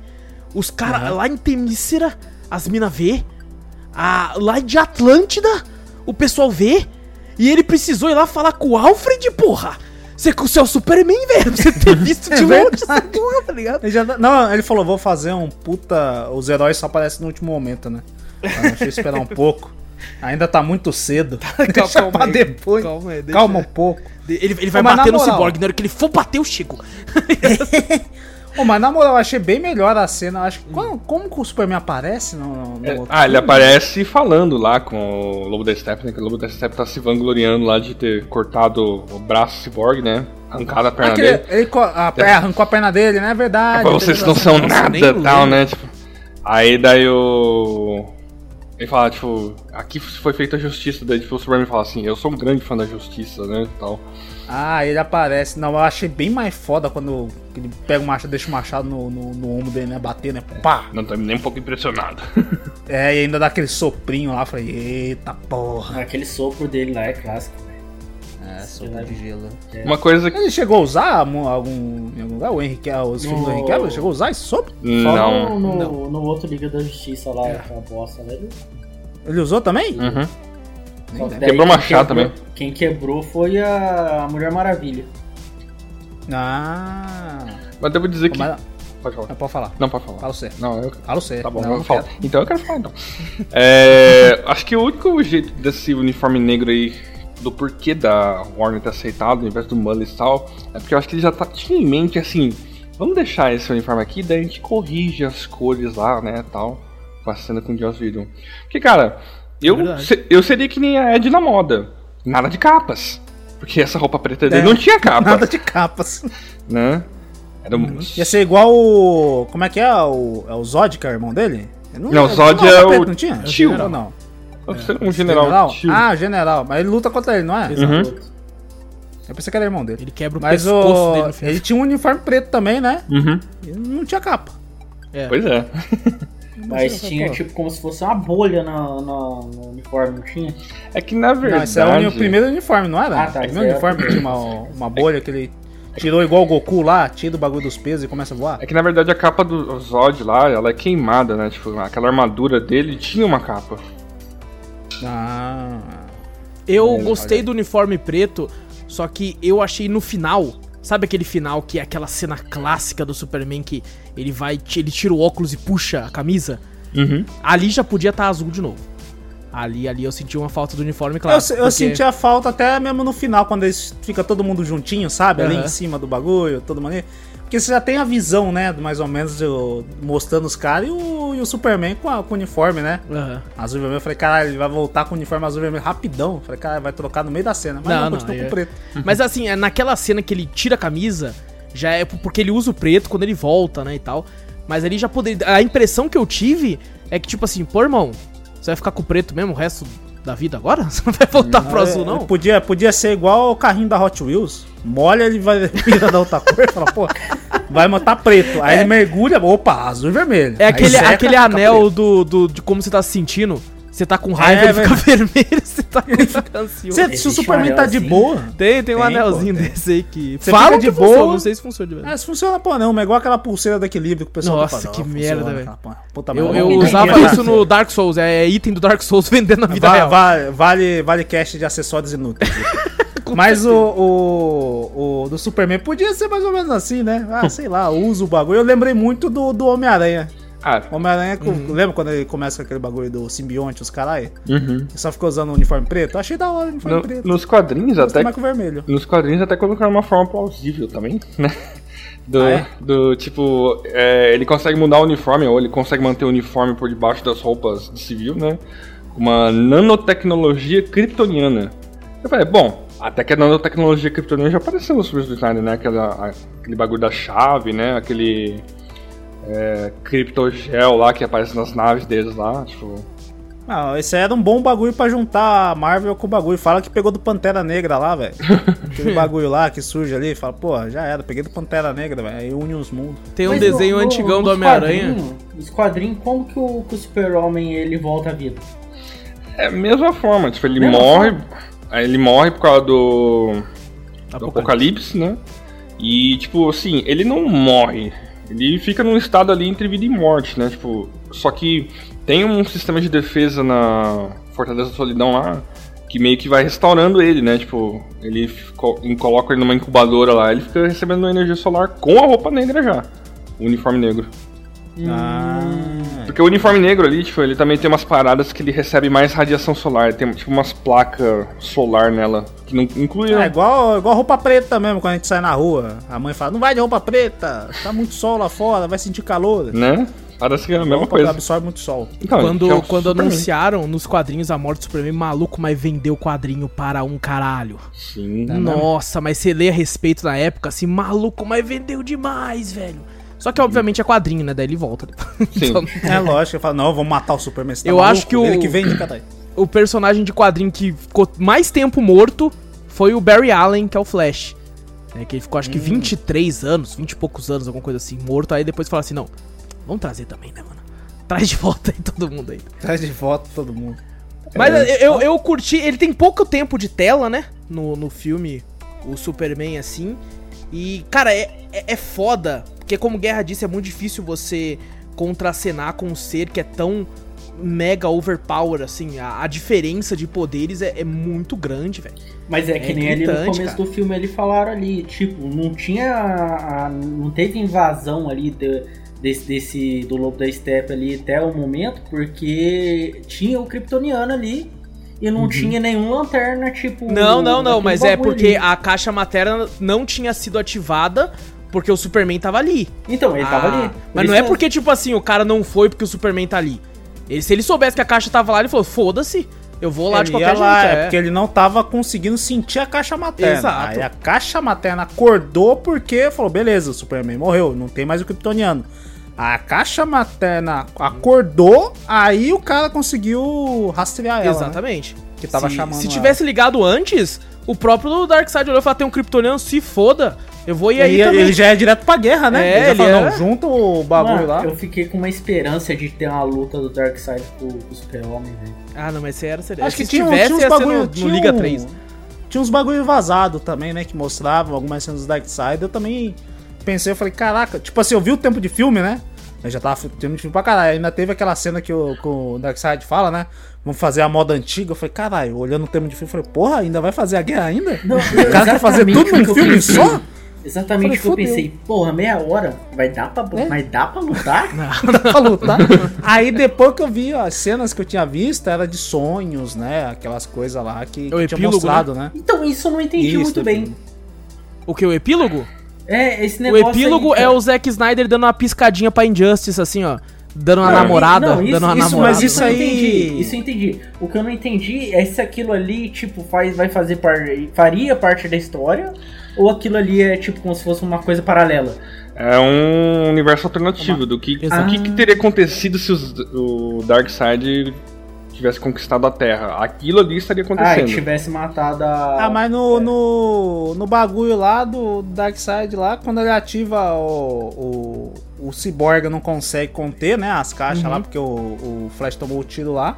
A: os caras lá em Temícera, as minas vê. A, lá de Atlântida, o pessoal vê. E ele precisou ir lá falar com o Alfred, porra! Você, você é o Superman, velho! Você ter visto
B: É
A: de longe essa porra, tá ligado?
B: Ele já- não, ele falou, vou fazer um puta... Os heróis só aparecem no último momento, né? Ah, Deixa eu esperar um pouco. Ainda tá muito cedo. Deixa
A: calma
B: pra
A: aí,
B: depois.
A: calma aí, deixa-
B: Calma um pouco.
A: Ele, ele vai
B: Mas
A: bater no
B: moral-
A: Cyborg, na hora que ele for bater, eu chego.
B: Ô, mas na moral, eu achei bem melhor a cena. Acho que como, como que o Superman aparece no, no
D: É,
B: outro
D: ah, ele aparece falando lá com o Lobo da Steppe, né? Que o Lobo da Steppe tá se vangloriando lá de ter cortado o braço cyborg, né? Arrancado a perna
B: Aquele-
D: dele.
B: ele co- a, é, arrancou a perna dele, né? É verdade.
D: É pra vocês não são nada e tal, né? Tipo, aí daí o. Ele fala, tipo, aqui foi feita a justiça, daí tipo, o Superman fala assim, eu sou um grande fã da justiça, né? Tal.
B: Ah, ele aparece. Não, eu achei bem mais foda quando ele pega o machado, deixa o machado no, no, no ombro dele, né? Bater, né? Pá!
D: Não tô nem um pouco impressionado.
B: É, e ainda dá aquele soprinho lá. Falei, eita porra.
C: Aquele sopro dele lá é clássico. velho.
B: É, sopro de gelo.
D: Uma coisa que.
B: Ele chegou a usar mu- algum, em algum lugar? O Henrique, os filmes do
C: No-
B: Henrique Cavill, chegou a usar esse sopro?
C: Só
D: Não.
C: no, no, no outro Liga da Justiça lá, aquela bosta, velho.
B: Ele usou também?
D: Uhum. Quebrou o machado
C: quebrou- Quem quebrou foi a Mulher Maravilha.
B: Ah.
D: Mas devo dizer que.
B: Mas,
D: Pode falar.
B: mas pode falar.
D: Não, pode falar.
B: Fala você.
D: Não, eu.
B: Fala você.
D: Tá bom,
B: Não,
D: eu
B: não
D: falo.
B: quero.
D: Então eu quero falar então. É, acho que o único jeito desse uniforme negro aí, do porquê da Warner ter aceitado ao invés do Mullis e tal, é porque eu acho que ele já tá, tinha em mente assim, vamos deixar esse uniforme aqui, daí a gente corrige as cores lá, né, tal, com a cena com o Joss Whedon. Porque, cara, eu,
A: verdade.
D: se- eu seria que nem a Ed na moda, nada de capas. Porque essa roupa preta dele
B: É,
D: não tinha capa,
B: Nada de capas.
D: né? Era um...
B: Ia ser igual o. Como é que é? O, é o Zod, que é o irmão dele? Ele
D: Não, o Zod
B: não,
D: é o
B: Não tinha?
D: tio.
B: Ou não?
D: Um general. tio.
B: Ah, general. Mas ele luta contra ele, não é?
D: Uhum.
B: Eu pensei que era irmão dele.
A: Ele quebra o
B: Mas
A: pescoço
B: o...
A: dele no final.
B: ele tinha um uniforme preto também, né?
D: Uhum.
B: E não tinha capa.
A: É.
D: Pois é.
C: Mas tinha tipo como se fosse uma bolha no, no, no uniforme, não tinha?
D: É que na verdade.
B: Não, esse é o primeiro uniforme, não era?
C: Ah, tá,
B: O primeiro
C: é
B: uniforme que tinha uma, uma bolha que ele tirou igual o Goku lá, tira o bagulho dos pesos e começa a voar.
D: É que na verdade a capa do Zod lá, ela é queimada, né? Tipo, aquela armadura dele tinha uma capa.
B: Ah.
A: Eu
B: É,
A: gostei
B: olha.
A: do uniforme preto, só que eu achei no final. Sabe aquele final que é aquela cena clássica do Superman que ele vai, ele tira o óculos e puxa a camisa?
D: Uhum.
A: Ali já podia estar azul de novo. Ali, ali eu senti uma falta do uniforme, claro.
B: eu eu
A: porque-
B: senti a falta até mesmo no final, quando eles fica todo mundo juntinho, sabe? Ali
A: Aham.
B: em cima do bagulho, todo mundo. Porque você já tem a visão, né? Mais ou menos do- mostrando os caras e o, e o Superman com, a- com o uniforme, né?
A: Aham.
B: Azul e vermelho. Eu falei, caralho, ele vai voltar com o uniforme azul e vermelho rapidão. Eu falei, cara, vai trocar no meio da cena. Mas
A: Não,
B: não,
A: não,
B: continua
A: é-
B: com preto.
A: Mas assim, é naquela cena que ele tira a camisa, já é porque ele usa o preto quando ele volta, né, e tal. Mas ali já poderia. A impressão que eu tive é que, tipo assim, pô, irmão, você vai ficar com o preto mesmo o resto da vida agora? Você não vai voltar pro azul,
B: É,
A: não?
B: Podia, podia ser igual o carrinho da Hot Wheels. molha, ele vai vira da outra cor, fala, pô, vai matar preto. Aí ele mergulha, opa, azul e vermelho.
A: É
B: Aí
A: aquele,
B: seca,
A: aquele anel do, do, de como você tá se sentindo. Você tá com raiva,
B: É,
A: ele fica vermelho, você tá com ansioso.
B: Se, se o Superman tá de
C: assim?
B: boa.
A: Tem, tem um
B: Tem,
A: anelzinho
B: pô,
A: desse aí que.
B: Você fica de
A: que funciona,
B: boa.
A: não sei se funciona de verdade.
B: Ah, se funciona porra não, é igual aquela pulseira do equilíbrio que o pessoal
A: Nossa,
B: fala,
A: que
B: "Não,
A: merda, velho. Eu, eu usava isso no Dark Souls, é item do Dark Souls vendendo na vida real.
B: va- vale, vale cash de acessórios inúteis. Mas o, o, o do Superman podia ser mais ou menos assim, né? Ah, sei lá, usa o bagulho. Eu lembrei muito do, do Homem-Aranha.
D: Ah,
B: Homem-Aranha,
A: Uhum.
B: lembra quando ele começa com aquele bagulho do simbionte, os caralho?
D: uhum.
B: Ele só ficou usando o uniforme preto? Eu achei da hora o uniforme
D: No-
B: preto.
D: nos quadrinhos até
B: o vermelho.
D: Nos quadrinhos até colocaram uma forma plausível também, né? Do,
B: Ah, é?
D: do tipo, é, ele consegue mudar o uniforme, ou ele consegue manter o uniforme por debaixo das roupas de civil, né? Uma nanotecnologia kryptoniana. Eu falei, bom, até que a nanotecnologia kryptoniana já apareceu filmes do Snyder, né? Aquela, aquele bagulho da chave, né? Aquele é, criptogel lá que aparece nas naves deles lá, tipo...
B: Ah, esse aí era um bom bagulho pra juntar a Marvel com o bagulho. Fala que pegou do Pantera Negra lá, velho. Aquele bagulho lá que surge ali. Fala, pô, já era, peguei do Pantera Negra, velho. Aí une os mundos.
A: Tem um
C: Mas
A: desenho
C: no- no-
A: antigão do Homem-Aranha.
C: Nos quadrinhos, como que o, o super-homem ele volta à vida?
D: É a mesma forma, tipo, ele
C: Mesma
D: morre...
C: forma.
D: Aí ele morre por causa do... do
A: Apocalipse.
D: Apocalipse, né? E, tipo, assim, ele não morre. Ele fica num estado ali entre vida e morte, né? Tipo, só que tem um sistema de defesa na Fortaleza da Solidão lá que meio que vai restaurando ele, né? Tipo, ele co- coloca ele numa incubadora lá, ele fica recebendo energia solar com a roupa negra já. O uniforme negro.
B: Ah.
D: Porque o uniforme negro ali, tipo, ele também tem umas paradas que ele recebe mais radiação solar. Tem, tipo, umas placas solar nela. Que não inclui.
B: É igual, igual roupa preta mesmo, quando a gente sai na rua. A mãe fala, não vai de roupa preta, tá muito sol lá fora, vai sentir calor.
D: Né? Parece que é a mesma coisa.
B: absorve muito sol.
D: Então,
A: Quando,
D: é
A: quando
D: Superman.
A: anunciaram nos quadrinhos a morte do Superman, maluco, mas vendeu o quadrinho para um caralho.
D: Sim.
A: Nossa, mas você lê a respeito na época, assim, maluco, mas vendeu demais, velho. Só que obviamente é quadrinho, né? Daí ele volta.
D: Sim.
A: Então,
B: É lógico, eu falo, não, vamos matar o Superman. tá
A: Eu
B: maluco?
A: acho que o-
B: Ele que vende, cara.
A: o personagem de quadrinho que ficou mais tempo morto foi o Barry Allen, que é o Flash. É, que ele ficou acho que 23 anos, 20 e poucos anos, alguma coisa assim, morto. Aí depois fala assim, não, vamos trazer também, né, mano? Traz de volta aí todo mundo aí.
B: Traz de volta todo mundo.
A: Mas eu, eu, eu curti, ele tem pouco tempo de tela, né? No, no filme, o Superman, assim. E, cara, é, é, é foda. Porque, como Guerra disse, é muito difícil você contracenar com um ser que é tão mega overpower, assim. A, a diferença de poderes é, é muito grande, velho.
C: Mas é que
A: É
C: nem ali no começo
A: cara.
C: do filme eles falaram ali, tipo, não tinha. a- não teve invasão ali de- desse, desse- do Lobo da Steppe ali até o momento, porque tinha o Kryptoniano ali e não tinha nenhum lanterna, tipo.
A: Não, não, não, mas é porque
C: ali.
A: a caixa materna não tinha sido ativada porque o Superman tava ali.
C: Então, ele tava
A: Ah,
C: ali. Por
A: Mas não é
C: que-
A: porque, tipo assim, o cara não foi porque o Superman tá ali. Ele, se ele soubesse que a caixa tava lá, ele falou, foda-se, eu vou lá de
B: Ele ia
A: qualquer
B: lá,
A: jeito.
B: é porque ele não tava conseguindo sentir a caixa materna.
A: Exato.
B: Aí a caixa materna acordou porque falou: beleza, o Superman morreu, não tem mais o Kryptoniano. A caixa materna acordou, aí o cara conseguiu rastrear ela. né?
A: Exatamente.
B: Que tava
A: se,
B: chamando
A: Se
B: ela.
A: tivesse ligado antes, o próprio Darkseid olhou e falou, tem um Kryptoniano, se foda, eu vou ir aí
B: Ele,
A: também.
B: ele já é direto pra guerra, né?
A: É,
B: ele
A: ele
B: falou,
A: é-
B: não, junta o bagulho
C: Mano,
B: lá.
C: Eu fiquei com uma esperança de ter uma luta do Darkseid com com o Super-Homem, velho.
A: Ah, não, mas era... seria-
B: Acho que
A: se
B: tinha,
A: tivesse,
B: tinha uns
A: ia
B: bagulho,
A: no,
B: tinha
A: no Liga
B: um-
A: 3.
B: Tinha uns bagulho vazado também, né? Que mostravam algumas cenas do Darkseid. Eu também pensei, eu falei, caraca, tipo assim, eu vi o tempo de filme, né? Eu já tava tendo filme pra caralho. Ainda teve aquela cena que o, que o Darkseid fala, né? Vamos fazer a moda antiga. Eu falei, caralho, olhando o tempo de filme, eu falei, porra, ainda vai fazer a guerra ainda?
C: Não,
B: o cara quer fazer tudo num filme só?
C: Exatamente o que eu pensei. Porra, meia hora. Vai dar pra,
B: É?
C: mas dá pra lutar?
B: Dá pra lutar. Aí depois que eu vi ó, as cenas que eu tinha visto, era de sonhos, né? Aquelas coisas lá que,
A: É o
B: que tinha
A: epílogo,
B: mostrado, né?
C: Então, isso eu não entendi
B: Isso,
C: muito bem.
A: O que, o epílogo?
C: É, esse
A: O
C: negócio.
A: epílogo
C: aí,
A: é o Zack Snyder dando uma piscadinha pra Injustice, assim, ó. Dando uma
C: Não,
A: namorada,
C: não, isso-
A: dando uma
C: isso-
A: namorada.
B: mas isso
C: eu
B: aí-
C: entendi. Isso eu entendi. O que eu não entendi é se aquilo ali, tipo, faz, vai fazer parte. faria parte da história. Ou aquilo ali é tipo como se fosse uma coisa paralela.
D: É um universo alternativo do que,
A: Exato.
D: o que, que teria acontecido se os- o Darkseid tivesse conquistado a Terra, aquilo ali estaria
C: Ah, e
D: acontecendo.
C: tivesse matado a.
B: Ah, mas no, no, no bagulho lá do Darkseid lá, quando ele ativa o, o, o Cyborg não consegue conter, né, as caixas lá, porque o, o Flash tomou o tiro lá.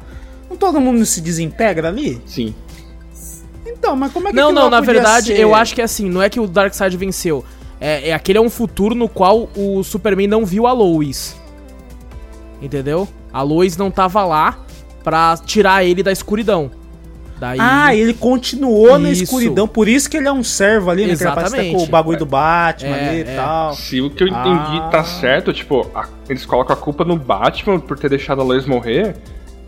B: Não todo mundo se desintegra ali?
D: Sim.
B: Então, mas como é que
A: Não, não, na verdade,
B: ser?
A: eu acho que é assim, não é que o Darkseid venceu. É, é aquele é um futuro no qual o Superman não viu a Lois. Entendeu? A Lois não tava lá pra tirar ele da escuridão. Daí.
B: Ah, ele continuou na
A: Isso.
B: escuridão, por isso que ele é um servo ali, né? Tá com o
A: Exatamente.
B: bagulho do Batman
A: É,
B: ali e
A: é.
B: tal.
D: Se o que eu entendi
B: Ah.
D: tá certo, tipo, a- eles colocam a culpa no Batman por ter deixado a Lois morrer.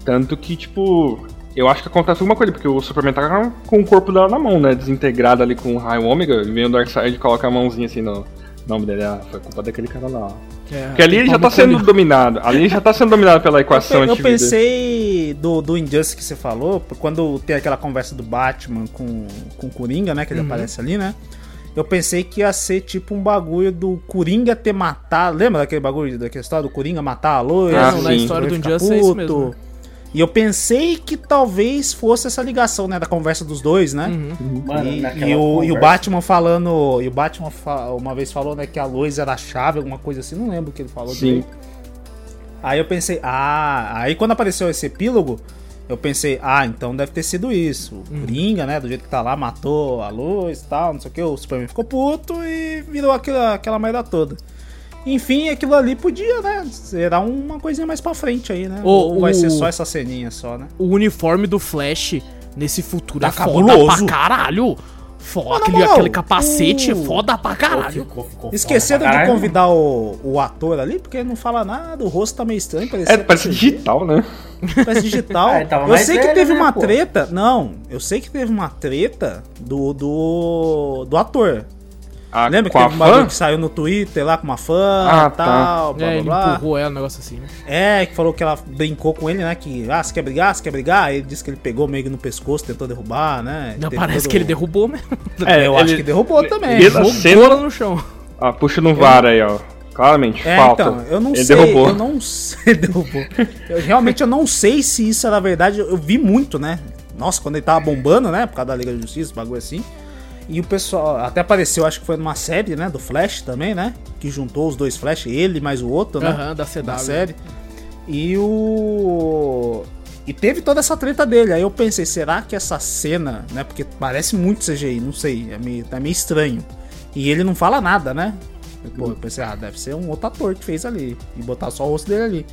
D: Tanto que, tipo, eu acho que acontece alguma coisa, porque o Superman tá com o corpo dela na mão, né? Desintegrado ali com o raio ômega. E vem o Darkseid e coloca a mãozinha assim no nome dele. Ah, foi culpa daquele cara lá.
A: É,
D: Porque ali ele já tá sendo dominado. Ali ele já tá sendo dominado pela equação
B: Eu, eu pensei do, do Injustice que você falou, quando tem aquela conversa do Batman com, com o Coringa, né? Que ele
A: Uhum.
B: aparece ali, né? Eu pensei que ia ser tipo um bagulho do Coringa ter matado. Lembra daquele bagulho, daquela história do Coringa matar a Lois?
D: Ah,
A: não, na história do
B: Ele
A: Injustice é isso
B: puto.
A: mesmo.
B: E eu pensei que talvez fosse essa ligação, né? Da conversa dos dois, né?
A: Uhum.
C: Mano,
B: e, e o, e o Batman falando. E o Batman uma vez falou né, que a Lois era a chave, alguma coisa assim, não lembro o que ele falou
D: Sim.
B: direito. Aí eu pensei, ah, aí quando apareceu esse epílogo, eu pensei, ah, então deve ter sido isso. O Coringa, né, do jeito que tá lá, matou a luz e tal, não sei o que, o Superman ficou puto e virou aquela, aquela merda toda. Enfim, aquilo ali podia, né, será uma coisinha mais pra frente aí, né?
A: O-
B: Ou vai
A: o-
B: ser só essa ceninha só, né?
A: O uniforme do Flash nesse futuro
B: Tá
A: é foda
B: cabuloso.
A: pra caralho. Foda, aquele,
B: moral,
A: aquele capacete é
B: o-
A: foda pra caralho.
C: Ficou- ficou
B: Esqueceram
C: foda pra
B: de
C: caralho.
B: convidar o, o ator ali, porque ele não fala nada, o rosto tá meio estranho,
D: É, parece
B: CG,
D: digital, né?
B: parece digital.
C: Tava
B: eu sei que
C: velho,
B: teve
C: né,
B: uma
C: pô?
B: treta, não, eu sei que teve uma treta do do, do ator.
D: A,
B: Lembra que teve um que saiu no Twitter lá com uma fã
D: Ah,
B: e tal,
A: É,
B: blá
A: ele
B: blá blá.
A: empurrou ela, um negócio assim, né?
B: É, que falou que ela brincou com ele, né, que, ah, você quer brigar, você quer brigar? Aí ele disse que ele pegou meio que no pescoço, tentou derrubar, né.
A: Não,
B: Teve
A: parece
B: todo-
A: que ele derrubou mesmo.
B: É, eu acho
D: ele-
B: que derrubou também.
D: ele-
A: Jogou
D: cena-
A: ela no chão.
D: Ah, puxa no VAR aí, ó. Claramente,
B: É,
D: falta.
B: então, eu não
D: Ele
B: sei,
D: derrubou.
B: eu não sei, derrubou. Eu, realmente eu não sei se isso era verdade, eu, eu vi muito, né? Nossa, quando ele tava bombando, né, por causa da Liga da Justiça, bagulho assim. E o pessoal, até apareceu, acho que foi numa série, né, do Flash também, né? Que juntou os dois Flash, ele mais o outro, né?
A: Aham, da CW.
B: da série. E o. E teve toda essa treta dele. Aí eu pensei, será que essa cena, né? Porque parece muito CGI, não sei, é meio, tá meio estranho. E ele não fala nada, né? Pô, eu pensei, ah, deve ser um outro ator que fez ali. E botar só o rosto dele ali.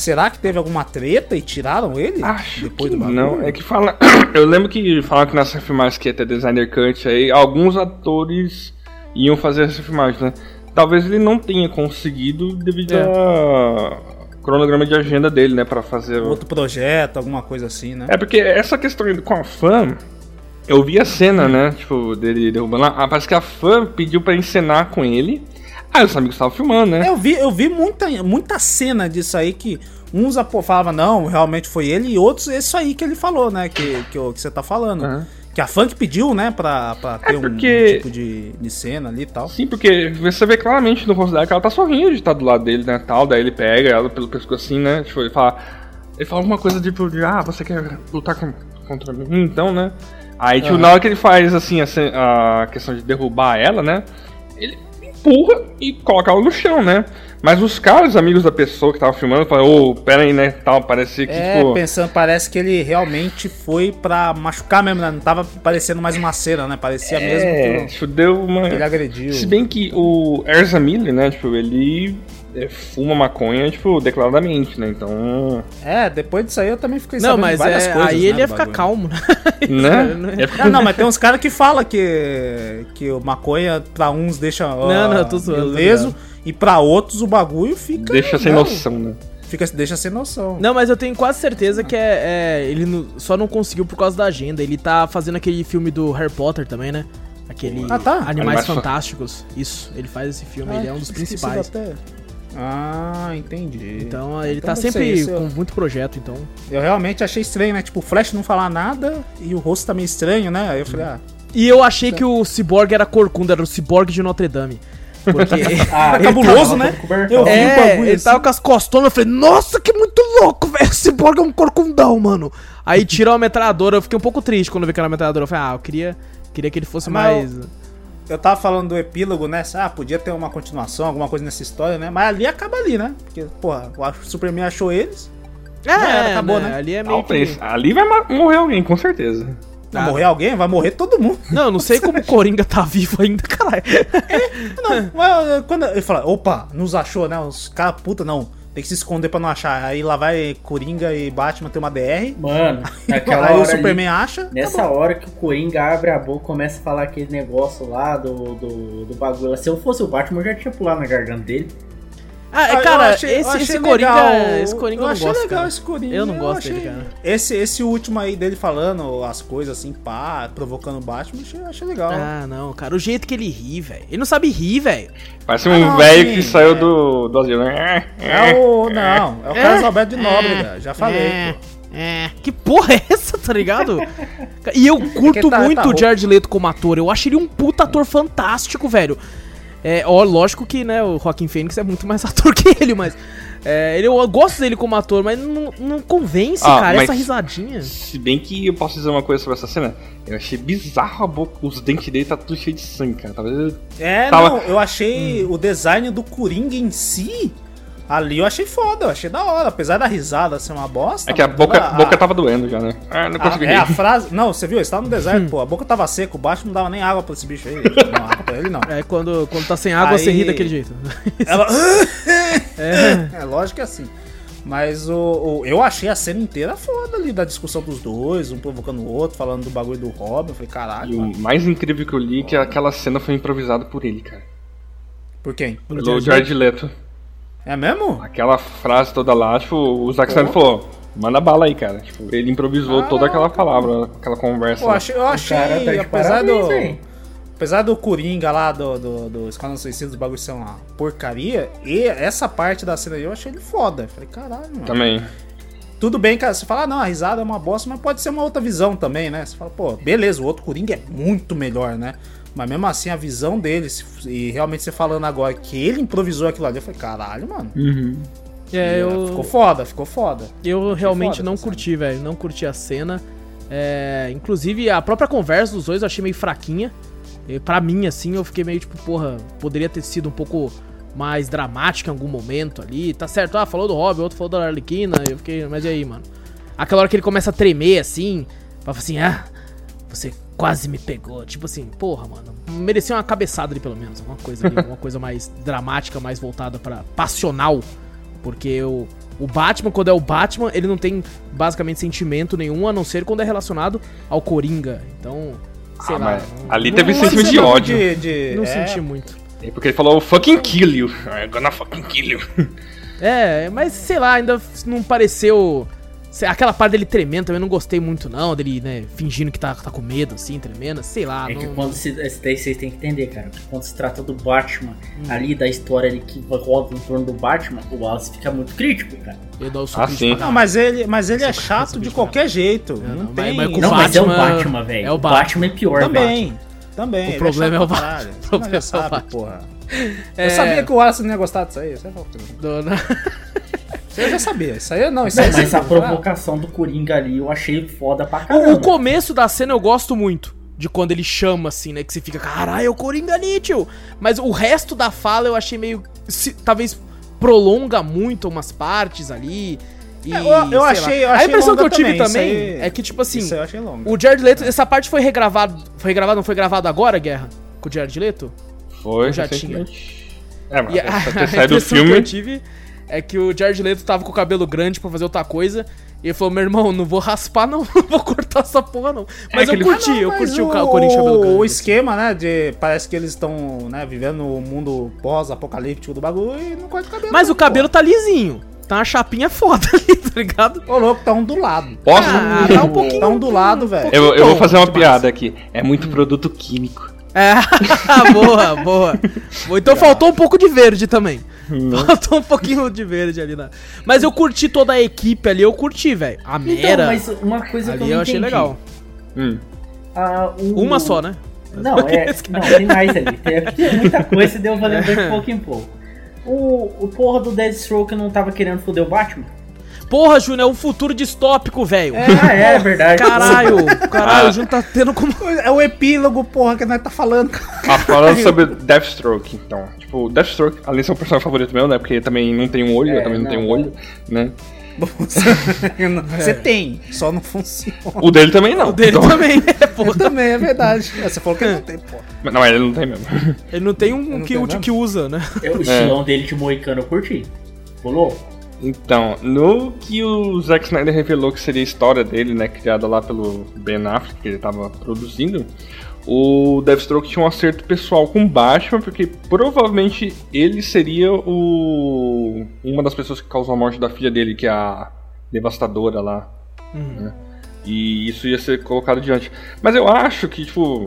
B: Será que teve alguma treta e tiraram ele?
D: Acho
B: depois
D: que
B: do bagulho?
D: não. É que fala. Eu lembro que falaram que nessa filmagem que ia ter designer cut aí, alguns atores iam fazer essa filmagem, né? Talvez ele não tenha conseguido devido
A: É.
D: ao cronograma de agenda dele, né? Pra fazer.
B: Outro projeto, alguma coisa assim, né?
D: É porque essa questão com a fã, eu vi a cena, né? Tipo, dele derrubando lá. Ah, parece que a fã pediu pra encenar com ele. Aí os amigos estavam filmando, né?
B: Eu vi, eu vi muita, muita cena disso aí que uns falavam, não, realmente foi ele, e outros, isso aí que ele falou, né? Que, que, que você tá falando.
D: Aham.
B: Que a funk pediu, né, pra, pra ter um-
D: porque-
B: um tipo de, de cena ali e tal.
D: Sim, porque você vê claramente no rosto dela que ela tá sorrindo de estar do lado dele, né, tal, daí ele pega ela pelo pescoço assim, né, tipo, ele fala... Ele fala alguma coisa tipo de, ah, você quer lutar com- contra mim, então, né? Aí, tipo, na hora que ele faz, assim, a, a questão de derrubar ela, né, ele empurra e coloca ela no chão, né? Mas os caras, amigos da pessoa que tava filmando, falam, ô, pera aí, né, tal, parecia que,
B: É,
D: tipo...
B: pensando, parece que ele realmente foi pra machucar mesmo, né? Não tava parecendo mais uma cena, né? Parecia
D: É,
B: mesmo
D: tipo, deu uma...
B: que ele agrediu.
D: Se bem que o Erza Miller, né, tipo, ele fuma maconha, tipo, declaradamente, né, então...
B: É, depois disso aí eu também fiquei
A: Não,
B: sabendo
A: mas
B: várias
A: é,
B: coisas,
A: aí
B: né,
A: ele
B: do
A: ia ficar
B: bagulho.
A: calmo, né?
D: Né? Ia ficar-
B: Ah, não, mas tem uns caras que falam que, que o maconha pra uns deixa ó,
A: Não, não, tô zoando, ligado?
B: e pra outros o bagulho fica.
D: Deixa sem
B: não,
D: noção, né?
B: Fica, deixa sem noção.
A: Não, mas eu tenho quase certeza que é, é, ele não- só não conseguiu por causa da agenda. Ele tá fazendo aquele filme do Harry Potter também, né? Aquele
B: Ah, tá.
A: Animais
D: Animais Fan-
A: Fantásticos. Isso, ele faz esse filme, ele é um dos
B: Ah,
A: principais.
B: até. Ah, entendi.
A: Então ele
B: Então
A: tá
B: não sei,
A: sempre
B: isso eu-
A: com muito projeto, então.
B: Eu realmente achei estranho, né? Tipo, o Flash não falar nada e o rosto tá meio estranho, né? Aí eu falei, ah,
A: E eu achei que o Cyborg era corcunda, era o Cyborg de Notre Dame. Porque.
C: Ah,
B: É cabuloso,
C: tava
B: né? Eu vi o
A: É,
B: bagulho
A: ele
B: assim.
A: tava com as costonas, eu falei, nossa, que muito louco, velho, esse Borg é um corcundão, mano. Aí tira uma metralhadora, eu fiquei um pouco triste quando eu vi aquela metralhadora, eu falei, ah, eu queria, queria que ele fosse
B: Mas
A: mais...
B: Eu tava falando do epílogo, né? Ah, podia ter uma continuação, alguma coisa nessa história, né? Mas ali acaba ali, né? Porque, porra, o Superman achou eles.
A: É,
B: era, acabou, né?
A: Ali é meio
D: Talvez.
A: que...
D: Ali vai morrer alguém, com certeza.
B: Vai
A: Ah.
B: morrer alguém? Vai morrer todo mundo.
A: Não, eu não sei como o Coringa tá vivo ainda, caralho.
B: Não, mas quando ele fala, opa, nos achou, né? Os caras, puta, não. Tem que se esconder pra não achar. Aí lá vai Coringa e Batman ter uma DR.
C: Mano, naquela
B: aí o
C: hora
B: Superman
C: ali,
B: acha.
C: Nessa hora que o Coringa abre a boca começa a falar aquele negócio lá do, do, do bagulho. Se eu fosse o Batman, eu já tinha pulado na garganta dele.
A: Ah,
B: Ah, eu
A: cara,
B: achei- eu
A: esse,
B: achei
A: esse
B: legal.
A: Coringa, esse Coringa eu,
B: Eu
A: não
B: achei
A: gosto,
B: legal
A: cara.
B: esse Coringa,
A: Eu não
B: eu
A: gosto dele,
B: achei-
A: cara.
B: Esse, esse último aí dele falando as coisas assim, pá, provocando o Batman, achei, achei legal.
A: Ah, não, cara, o jeito que ele ri, velho. Ele não sabe rir, velho.
D: Parece
B: Ah,
D: um
B: não,
D: velho que saiu
B: é.
D: do, do asilo.
B: É o. Não, é o Carlos Alberto de Nóbrega, já falei.
A: É,
B: pô.
A: é. Que porra é essa, tá ligado? E eu curto
B: tá-
A: muito
B: tá
A: o. Jared Leto como ator. Eu acho ele um puta ator fantástico, velho. É, ó, lógico que, né, o Joaquim Phoenix é muito mais ator que ele, mas. é, ele, eu gosto dele como ator, mas não, não convence,
D: Ah,
A: cara, essa risadinha.
D: Se bem que eu posso dizer uma coisa sobre essa cena, eu achei bizarro a boca, os dentes dele tá tudo cheio de sangue, cara. Talvez
B: É,
D: Tava-
B: não, eu achei o design do Coringa em si. Ali eu achei foda, eu achei da hora. Apesar da risada ser uma bosta.
D: É que a boca, a boca tava doendo já, né? Ah, não
B: a-
D: consegui
B: é, a
D: rir.
B: frase. Não, você viu? Eles estavam no deserto, pô. A boca tava seca, o baixo não dava nem água pra esse bicho aí. Não, água pra ele não.
A: É, quando, quando tá sem água, você
B: Aí-
A: ri daquele jeito.
B: Ela.
A: É.
B: É lógico que é assim. Mas o, o- eu achei a cena inteira foda ali, da discussão dos dois, um provocando o outro, falando do bagulho do Robin. Eu falei, caralho,
D: E
B: mano.
D: o mais incrível que eu li é que aquela cena foi improvisada por ele, cara.
B: Por quem?
A: Pelo Jared
D: Jared Leto.
B: É mesmo?
D: Aquela frase toda lá, tipo, o Zack Snyder falou, manda bala aí, cara. Tipo, ele improvisou toda aquela palavra, aquela conversa.
B: Eu achei, eu achei
C: cara tá
B: apesar
C: parabéns,
B: do.
C: véi.
B: Apesar do Coringa lá, do, do, do Esquadrão Suicida, dos bagulhos ser uma porcaria, e essa parte da cena aí eu achei ele foda. Eu falei, caralho, mano.
D: Também.
B: Tudo bem, cara. Você fala, ah, não, a risada é uma bosta, mas pode ser uma outra visão também, né? Você fala, pô, beleza, o outro Coringa é muito melhor, né? Mas mesmo assim, a visão dele, se- e realmente você falando agora que ele improvisou aquilo ali, eu falei, caralho, mano.
A: É, eu,
B: Ficou foda, ficou foda.
A: Eu realmente
B: foda
A: não curti, velho. Não curti a cena. É, inclusive, a própria conversa dos dois eu achei meio fraquinha. E pra mim, assim, eu fiquei meio tipo, porra, poderia ter sido um pouco mais dramática em algum momento ali. Tá certo, ah, falou do Robin, outro falou da Arlequina. Eu fiquei, mas e aí, mano? Aquela hora que ele começa a tremer assim, fala assim, ah, você quase me pegou. Tipo assim, porra, mano, merecia uma cabeçada ali pelo menos. Uma coisa ali, uma coisa mais dramática, mais voltada pra passional. Porque o, o Batman, quando é o Batman, ele não tem basicamente sentimento nenhum, a não ser quando é relacionado ao Coringa. Então, sei
D: Ah,
A: lá. não-
D: ali
A: não-
D: teve
A: não,
D: sentimento de ódio.
B: De, de,
A: não
B: é,
A: senti muito.
D: É porque ele falou fucking kill you. I'm gonna fucking kill you.
A: É, mas sei lá, ainda não pareceu. Aquela parte dele tremendo também eu não gostei muito, não. Dele, né, fingindo que tá, tá com medo, assim, tremendo. Sei lá.
C: É que
A: não-
C: quando se, esse daí vocês têm que entender, cara. que Quando se trata do Batman,
A: Hum.
C: ali da história ali que roda em torno do Batman, o Wallace fica muito crítico, cara.
A: Eu dou o
D: Ah, sim.
B: Não, mas ele, mas ele é chato de qualquer jeito.
A: É,
B: não,
A: não,
B: tem.
A: mas- mas com
C: Não,
A: o
C: mas é o
A: Batman-
C: Batman, velho.
A: é o
C: o Batman é pior,
B: Também. Também.
A: O
B: é
A: problema é o Batman. O problema
B: Mas
A: é o Batman.
B: porra.
A: É,
B: Eu sabia que o Wallace não ia gostar disso aí. Você falou que- eu já sabia. Isso aí não, isso
C: Não,
B: aí
C: mas
B: você
C: a provocação do Coringa ali eu achei foda pra
A: O,
C: caramba.
A: o começo da cena eu gosto muito. De quando ele chama, assim, né? Que você fica, caralho, é o Coringa ali, tio. Mas o resto da fala eu achei meio. se- talvez prolonga muito umas partes ali. E,
B: É, eu- eu
A: sei lá.
B: achei- eu
A: A
B: achei
A: impressão que eu tive
B: também,
A: também
B: aí-
A: é que, tipo assim,
B: Isso aí eu achei longo.
A: o Jared Leto, essa parte foi regravado. Foi regravado, não foi gravado agora, Guerra? Com o Jared Leto?
D: Foi,
A: Eu já
D: recentemente. É, mas
A: E a, a
D: saído do
A: impressão que eu
D: filme.
A: tive é que o Jared Leto tava com o cabelo grande pra fazer outra coisa. E ele falou, meu irmão, não vou raspar não, não vou cortar essa porra não. Mas
D: que
A: eu
D: ele-
A: curti,
B: Ah, não,
A: eu
B: mas
A: curti o, o Corinthians cabelo grande.
B: O esquema, né, de... Parece que eles estão, né, vivendo no mundo pós-apocalíptico do bagulho e não corta o cabelo.
A: Mas
B: não,
A: o cabelo tá lisinho. Tá uma chapinha foda ali, tá ligado?
B: Ô, louco, tá ondulado.
D: Posso?
A: Ah, tá um pouquinho...
B: Tá ondulado, velho.
D: eu, eu vou fazer uma piada aqui. É muito produto químico.
A: É, boa, boa. Então faltou um pouco de verde também. Faltou um pouquinho de verde ali na. Mas eu curti toda a equipe ali, eu curti, velho. A
C: Então,
A: Mera.
C: mas uma coisa que eu
A: eu achei
C: entendi.
A: legal.
D: Hum.
C: Ah, o-
A: Uma só, né?
C: Não, é, não, tem mais ali. Tem, tem muita coisa e deu valendo de pouco em pouco. O, o porra do Deathstroke não tava querendo foder o Batman?
A: Porra, Júnior, é um futuro distópico, velho.
C: É, ah, é, verdade.
A: Caralho, caralho, o Júnior tá tendo como.
B: É o epílogo, porra, que nós tá falando.
D: Ah, falando sobre Deathstroke, então. Tipo, Deathstroke, além de ser o personagem favorito meu, né? Porque ele também não tem um olho,
B: É,
D: eu também não,
B: não,
D: tenho um olho, né?
B: Você tem, só não funciona.
D: O dele também não.
A: O dele
D: Então-
A: também, é, porra.
B: Também é verdade. Você falou que ele não tem, porra.
D: Não, ele não tem mesmo.
A: Ele não tem um
B: não
A: que,
B: mesmo?
A: que usa, né?
C: É, O estilão dele de moicano eu curti. Rolou?
D: Então, no que o Zack Snyder revelou que seria a história dele, né, criada lá pelo Ben Affleck, que ele tava produzindo, o Deathstroke tinha um acerto pessoal com Batman, porque provavelmente ele seria o uma das pessoas que causou a morte da filha dele, que é a devastadora lá. né? E isso ia ser colocado diante. Mas eu acho que, tipo,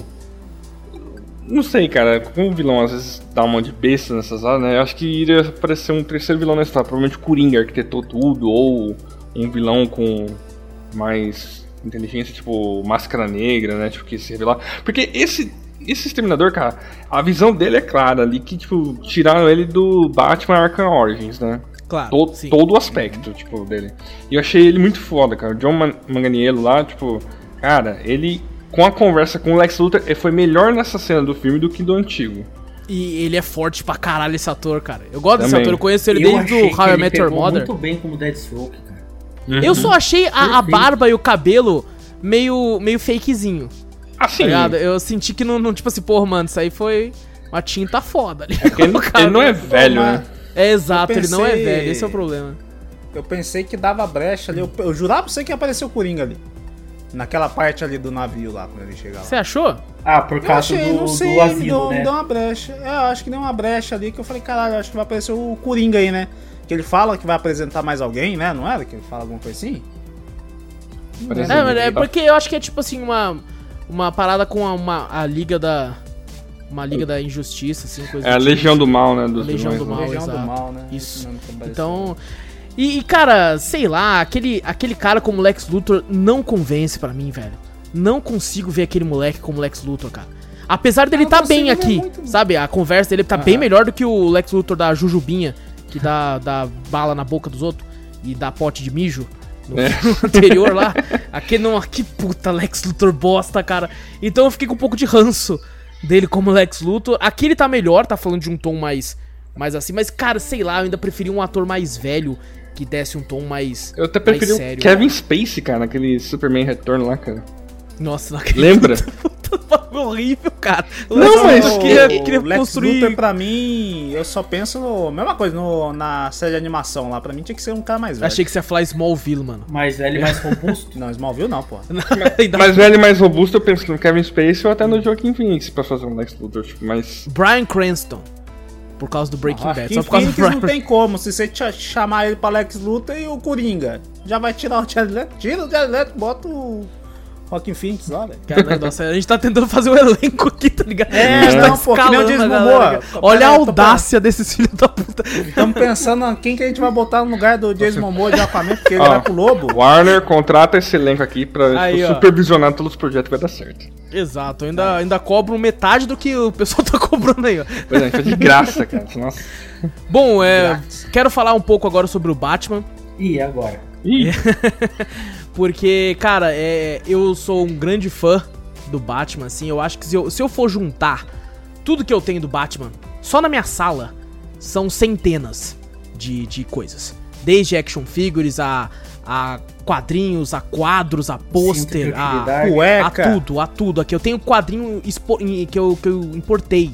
D: não sei, cara, como o vilão às vezes dá uma de besta nessas áreas, né? Eu acho que iria aparecer um terceiro vilão nessa história. Provavelmente o Coringa arquitetou tudo, ou um vilão com mais inteligência, tipo Máscara Negra, né? Tipo, que se revelar. Porque esse. Esse Exterminador, cara, a visão dele é clara ali, que, tipo, tiraram ele do Batman Arkham Origins, né?
A: Claro.
D: To-
A: sim.
D: todo o aspecto, tipo, dele. E eu achei ele muito foda, cara. O John Man Manganiello lá, tipo, cara, ele com a conversa com o Lex Luthor, ele foi melhor nessa cena do filme do que do antigo.
A: E ele é forte pra caralho, esse ator, cara. Eu gosto desse
D: Também.
A: ator, eu conheço ele
C: eu
A: desde o How I
C: ele
A: Met Your Mother.
C: muito bem como Deathstroke, cara.
A: Eu só achei a, a barba e o cabelo meio, meio fakezinho, tá
D: Assim,
A: ligado? Eu senti que não, não, tipo assim, porra, mano, isso aí foi uma tinta foda ali.
D: porque ele, ele não é velho, né?
A: É exato,
B: Eu
A: ele não é
B: pensei-
A: velho, esse é o problema.
B: Eu pensei que dava brecha ali. Eu, eu jurava pra você que ia aparecer o Coringa ali. Naquela parte ali do navio lá, quando ele chegava.
A: Você achou?
C: Ah, por
B: Eu
C: causa
B: achei,
C: do,
B: não sei,
C: do asilo,
B: deu,
C: né?
B: deu uma brecha. É, eu acho que deu uma brecha ali que eu falei, caralho, acho que vai aparecer o Coringa aí, né? Que ele fala que vai apresentar mais alguém, né? Não era? Que ele fala alguma coisa assim?
D: Parece
A: É, é porque eu acho que é tipo assim, uma, uma parada com a, uma, a liga da. Uma liga da injustiça, assim, coisa
D: É a
A: tipo.
D: Legião do Mal, né? Dos
A: Legião do
D: né?
A: Mal.
B: Legião do. Mal, né?
A: Isso. Então. E, e, cara, sei lá, aquele, aquele cara como Lex Luthor não convence pra mim, velho. Não consigo ver aquele moleque como Lex Luthor, cara. Apesar dele tá bem aqui,
B: muito.
A: sabe? A conversa dele tá bem melhor do que o Lex Luthor da Jujubinha, que dá, dá bala na boca dos outros e dá pote de mijo no
D: É.
A: anterior lá. Aquele não, que puta Lex Luthor bosta, cara. Então eu fiquei com um pouco de ranço dele como Lex Luthor. Aqui ele tá melhor, tá falando de um tom mais, mais assim, mas cara, sei lá, eu ainda preferi um ator mais velho que desse um tom mais.
D: Eu até
A: mais
D: preferi o
A: sério.
D: Kevin Spacey, cara, naquele Superman Retorno lá, cara.
A: Nossa, naquele
D: Lembra?
A: puta bagulho horrível, cara. O
D: Não,
A: Lex
D: mas
B: o,
A: queria,
B: o
A: queria
B: Lex
A: construir.
B: Luthor, pra mim, eu só penso no. Mesma coisa, no, na série de animação lá. Pra mim tinha que ser um cara mais velho.
A: Achei que você ia falar Smallville, mano.
C: Mais velho e mais robusto.
B: Não, Smallville não, pô.
A: Ainda-
D: Mais velho e mais robusto, eu penso no Kevin Spacey ou até no Joaquin Phoenix pra fazer um Lex Luthor, tipo, mas...
A: Brian Cranston. Por causa do Breaking
B: Ah,
A: Bad. Só por causa do
B: Phoenix
A: Brian
B: não tem como. Se você ch- chamar ele pra Lex Luthor e o Coringa, já vai tirar o Jared Leto. Tira o Jared Leto, bota o Joaquin Phoenix lá, velho.
A: Cara, nossa, a gente tá tentando fazer um elenco aqui, tá ligado?
B: É,
A: a gente
B: não, pô, que nem o Momoa.
A: cara. Olha a audácia desses filhos da puta.
B: Estamos pensando em quem que a gente vai botar no lugar do Jason Momoa de Aquaman, porque ele
D: Ó,
B: vai pro Lobo.
D: Warner contrata esse elenco aqui pra
A: Aí,
D: tipo,
A: ó.
D: supervisionar todos os projetos vai dar certo.
A: Exato, eu ainda, ainda cobro metade do que o pessoal tá cobrando aí, ó.
D: Pois é, foi de graça, cara. Nossa.
A: Bom, é, quero falar um pouco agora sobre o Batman.
C: E agora?
D: Ih,
A: Porque, cara, é, eu sou um grande fã do Batman, assim. Eu acho que se eu, se eu for juntar tudo que eu tenho do Batman, só na minha sala, são centenas de, de coisas. Desde action figures a, a quadrinhos, a quadros, a pôster, a, a tudo, a tudo. Aqui eu tenho quadrinho que eu, que eu importei,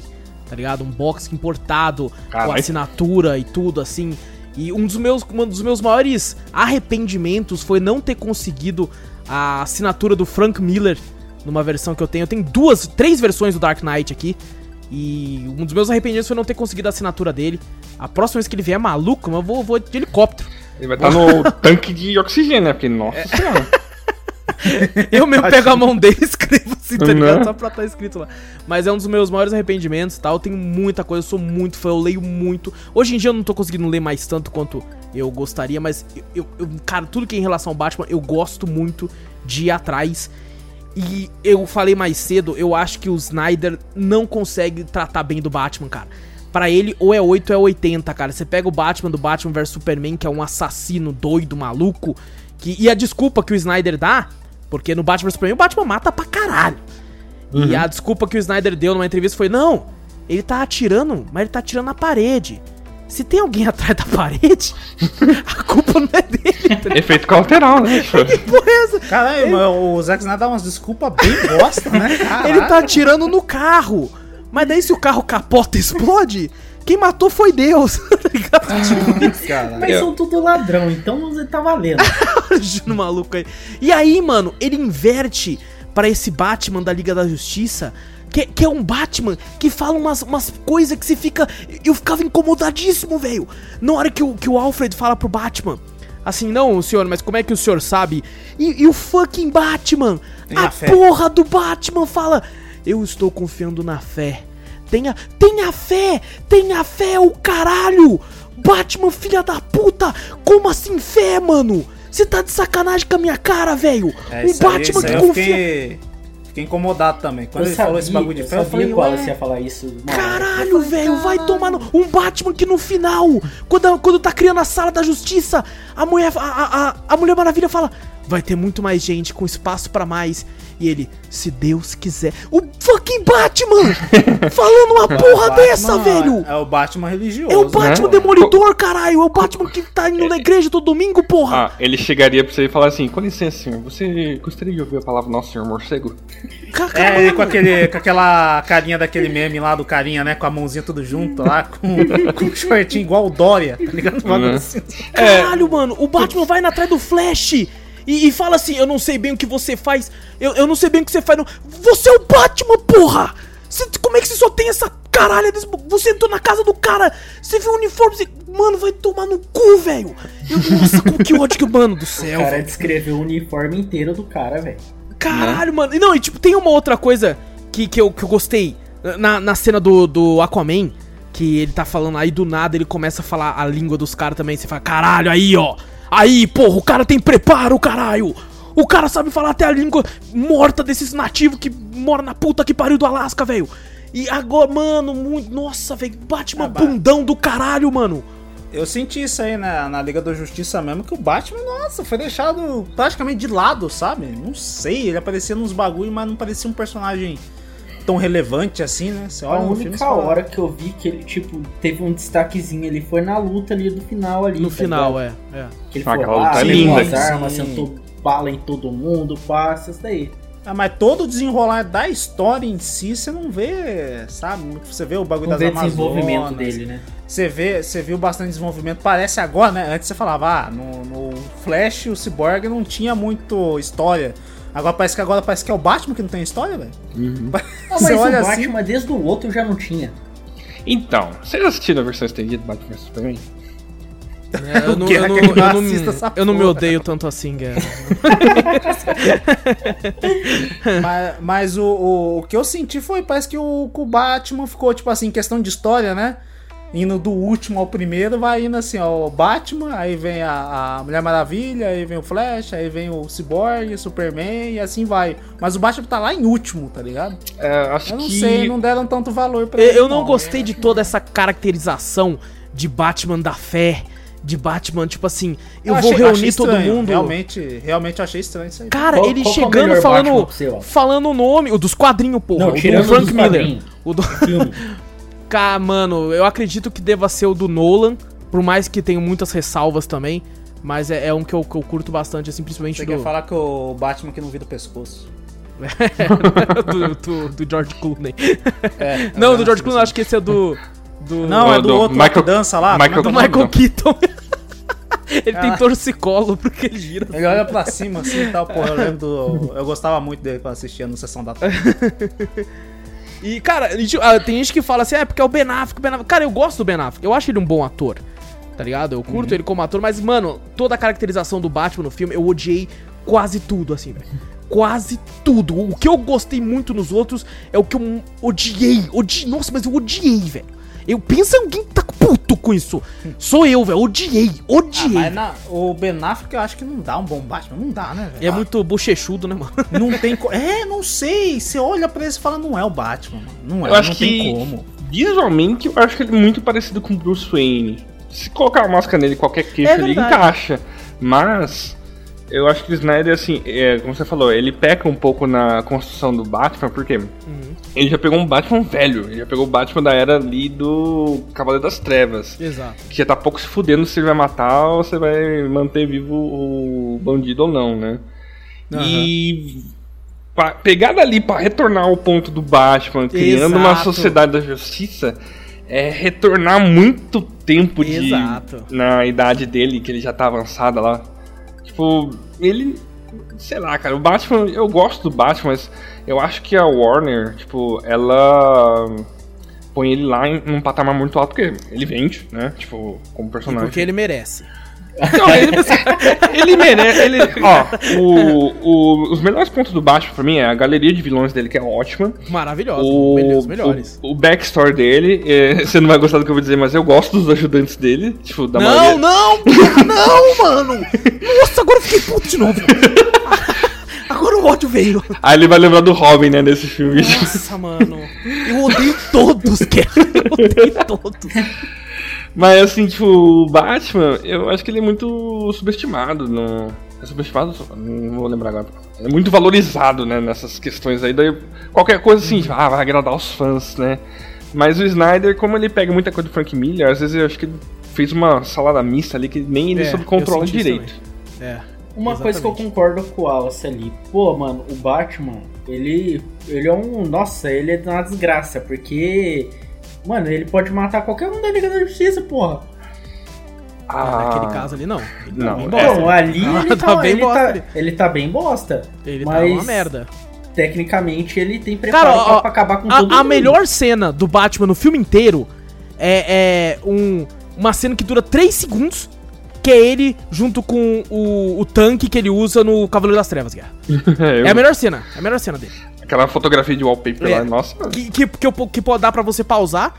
A: tá ligado? Um box importado, com
D: Caralho.
A: assinatura e tudo, assim. E um dos meus, um dos meus maiores arrependimentos foi não ter conseguido a assinatura do Frank Miller numa versão que eu tenho. Eu tenho duas, três versões do Dark Knight aqui. E um dos meus arrependimentos foi não ter conseguido a assinatura dele. A próxima vez que ele vier maluco, eu vou, vou de helicóptero.
D: ele vai estar no tanque de oxigênio, né? Porque, nossa senhora.
A: Eu mesmo pego a mão dele e escrevo assim, tá ligado?
D: Né?
A: Só pra estar escrito lá. Mas é um dos meus maiores arrependimentos e tal. Eu tenho muita coisa, eu sou muito fã, eu leio muito. Hoje em dia eu não tô conseguindo ler mais tanto quanto eu gostaria, mas eu, eu- cara, tudo que é em relação ao Batman, eu gosto muito de ir atrás. E eu falei mais cedo, eu acho que o Snyder não consegue tratar bem do Batman, cara. Pra ele, ou é 8 ou é 80, cara. Você pega o Batman do Batman vs Superman, que é um assassino doido, maluco. Que, e a desculpa que o Snyder dá, porque no Batman vs Superman o Batman mata pra caralho. E a desculpa que o Snyder deu numa entrevista foi: não, ele tá atirando, mas ele tá atirando na parede. Se tem alguém atrás da parede, a culpa não é dele. tá?
D: Efeito colateral, né?
A: Que porra é essa?
B: Caralho, mas o Zack Snyder dá umas desculpas bem bosta, né? Caralho.
A: Ele tá atirando no carro. Mas daí se o carro capota e explode, quem matou foi Deus. tá ligado? Tipo isso.
B: Cara.
C: Mas são tudo ladrão, então você tá valendo.
A: Imagina o maluco aí. E aí, mano, ele inverte pra esse Batman da Liga da Justiça. Que, que é um Batman que fala umas, umas coisas que você fica. Eu ficava incomodadíssimo, velho. Na hora que o, que o Alfred fala pro Batman. Assim, não, senhor, mas como é que o senhor sabe? E, e o fucking Batman,
B: Tenha
A: a
B: fé.
A: porra do Batman fala: Eu estou confiando na fé. Tenha, tenha fé, tenha fé, o caralho! Batman, filha da puta! Como assim fé, mano? Você tá de sacanagem com a minha cara, velho!
B: É,
A: o Batman
B: aí
A: que
B: eu
A: confia.
B: Fiquei, fiquei incomodado também. Quando ele falou esse bagulho de
C: eu
B: fé, eu
C: sabia
B: falei,
C: qual você ia falar isso. hora.
A: Caralho,
C: Eu falei,
A: velho, vai tomar no... Um Batman que no final, quando, quando tá criando a sala da justiça, a mulher, a, a, a- a Mulher Maravilha fala: vai ter muito mais gente com espaço pra mais. E ele, se Deus quiser. O fucking Batman! falando uma porra
B: Batman
A: dessa, velho!
B: É o Batman religioso.
A: É o Batman
D: né?
A: Demolidor, caralho! É o Batman que tá indo na igreja todo domingo, porra!
D: Ah, ele chegaria pra você e falar assim: Com licença, senhor, você gostaria de ouvir a palavra Nosso Senhor Morcego?
A: Ca-
B: É, ele com, aquele, com aquela carinha daquele meme lá do carinha, né? Com a mãozinha tudo junto lá, com, com um shortinho igual o Dória, tá ligado? Um bagulho
D: Uhum.
B: assim.
A: Caralho, mano, o Batman vai na atrás do Flash e, e fala assim: Eu não sei bem o que você faz, eu, eu não sei bem o que você faz. Não. Você é o Batman, porra! Você- como é que você só tem essa caralho? desse- Você entrou na casa do cara, você viu o uniforme, você. Mano, vai tomar no cu, velho! Nossa, como que ódio que, mano do
C: O
A: céu,
C: cara
A: velho.
C: descreveu o uniforme inteiro do cara, velho.
A: Caralho, mano. E Não, e tipo, tem uma outra coisa que, que, eu, que eu gostei na, na cena do, do Aquaman. Que ele tá falando aí do nada, ele começa a falar a língua dos caras também. Você fala, caralho, aí, ó. Aí, porra, o cara tem preparo, caralho. O cara sabe falar até a língua morta desses nativos que mora na puta que pariu do Alasca, velho. E agora, mano, muito. Nossa, velho, Batman
B: Ah,
A: bundão do caralho, mano.
B: Eu senti isso aí na, na Liga da Justiça mesmo, que o Batman, nossa, foi deixado praticamente de lado, sabe? Não sei, ele aparecia nos bagulho, mas não parecia um personagem tão relevante assim, né? Você
C: A
B: olha no filme e
C: única
B: fala,
C: hora que eu vi que ele, tipo, teve um destaquezinho, ele foi na luta ali do final ali.
A: No
C: tá
A: final,
C: ligado?
A: é. é.
C: Que ele
D: Ah,
C: foi lá,
D: é
C: pegou
D: linda.
C: as armas, sentou bala em todo mundo, passa, isso daí.
B: Ah, mas todo o desenrolar da história em si, você não vê, sabe? Você vê o bagulho
C: Não
B: das
C: vê desenvolvimento
B: Amazonas,
C: dele, né?
B: Você vê, você viu bastante desenvolvimento. Parece agora, né? Antes você falava, ah, no, no Flash o Cyborg não tinha muito história. Agora parece que agora parece que é o Batman que não tem história, velho.
C: Ah, mas o
B: olha
C: Batman
B: assim,
C: desde o outro já não tinha.
D: Então, vocês assistiram a versão estendida do Batman vs Superman?
A: É, eu, não, eu, não, eu, não, eu não me odeio tanto assim, Guerra.
B: mas, mas o, o, o que eu senti foi, parece que o, o Batman ficou, tipo assim, em questão de história, né? Indo do último ao primeiro, vai indo assim, ó, o Batman, aí vem a, a Mulher Maravilha, aí vem o Flash, aí vem o Cyborg, o Superman, e assim vai. Mas o Batman tá lá em último, tá ligado?
D: É, acho
B: Eu não
D: que.
B: sei, não deram tanto valor pra
A: Eu,
B: ele.
A: eu não gostei de toda essa caracterização de Batman da fé, de Batman, tipo assim, eu, vou
B: achei-
A: reunir
B: achei
A: todo mundo.
B: Realmente, realmente eu achei estranho isso aí.
A: Cara,
C: Qual-
A: ele
C: qual é o
A: chegando
C: melhor
A: falando,
C: Batman
A: falando o nome, o dos quadrinhos, porra,
C: Não,
A: o do Frank Miller.
C: quadrinhos.
A: O do Mano, eu acredito que deva ser o do Nolan, por mais que tenha muitas ressalvas também, mas é, é um que eu, que eu curto bastante, assim, principalmente
B: Você
A: do,
B: quer falar que o Batman que não vira o pescoço.
A: do, do, do George Clooney.
B: É,
A: Não,
B: é,
A: do George
B: é,
A: Clooney, acho que esse é do... do
B: Não,
D: Do-
B: é do,
D: do
B: outro
D: Michael-
B: que dança lá.
D: Michael-
B: é é
A: do? Michael Keaton. Ele tem
B: Ah.
A: torcicolo porque ele gira.
B: Ele olha pra cima assim e tal, porra, eu lembro do... Eu gostava muito dele quando assistia no Sessão da Tarde.
A: E, cara, tipo, ah, tem gente que fala assim, é porque é o Ben Affleck, o Ben Affleck. Cara, eu gosto do Ben Affleck, eu acho ele um bom ator, tá ligado? Eu curto ele como ator, mas, mano, toda a caracterização do Batman no filme, eu odiei quase tudo, assim, velho. Quase tudo. O que eu gostei muito nos outros é o que eu odiei. odiei nossa, mas eu odiei, velho. Eu penso em alguém que tá puto com isso. Sou eu, velho. Odiei,
B: Ah,
A: odiei.
B: mas na- o Ben Affleck eu acho que não dá um bom Batman. Não dá, né, velho?
A: é muito bochechudo, né, mano?
B: Não tem co... É, não sei. Você olha pra ele e fala, não é o Batman, mano. Não é,
D: Eu acho
B: não
D: que
B: tem como.
D: visualmente eu acho que ele é muito parecido com o Bruce Wayne. Se colocar a máscara nele, qualquer queixo
A: É
D: ali
A: verdade.
D: encaixa. Mas eu acho que o Snyder, assim, é, como você falou, ele peca um pouco na construção do Batman, porque
A: Uhum.
D: ele já pegou um Batman velho, ele já pegou o Batman da era ali do Cavaleiro das Trevas.
A: Exato.
D: Que já tá pouco se fudendo se ele vai matar ou se vai manter vivo o bandido ou não, né? E pra pegar dali pra retornar ao ponto do Batman, criando uma
A: Exato.
D: sociedade da justiça, é retornar muito tempo de
A: Exato.
D: na idade dele, que ele já tá avançada lá. Tipo, ele. Sei lá, cara, o Batman, eu gosto do Batman, mas eu acho que a Warner, tipo, ela põe ele lá em um patamar muito alto, porque ele vende, né? Tipo, como
A: E
D: personagem.
A: porque ele merece.
D: Não, ele, ele merece. Ele, ó, o, o- os melhores pontos do Batman pra mim é a galeria de vilões dele, que é ótima.
A: Maravilhoso.
D: O,
A: Os melhores.
D: o, o backstory dele, é, você não vai gostar do que eu vou dizer, mas eu gosto dos ajudantes dele. Tipo, da
A: Não,
D: maioria.
A: não, não, mano. Nossa, agora eu fiquei puto de novo. Agora o ódio veio.
D: Aí ele vai lembrar do Robin, né, nesse filme.
A: Nossa, mano. Eu odeio todos, cara. Eu odeio todos.
D: Mas assim, tipo, o Batman, eu acho que ele é muito subestimado. No... É subestimado? Não vou lembrar agora. É muito valorizado, né, nessas questões aí. Daí, qualquer coisa assim, tipo, ah, vai agradar os fãs, né? Mas o Snyder, como ele pega muita coisa do Frank Miller, às vezes eu acho que ele fez uma salada mista ali que nem ele
A: É,
D: soube
A: eu
D: controlar
A: senti isso
D: direito.
A: É.
C: Uma coisa que eu
A: Exatamente.
C: concordo com o Wallace ali. Pô, mano, o Batman, ele. Ele é um. Nossa, ele é uma desgraça, porque. Mano, ele pode matar qualquer um da Liga da Justiça, porra.
D: Ah,
A: Naquele caso ali, não. Ele tá
D: Não,
A: bem
D: é.
A: bosta.
C: Não, ali
A: Ah,
C: ele
A: tá
C: tá,
A: bem
C: ele,
A: bosta
C: tá, ele tá bem bosta.
A: Ele tá
C: mas
A: uma merda.
C: Tecnicamente ele tem preparo
A: Cara,
C: pra,
A: ó,
C: pra acabar com
A: A,
C: todo
A: a
C: mundo.
A: melhor cena do Batman no filme inteiro é, é um, uma cena que dura 3 segundos, que é ele junto com o, o tanque que ele usa no Cavaleiro das Trevas, Guerra.
D: é, eu-
A: É a melhor cena, é a melhor cena dele.
D: Aquela fotografia de wallpaper
A: É.
D: lá, nossa.
A: Que, que, que, eu- que pode dar pra você pausar,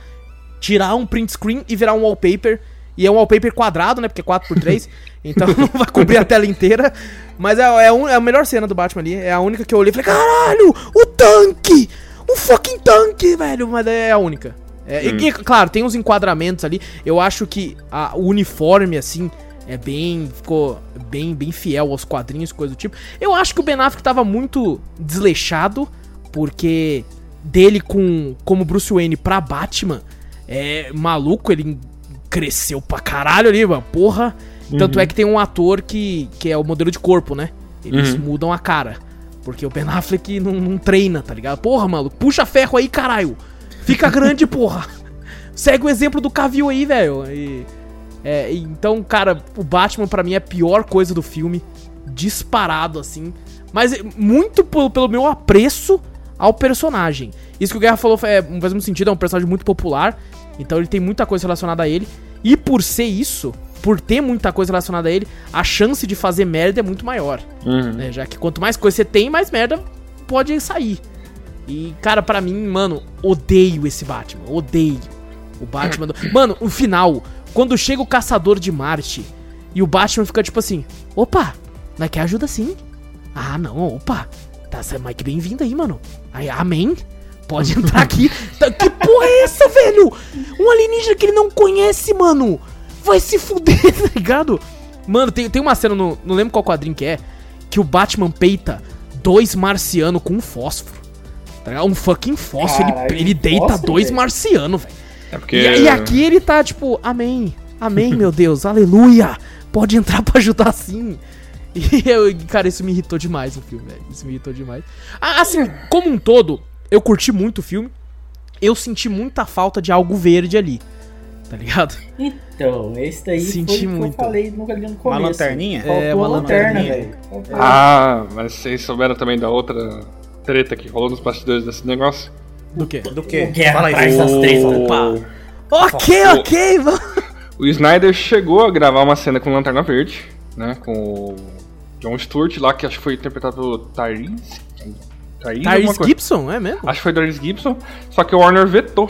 A: tirar um print screen e virar um wallpaper. E é um wallpaper quadrado, né? Porque é 4x3. então não vai cobrir a tela inteira. Mas é, é, um- é a melhor cena do Batman ali. É a única que eu olhei e falei: caralho, o tanque! O fucking tanque, velho! Mas é a única. É, e- e, claro, tem uns enquadramentos ali. Eu acho que a- o uniforme, assim, é bem. Ficou bem, bem fiel aos quadrinhos, coisa do tipo. Eu acho que o Ben Affleck tava muito desleixado, porque dele com como Bruce Wayne pra Batman é maluco, ele cresceu pra caralho ali, mano. Porra. Tanto é que tem um ator que, que é o modelo de corpo, né? Eles
D: Uhum.
A: mudam a cara. Porque o Ben Affleck não, não treina, tá ligado? Porra, maluco, puxa ferro aí, caralho. Fica grande, porra. Segue o exemplo do Cavill aí, velho. E, é, então, cara, o Batman pra mim é a pior coisa do filme. Disparado, assim. Mas é muito pelo, pelo meu apreço ao personagem. Isso que o Guerra falou é, faz muito sentido, é um personagem muito popular. Então ele tem muita coisa relacionada a ele. E por ser isso, por ter muita coisa relacionada a ele, a chance de fazer merda é muito maior.
D: Uhum.
A: né? Já que quanto mais coisa você tem, mais merda pode sair. E, cara, pra mim, mano, odeio esse Batman. Odeio. O Batman. do- Mano, o final, quando chega o caçador de Marte e o Batman fica tipo assim: opa, nós quer ajuda sim. Ah, não, opa. Tá, você é Mike bem-vindo aí, mano. Aí, amém. Pode entrar aqui. Tá, que porra é essa, velho? Um alienígena que ele não conhece, mano. Vai se fuder, tá ligado? Mano, tem, tem uma cena, no, não lembro qual quadrinho que é, que o Batman peita dois marcianos com um fósforo. Tá ligado? Um fucking fósforo.
C: Caralho,
A: ele, ele deita
C: fósforo,
A: dois
C: velho?
A: marcianos, velho.
D: É porque.
A: E, e aqui ele tá tipo, amém, amém, meu Deus, aleluia. Pode entrar pra ajudar sim. E eu, cara, isso me irritou demais no filme, velho. Isso me irritou demais. Ah, Assim, como um todo, eu curti muito o filme. Eu senti muita falta de algo verde ali. Tá ligado?
C: Então, esse daí
A: Senti
C: foi o que
A: muito.
C: eu falei no, começo.
B: lanterninha?
C: Faltou
A: É, uma
C: a lanterna,
B: lanterninha.
C: velho.
D: Ah, mas vocês souberam também da outra treta que rolou nos bastidores desse negócio?
A: Do quê?
B: Do quê?
C: O Guerra
B: Fala aí.
C: atrás das três,
A: Opa. Ok,
D: O-
A: ok, vamos.
D: O Snyder chegou a gravar uma cena com Lanterna Verde, né? Com o John Stewart lá, que acho que foi interpretado pelo Tyrese. Tyrese,
A: Tyrese
D: coisa.
A: Gibson, é mesmo?
D: Acho que foi Tyrese Gibson. Só que o Warner vetou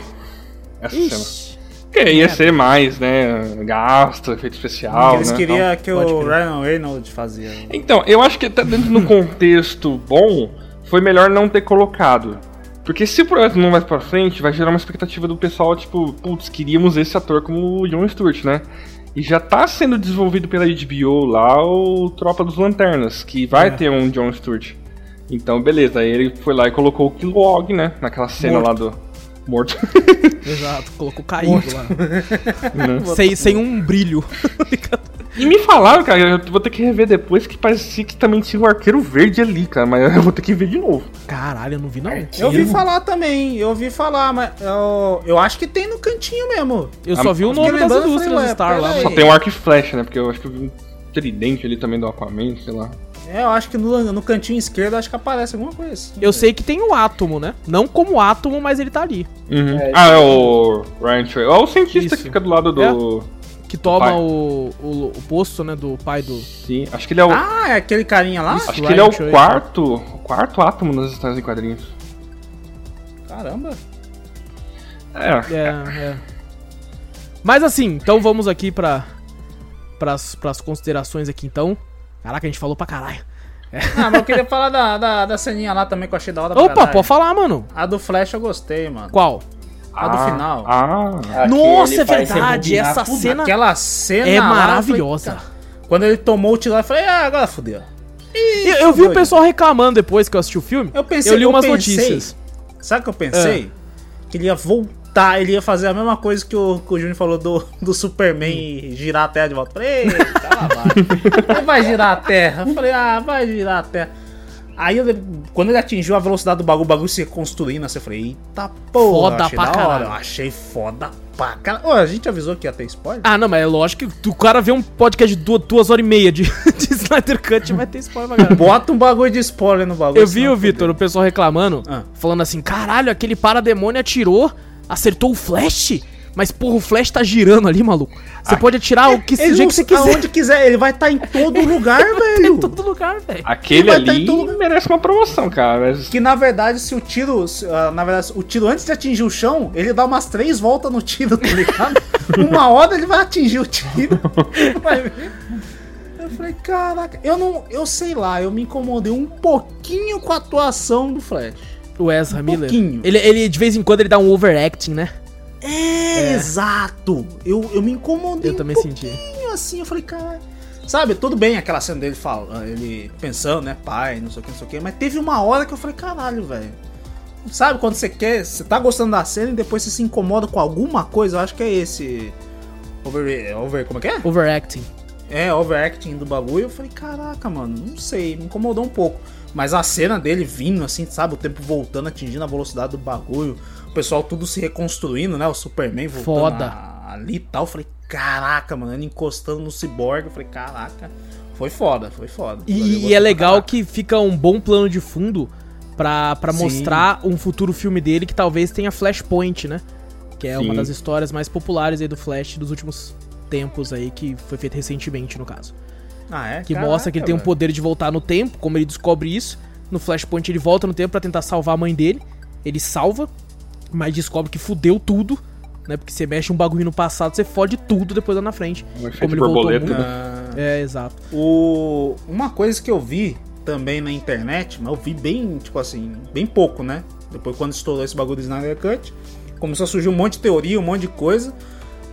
D: essa cena.
A: Ixi.
D: Porque ia ser mais, né? Gasto, efeito especial.
B: Eles
D: né,
B: queriam que o. Ryan Reynolds fazia.
D: Então, eu acho que até dentro do contexto bom, foi melhor não ter colocado. Porque se o projeto não vai pra frente, vai gerar uma expectativa do pessoal, tipo, putz, queríamos esse ator como o Jon Stewart, né? E já tá sendo desenvolvido pela HBO lá o Tropa dos Lanternas, que vai
A: É.
D: ter um Jon Stewart. Então, beleza, aí ele foi lá e colocou o Kilowog, né? Naquela cena lá do. Morto.
A: Exato, colocou caído lá.
D: né?
A: sem, sem um brilho.
D: E me falaram, cara, eu vou ter que rever depois que parecia que também tinha um arqueiro verde ali, cara, mas eu vou ter que ver de novo.
A: Caralho, eu não vi não.
B: Eu ouvi falar também, eu ouvi falar, mas eu, eu acho que tem no cantinho mesmo.
A: Eu só vi o nome das indústrias
B: falei,
A: Star lá.
D: Só tem um arco e flecha, né? Porque eu acho que eu vi um tridente ali também do Aquaman, sei lá.
B: É, eu acho que no, no cantinho esquerdo acho que aparece alguma coisa assim.
A: Eu sei que tem o átomo, né? Não como átomo, mas ele tá ali.
D: Uhum.
C: É,
D: ah, é o Ryan Trey. É o cientista
A: Isso.
D: que fica do lado do.
A: Que toma o, o, o posto, né? Do pai do.
D: Sim, acho que ele é o.
B: Ah, é aquele carinha lá?
D: acho que
A: Ryan
D: ele é o
A: Trey.
D: quarto. O quarto átomo nas histórias em quadrinhos.
B: Caramba.
D: É.
A: É, é. Mas assim, então vamos aqui pra. Pras, pras considerações aqui então. Caraca, a gente falou pra caralho.
B: Ah, mas eu queria falar da, da, da ceninha lá também que eu achei da hora. pra
A: Opa, pode falar, mano.
B: A do Flash eu gostei, mano.
A: Qual?
B: A do
D: Ah,
B: final.
D: Ah.
A: Nossa, é verdade. Essa
C: tudo.
A: cena
B: Aquela cena
A: é
B: lá, eu falei,
A: maravilhosa.
B: cara, Quando ele tomou o tiro lá, eu falei, ah, agora fodeu.
A: Eu, eu vi o pessoal reclamando depois que eu assisti o filme.
B: Eu pensei,
A: eu li
B: eu
A: umas
B: pensei-
A: notícias.
B: Sabe o que eu pensei? Que ele ia voltar, ele ia fazer a mesma coisa que o, que o Júnior falou do, do Superman e girar a Terra de volta. Eu Falei, eita, lá vai. Ele vai girar a Terra. Eu falei, ah, vai girar a Terra. Aí, ele- quando ele atingiu a velocidade do bagulho, o bagulho se reconstruindo, assim, eu falei, eita porra,
A: Foda
B: eu achei
A: pra caralho.
B: Eu achei foda pra caralho. Ô, a gente avisou que ia ter spoiler?
A: Ah, não, mas é lógico que o cara vê um podcast de duas, duas horas e meia de, de Snyder Cut vai ter spoiler pra caralho.
B: Bota um bagulho de spoiler no bagulho.
A: Eu vi o Vitor, o pessoal reclamando,
B: Ah.
A: falando assim: caralho, aquele parademônio atirou, acertou o Flash. Mas, porra, o Flash tá girando ali, maluco. Você pode atirar o que,
B: Ele
A: jeito que você quiser.
B: Aonde quiser, ele vai estar em todo lugar, velho.
A: Em todo lugar, velho.
D: Aquele
B: vai tá em
D: ali
B: todo lugar.
D: merece uma promoção, cara.
B: Que na verdade, se o tiro. se, ah, na verdade, o tiro antes de atingir o chão, ele dá umas três voltas no tiro, tá ligado? Uma hora ele vai atingir o tiro. Vai ver. Eu falei, caraca, eu não. Eu sei lá, eu me incomodei um pouquinho com a atuação do Flash.
A: O Ezra Miller.
B: pouquinho.
A: Ele, ele, de vez em quando, ele dá um overacting, né?
B: É, exato. Eu, eu me incomodei
A: Eu
B: um
A: também
B: pouquinho
A: senti.
B: assim, eu falei, cara. Sabe, tudo bem aquela cena dele fala, ele pensando, né, pai, não sei o que, não sei o que, mas teve uma hora que eu falei, caralho, velho. Sabe quando você quer, você tá gostando da cena e depois você se incomoda com alguma coisa, eu acho que é esse. Over. over como é que é?
A: Overacting.
B: É, overacting do bagulho. Eu falei, caraca, mano, não sei, me incomodou um pouco. Mas a cena dele vindo, assim, sabe, o tempo voltando, atingindo a velocidade do bagulho, o pessoal tudo se reconstruindo, né? O Superman voltando
A: Foda.
B: a- ali e tal. Eu falei, caraca, mano, ele encostando no cyborg. Eu falei, caraca, foi foda, foi foda.
A: E, e é legal
B: caraca.
A: que fica um bom plano de fundo
B: Sim.
A: mostrar um futuro filme dele que talvez tenha Flashpoint, né? Que é uma
D: Sim.
A: das histórias mais populares aí do Flash dos últimos tempos aí, que foi feito recentemente, no caso.
B: Ah, é?
A: Que
B: Caraca,
A: mostra que ele tem um poder de voltar no tempo, como ele descobre isso. No Flashpoint ele volta no tempo pra tentar salvar a mãe dele. Ele salva, mas descobre que fudeu tudo, né? Porque você mexe um bagulho no passado, você fode tudo depois lá na frente.
D: Um
A: Como ele voltou
D: borboleta,
A: muito.
D: né?
B: Ah,
A: É, exato.
B: O... Uma coisa que eu vi também na internet, mas eu vi bem, tipo assim, bem pouco, né? Depois quando estourou esse bagulho do Snyder Cut, começou a surgir um monte de teoria, um monte de coisa.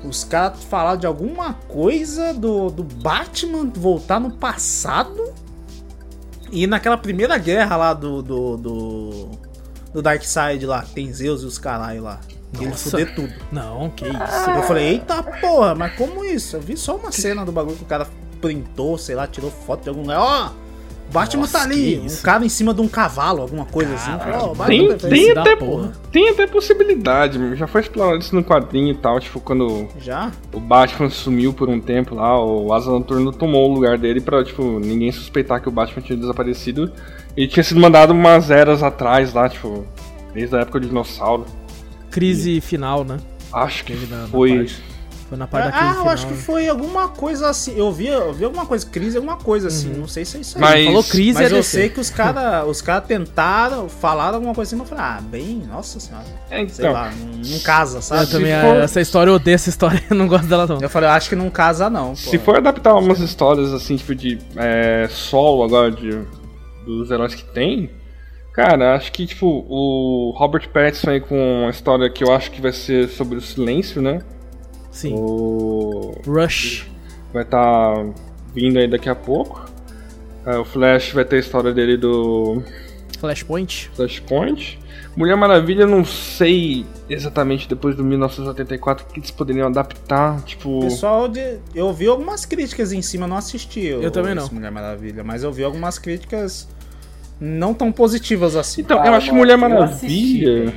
B: Os caras falaram de alguma coisa do, do Batman voltar no passado. E naquela primeira guerra lá do. do. do, do Darkseid lá, que tem Zeus e os caralho lá. E ele fuder tudo.
A: Não, que isso.
B: Eu falei, eita porra, mas como isso? Eu vi só uma cena do bagulho que o cara printou, sei lá, tirou foto de algum lugar. Ó, Batman
A: Nossa,
B: tá ali, um cara em cima de um cavalo, alguma coisa assim. Eu falei, ó, o Batman
D: Tem,
B: tá-
D: tem, até,
A: porra.
D: tem até possibilidade, já foi explorado isso no quadrinho e tal, tipo, quando
B: Já?
D: o Batman sumiu por um tempo lá, o Asa Noturno tomou o lugar dele pra, tipo, ninguém suspeitar que o Batman tinha desaparecido. Ele tinha sido mandado umas eras atrás lá, tipo, desde a época do dinossauro.
A: Crise final, né?
D: Acho que
A: na- na
D: foi.
A: na parte da
B: ah,
A: crise
B: eu
A: final.
B: acho que foi alguma coisa assim. Eu vi, eu vi alguma coisa, crise, alguma coisa assim. Não sei se é isso aí.
D: Mas-
A: Falou crise
B: Mas
A: é
B: eu
A: DC.
B: sei que os caras os cara tentaram, falaram alguma coisa assim, mas eu falei, ah, bem, nossa senhora.
D: É,
B: Sei
D: então,
B: lá, não, não casa,
A: Eu
B: sabe?
A: também,
D: se for-
A: essa história, eu odeio essa história, eu não gosto dela não.
B: Eu falei, eu acho que não casa, não. pô.
D: Se for adaptar umas histórias assim, tipo de é, solo agora de, dos heróis que tem, cara, acho que tipo o Robert Pattinson aí com uma história que eu acho que vai ser sobre o silêncio, né?
A: Sim.
D: O
A: Rush.
D: vai estar vindo aí daqui a pouco. É, o Flash vai ter a história dele do
A: Flashpoint.
D: Flashpoint. Mulher Maravilha, não sei exatamente depois do 1984 o que eles poderiam adaptar, tipo.
B: Pessoal, de, eu vi algumas críticas em cima, não assisti.
A: Eu
B: o-
A: também não.
B: Mulher Maravilha, mas eu vi algumas críticas não tão positivas assim.
D: Então, eu
C: Cara,
D: acho que Mulher
C: eu
D: Maravilha.
C: assisti,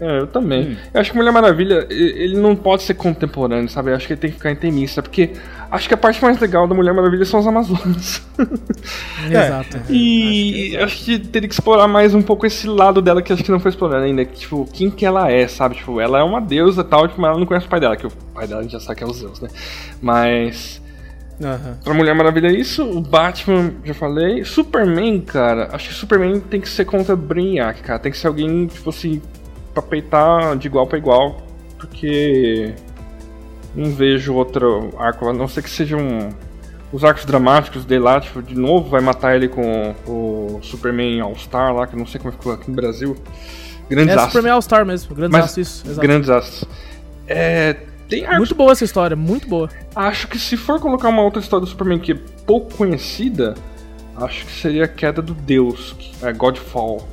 D: É, eu também.
B: Hum.
D: Eu acho que Mulher Maravilha, ele não pode ser contemporâneo, sabe? Eu acho que ele tem que ficar intimista, porque acho que a parte mais legal da Mulher Maravilha são as Amazonas.
A: Exato.
D: E acho que teria que explorar mais um pouco esse lado dela que acho que não foi explorado ainda. Que, tipo, quem que ela é, sabe? Tipo, ela é uma deusa e tal, tipo, mas ela não conhece o pai dela, que o pai dela a gente já sabe que é os Zeus, né? Mas.
B: Aham.
D: Pra Mulher Maravilha é isso, o Batman, já falei. Superman, cara, acho que Superman tem que ser contra Brainiac, cara. Tem que ser alguém, tipo assim, pra peitar de igual pra igual. Porque. Não vejo outro arco, a não ser que sejam os arcos dramáticos dele lá, tipo, de novo vai matar ele com o Superman All-Star lá, que eu não sei como ficou aqui no Brasil. Grandes
A: É
D: astros.
A: Superman All-Star mesmo, grande
D: Mas-
A: astro, isso. Exato.
D: Grandes astros. É. Tem arcos
A: Muito boa essa história, muito boa.
D: Acho que se for colocar uma outra história do Superman que é pouco conhecida, acho que seria a queda do Deus, que é Godfall.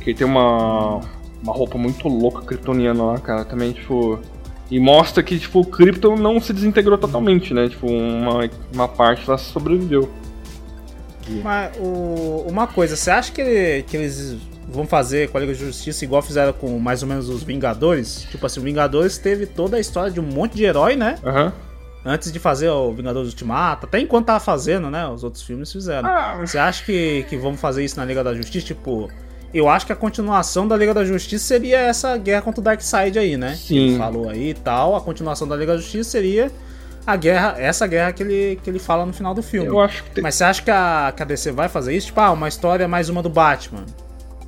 D: Que tem uma, uma roupa muito louca kryptoniana lá, cara. Também, tipo. E mostra que, tipo, o Krypton não se desintegrou totalmente, né? Tipo, uma, uma parte lá sobreviveu.
B: Mas o- uma coisa, você acha que, que eles vão fazer com a Liga da Justiça igual fizeram com mais ou menos os Vingadores? Tipo assim, o Vingadores teve toda a história de um monte de herói, né?
D: Aham.
B: Antes de fazer o Vingadores Ultimato, até enquanto tava fazendo, né? Os outros filmes fizeram.
D: Ah,
B: Você acha que, que vamos fazer isso na Liga da Justiça? Tipo, eu acho que a continuação da Liga da Justiça seria essa guerra contra o Darkseid aí, né?
D: Sim.
B: Que ele falou aí e tal. A continuação da Liga da Justiça seria a guerra, essa guerra que ele, que ele fala no final do filme.
D: eu acho que tem.
B: Mas você acha que a, que a DC vai fazer isso? Tipo, ah, uma história mais uma do Batman.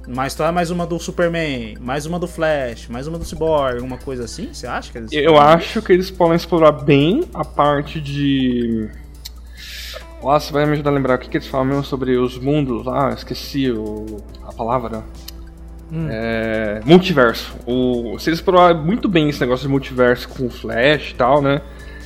B: Uma história mais uma do Superman, mais uma do Flash, mais uma do Cyborg, alguma coisa assim? Você acha que eles
D: Eu acho que eles podem explorar bem a parte de. Nossa, vai me ajudar a lembrar o que, que eles falam mesmo sobre os mundos lá, esqueci o... a palavra. É... Multiverso. O... Se eles explorarem muito bem esse negócio de multiverso com o Flash e tal, né?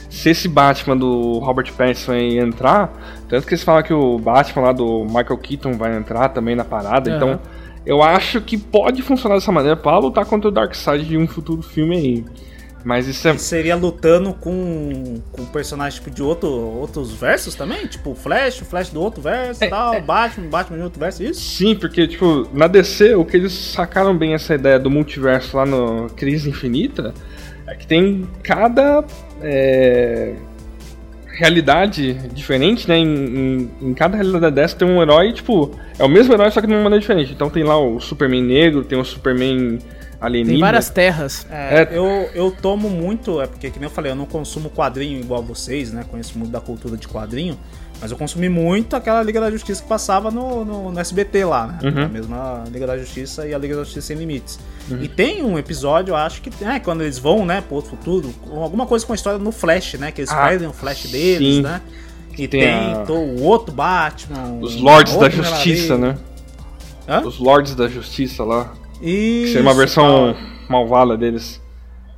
D: Se esse Batman do Robert Pattinson aí entrar, tanto que eles falam que o Batman lá do Michael Keaton vai entrar também na parada,
A: Aham.
D: então eu acho que pode funcionar dessa maneira pra lutar contra o Darkseid de um futuro filme aí. Mas isso é.
B: seria lutando com, com personagens tipo, de outro, outros versos também? Tipo, o Flash, o Flash do outro verso e tal, Batman, Batman de outro verso, isso?
D: Sim, porque, tipo, na DC, o que eles sacaram bem essa ideia do multiverso lá no Crise Infinita é que tem cada é, realidade diferente, né? Em, em- em cada realidade dessa tem um herói, tipo, é o mesmo herói, só que de uma maneira diferente. Então tem lá o Superman negro, tem o Superman alienígena.
A: Tem várias terras.
B: É,
D: É.
B: Eu, eu tomo muito, é porque, que nem eu falei, eu não consumo quadrinho igual vocês, né? Conheço muito da cultura de quadrinho. Mas eu consumi muito aquela Liga da Justiça que passava no, no, no SBT lá, né?
D: Uhum.
B: A mesma Liga da Justiça e a Liga da Justiça Sem Limites. E tem um episódio, eu acho que é quando eles vão, né, pro outro futuro, com alguma coisa com a história no Flash, né? Que eles
D: Ah,
B: perdem o Flash deles,
D: sim.
B: né? E
D: Tem
B: tem,
D: a-
B: to- o outro Batman.
D: Os Lords da Justiça, né?
B: Hã?
D: Os Lords da Justiça lá. Que
B: Isso,
D: seria uma versão
B: tal.
D: malvada deles.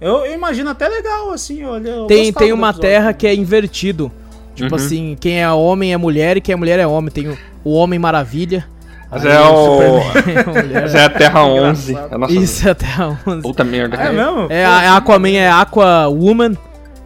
B: Eu, eu imagino até legal, assim, olha. eu
A: Tem, tem uma
B: episódio.
A: terra que é invertido. Tipo
D: Uhum.
A: assim, quem é homem é mulher e quem é mulher é homem. Tem o, o Homem Maravilha.
D: Mas é o.
A: É.
D: Mas é a Terra 11.
B: Engraçado.
D: A nossa
A: Isso é a 11.
D: puta merda.
B: É mesmo?
A: É, a, a Aquaman é Aqua Woman.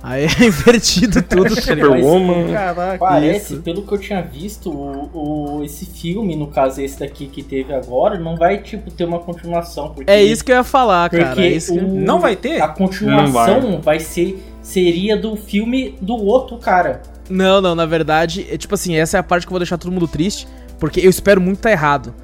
A: Aí é invertido tudo, tá?
D: Superwoman.
B: Caraca.
C: Parece,
A: Isso.
C: pelo que eu tinha visto, o, o- esse filme, no caso esse daqui que teve agora, não vai, tipo, ter uma continuação. Porque,
A: É isso que eu ia falar,
C: porque
A: cara. É isso que...
C: o-
B: Não vai ter?
C: A continuação
D: Não
C: vai. ser, seria do filme do outro cara.
A: Não, não, na verdade, é tipo assim, essa é a parte que eu vou deixar todo mundo triste, porque eu espero muito tá errado.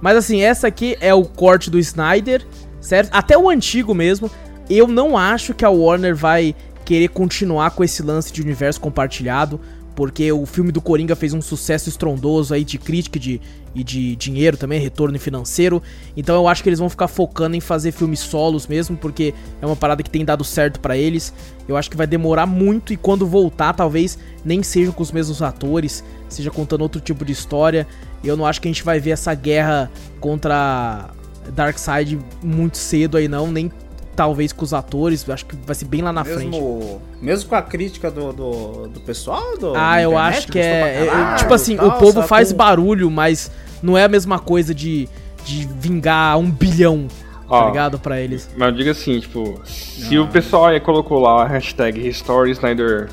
A: Mas assim, essa aqui é o corte do Snyder, certo? Até o antigo mesmo. Eu não acho que a Warner vai querer continuar com esse lance de universo compartilhado, porque o filme do Coringa fez um sucesso estrondoso aí de crítica e de, e de dinheiro também, retorno financeiro. Então eu acho que eles vão ficar focando em fazer filmes solos mesmo, porque é uma parada que tem dado certo para eles. Eu acho que vai demorar muito e quando voltar, talvez nem seja com os mesmos atores, seja contando outro tipo de história. Eu não acho que a gente vai ver essa guerra contra Darkseid muito cedo aí não, nem talvez com os atores, acho que vai ser bem lá na
B: mesmo,
A: frente.
B: Mesmo com a crítica do, do, do pessoal? Do,
A: ah, eu
B: internet,
A: acho que é.
B: caralho,
A: é, tipo assim,
B: tal,
A: o povo faz
B: com...
A: barulho, mas não é a mesma coisa de, de vingar um bilhão,
D: Ó,
A: tá ligado? Pra eles.
D: Mas eu digo assim, tipo, se o pessoal aí colocou lá a hashtag Restore Snyder.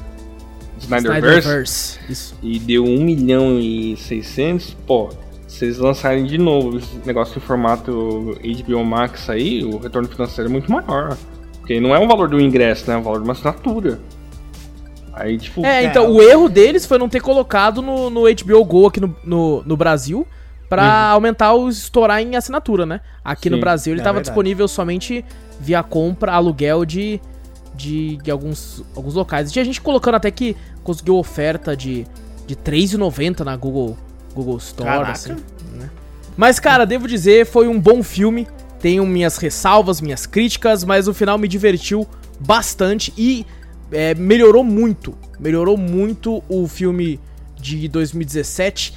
D: Snyderverse,
A: Snyderverse. Isso.
D: e deu 1 milhão e 600, pô, se eles lançarem de novo esse negócio em formato HBO Max aí, o retorno financeiro é muito maior. Porque não é o valor do ingresso, né? É o valor de uma assinatura. Aí, tipo.
A: É, então, o erro deles foi não ter colocado no, no HBO Go aqui no, no, no Brasil pra aumentar o estourar em assinatura, né? Aqui no
D: Sim,
A: Brasil ele
B: é
A: tava
B: verdade.
A: disponível somente via compra, aluguel de, de, de alguns, alguns locais. E tinha gente colocando até que conseguiu oferta de, de R$3,90 na Google, Google Store,
B: Caraca.
A: assim. né? Mas, cara, devo dizer, foi um bom filme. Tenho minhas ressalvas, minhas críticas, mas o final me divertiu bastante e é, melhorou muito. Melhorou muito o filme de 2017.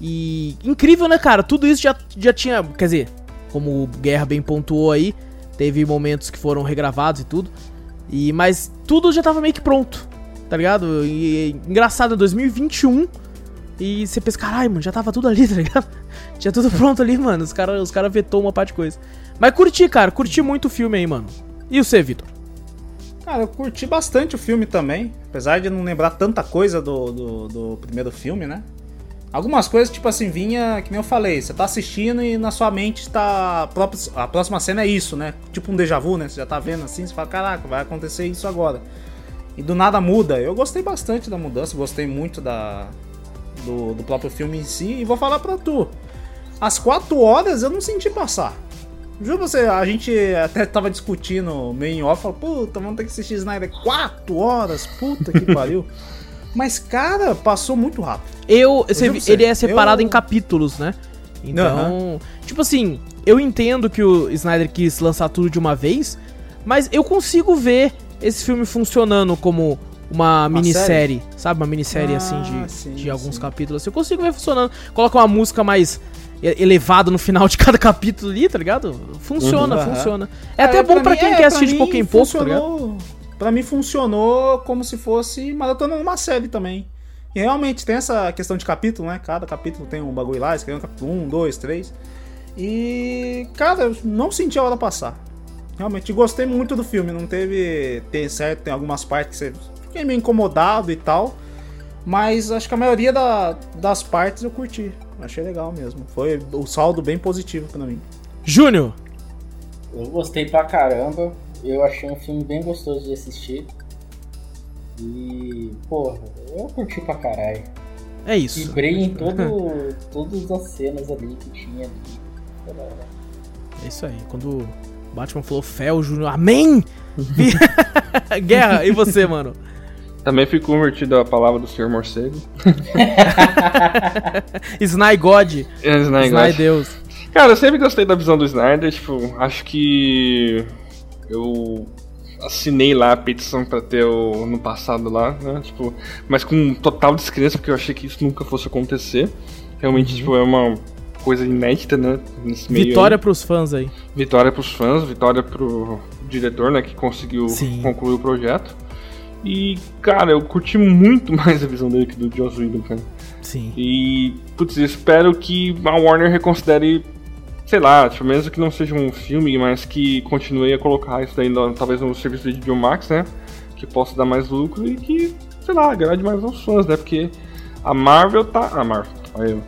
A: E incrível, né, cara? Tudo isso já, já tinha. Quer dizer, como o Guerra bem pontuou aí, teve momentos que foram regravados e tudo. E, mas tudo já tava meio que pronto, tá ligado? E engraçado, é 2021. E você pensa, caralho, mano, já tava tudo ali, tá ligado? Tinha tudo pronto ali, mano. Os caras os cara vetou uma parte de coisa. Mas curti, cara, curti muito o filme aí, mano. E você, Vitor?
B: Cara, eu curti bastante o filme também. Apesar de não lembrar tanta coisa do, do, do primeiro filme, né? Algumas coisas, tipo assim, vinha, que nem eu falei, você tá assistindo e na sua mente tá. A próxima cena é isso, né? Tipo um déjà vu, né? Você já tá vendo assim, você fala, caraca, vai acontecer isso agora. E do nada muda. Eu gostei bastante da mudança, gostei muito da, do, do próprio filme em si. E vou falar pra tu. As quatro horas eu não senti passar. Juro você, a gente até tava discutindo meio em off, falou, puta, vamos ter que assistir Snyder 4 horas, puta que pariu. Mas, cara, passou muito rápido.
A: Eu,
B: pra você,
A: ele é separado
B: eu-
A: em capítulos, né? Então, tipo assim, eu entendo que o Snyder quis lançar tudo de uma vez, mas eu consigo ver esse filme funcionando como uma, minissérie, sabe? Uma minissérie
B: Ah,
A: assim de,
B: sim,
A: de alguns
B: sim.
A: capítulos. assim. Eu consigo ver funcionando. Coloca uma música mais elevada no final de cada capítulo ali, tá ligado? Funciona,
B: Uhum.
A: Funciona. É até bom pra
B: mim-
A: quem
B: é,
A: quer assistir de pouco em pouco, tá ligado?
B: Pra mim funcionou como se fosse maratona numa série também. E realmente tem essa questão de capítulo, né? Cada capítulo tem um bagulho lá, escreveu um capítulo 1, 2, 3. E, cara, eu não senti a hora passar. Realmente, gostei muito do filme. Não teve. Tem certo, tem algumas partes que você fiquei meio incomodado e tal. Mas acho que a maioria da- das partes eu curti. Achei legal mesmo. Foi o saldo bem positivo pra mim.
A: Júnior,
C: Eu gostei pra caramba. Eu achei um filme bem gostoso de assistir. E, porra, eu curti pra caralho.
A: é isso.
C: Vibrei em todo, todas as cenas ali que tinha ali.
A: É isso aí. Quando o Batman falou fé, o Júnior, amém! Guerra, e você, mano?
D: Também fui convertido à palavra do Senhor Morcego.
A: Sny God,
D: É, esse
A: Sny. Deus.
D: Cara, eu sempre gostei da visão do Snyder, tipo, acho que eu assinei lá a petição pra ter o no passado lá, né? Tipo, mas com total descrença, porque eu achei que isso nunca fosse acontecer. Realmente, tipo, é uma coisa inédita, né? Nesse meio
A: Vitória
D: aí.
A: pros fãs aí.
D: Vitória pros fãs, vitória pro diretor, né, que conseguiu
A: Sim.
D: concluir o projeto. E, cara, eu curti muito mais a visão dele que do Joss Whedon, cara.
A: Sim.
D: E, putz, espero que a Warner reconsidere, sei lá, tipo, mesmo que não seja um filme, mas que continue a colocar isso daí, talvez no serviço de HBO Max, né? Que possa dar mais lucro e que, sei lá, agrade mais aos fãs, né? Porque a Marvel tá. A Marvel, olha.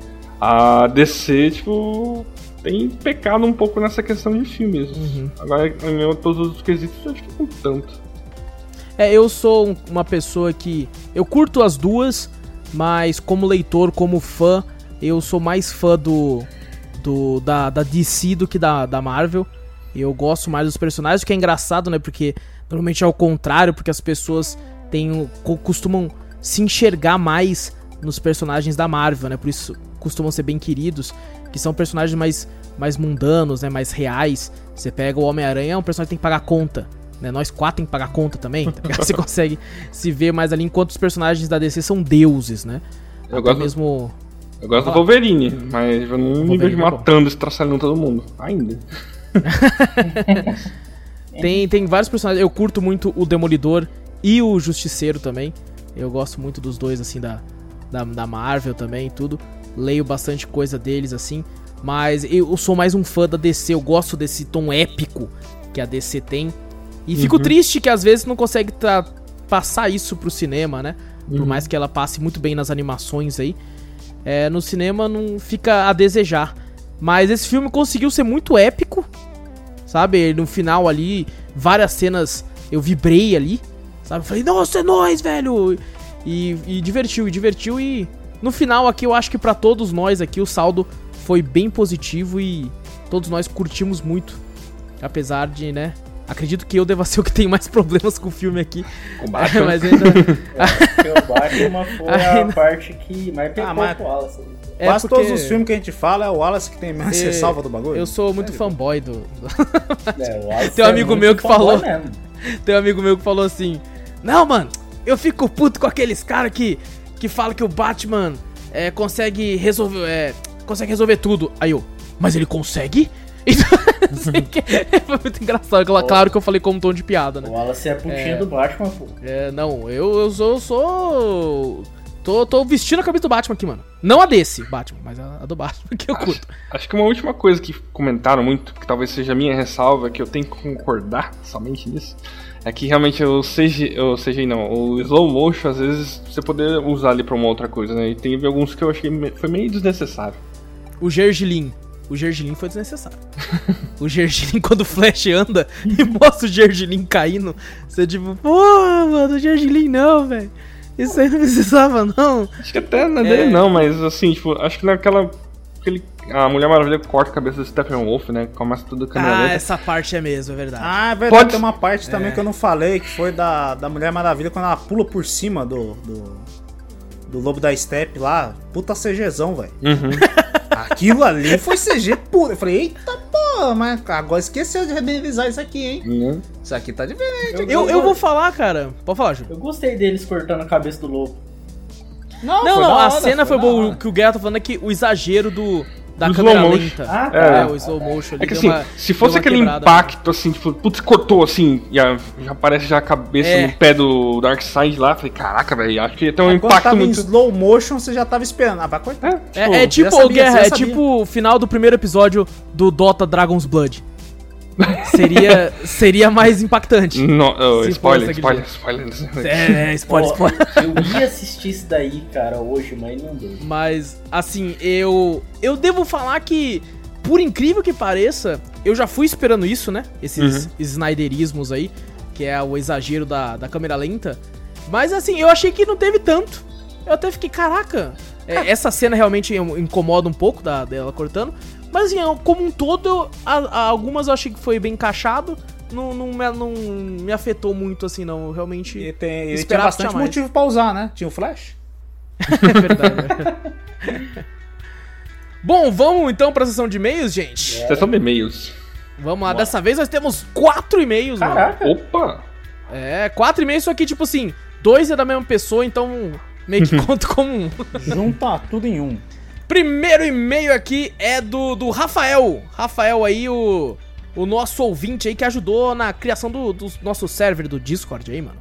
D: A DC, tipo, tem pecado um pouco nessa questão de filmes.
A: Uhum.
D: Agora, em todos os quesitos, eu acho que não tanto.
A: É, eu sou um- uma pessoa que. Eu curto as duas, mas como leitor, como fã, eu sou mais fã do. do da, da DC do que da, da Marvel. Eu gosto mais dos personagens, o que é engraçado, né? Porque normalmente é o contrário, porque as pessoas têm, costumam se enxergar mais nos personagens da Marvel, né? Por isso costumam ser bem queridos, que são personagens mais, mais mundanos, né? Mais reais. Você pega o Homem-Aranha, é um personagem que tem que pagar conta. Né? Nós quatro tem que pagar conta também. tá? Você consegue se ver mais ali, enquanto os personagens da DC são deuses, né?
D: Eu
A: Até
D: gosto,
A: mesmo.
D: eu gosto do. Wolverine, mas eu não me vejo
A: é
D: matando, estraçalhando todo mundo. Ainda.
A: Tem, tem vários personagens. Eu curto muito o Demolidor e o Justiceiro também. Eu gosto muito dos dois, assim, da, da, da Marvel também e tudo. Leio bastante coisa deles, assim. Mas eu sou mais um fã da DC. Eu gosto desse tom épico que a DC tem. E fico triste que às vezes não consegue tra- passar isso pro cinema, né? Por mais que ela passe muito bem nas animações aí. É, no cinema não fica a desejar. Mas esse filme conseguiu ser muito épico sabe? No final ali, várias cenas eu vibrei ali, sabe? Falei, nossa, é nóis, velho! E, e divertiu, e divertiu. E no final aqui, eu acho que pra todos nós aqui, o saldo foi bem positivo e todos nós curtimos muito. Apesar de, né? Acredito que eu deva ser o que tem mais problemas com o filme aqui.
D: Com Batman.
A: mas ainda.
C: Porque o Batman foi a
A: Ainda-
C: parte que mais pegou
B: Ah, mas-
C: pro Wallace.
A: é
B: Quase
A: porque
B: todos os filmes que a gente fala é o Wallace que tem mais
A: É,
B: ressalva do bagulho.
A: Eu sou muito
B: Sério?
A: fanboy do.
C: É, o Wallace
A: Tem um
C: é
A: amigo
C: muito
A: meu que falou-
C: mesmo.
A: Tem um amigo meu que falou assim: Não, mano, eu fico puto com aqueles caras que, que falam que o Batman é, consegue resolver. É, consegue resolver tudo. Aí eu, mas ele consegue? Então, assim, que- foi muito engraçado. Claro, que eu falei como um tom de piada, né?
C: O Wallace é a putinha
A: É.
C: do Batman, pô.
A: É, não, eu, eu sou. eu sou tô, tô vestindo a camisa do Batman aqui, mano. Não a desse Batman, mas a, a do Batman que eu curto.
D: Acho que uma última coisa que comentaram muito, que talvez seja a minha ressalva, que eu tenho que concordar somente nisso, é que realmente o CG, o CGI não, o slow motion, às vezes você poder usar ali pra uma outra coisa, né? E tem alguns que eu achei foi meio desnecessário.
A: O Gergilin. O Gergilin foi desnecessário. o Gergilin, quando o Flash anda e mostra o Gergilin caindo, você tipo, pô, mano, o Gergilin não, velho. Isso aí não precisava, não.
D: Acho que até não é
A: É.
D: dele não, mas assim, tipo, acho que naquela. Aquele, a Mulher Maravilha corta a cabeça do Steppenwolf, né? Começa tudo câmera
A: Ah, essa parte é mesmo, é verdade.
B: Ah, é verdade.
D: Pode-
B: Tem uma parte
A: É.
B: também que eu não falei, que foi da, da Mulher Maravilha quando ela pula por cima do. do, do Lobo da Steppe lá. Puta CGzão, velho.
D: Uhum.
B: Aquilo ali foi CG puro. Eu falei, eita porra, mas agora esqueceu de renderizar isso aqui, hein?
D: Né?
B: Isso aqui tá diferente.
A: eu, eu vou falar, cara. Pode falar, Ju.
C: Eu gostei deles cortando a cabeça do lobo.
A: Não,
B: foi
A: não,
B: da
A: a
B: hora,
A: cena foi
B: da
A: boa. O que o Guerra tá falando é que o exagero do. Da câmera
D: slow motion.
A: lenta.
C: Ah,
A: é,
C: tá.
A: o slow motion ali
D: É que assim,
A: uma-
D: se fosse aquele
A: quebrada.
D: impacto, assim, tipo, putz, cortou assim, e a- já aparece já a cabeça
A: É.
D: no pé do Darkseid lá, falei, caraca, velho, acho que ia ter um
B: Quando
D: impacto
B: tava
D: muito.
B: em slow motion, você já tava esperando. Ah, vai cortar.
D: É, tipo,
A: É, é tipo,
B: já sabia,
A: Guerra, é tipo o final do primeiro episódio do Dota Dragon's Blood. Seria, seria mais impactante.
D: no- oh, spoiler, spoiler,
A: aquele
D: spoiler,
A: É, é, spoiler,
C: Ó,
A: spoiler.
C: Eu ia assistir isso daí, cara, hoje, mas não deu.
A: Mas, assim, eu. Eu devo falar que, por incrível que pareça, eu já fui esperando isso, né? Esses
D: Uhum.
A: snyderismos aí, que é o exagero da, da câmera lenta. Mas, assim, eu achei que não teve tanto. Eu até fiquei, caraca. é, essa cena realmente incomoda um pouco da, dela cortando. Mas, assim, como um todo, eu- a- a- algumas eu achei que foi bem encaixado. Não, não, me, não me afetou muito, assim, não. Eu Realmente.
B: E tem, ele tinha bastante
A: tinha mais.
B: motivo pra usar, né? Tinha o Flash.
A: É verdade. Bom, vamos então pra sessão de e-mails, gente?
D: Sessão de e-mails.
A: Vamos lá, dessa vez nós temos quatro e-mails, mano.
D: Opa!
A: É, quatro e-mails, só que, tipo assim, dois é da mesma pessoa, então meio que conta como um.
B: Junta tudo em um.
A: Primeiro e-mail aqui é do, do Rafael. Rafael aí, o, o nosso ouvinte aí que ajudou na criação do, do nosso server do Discord aí, mano.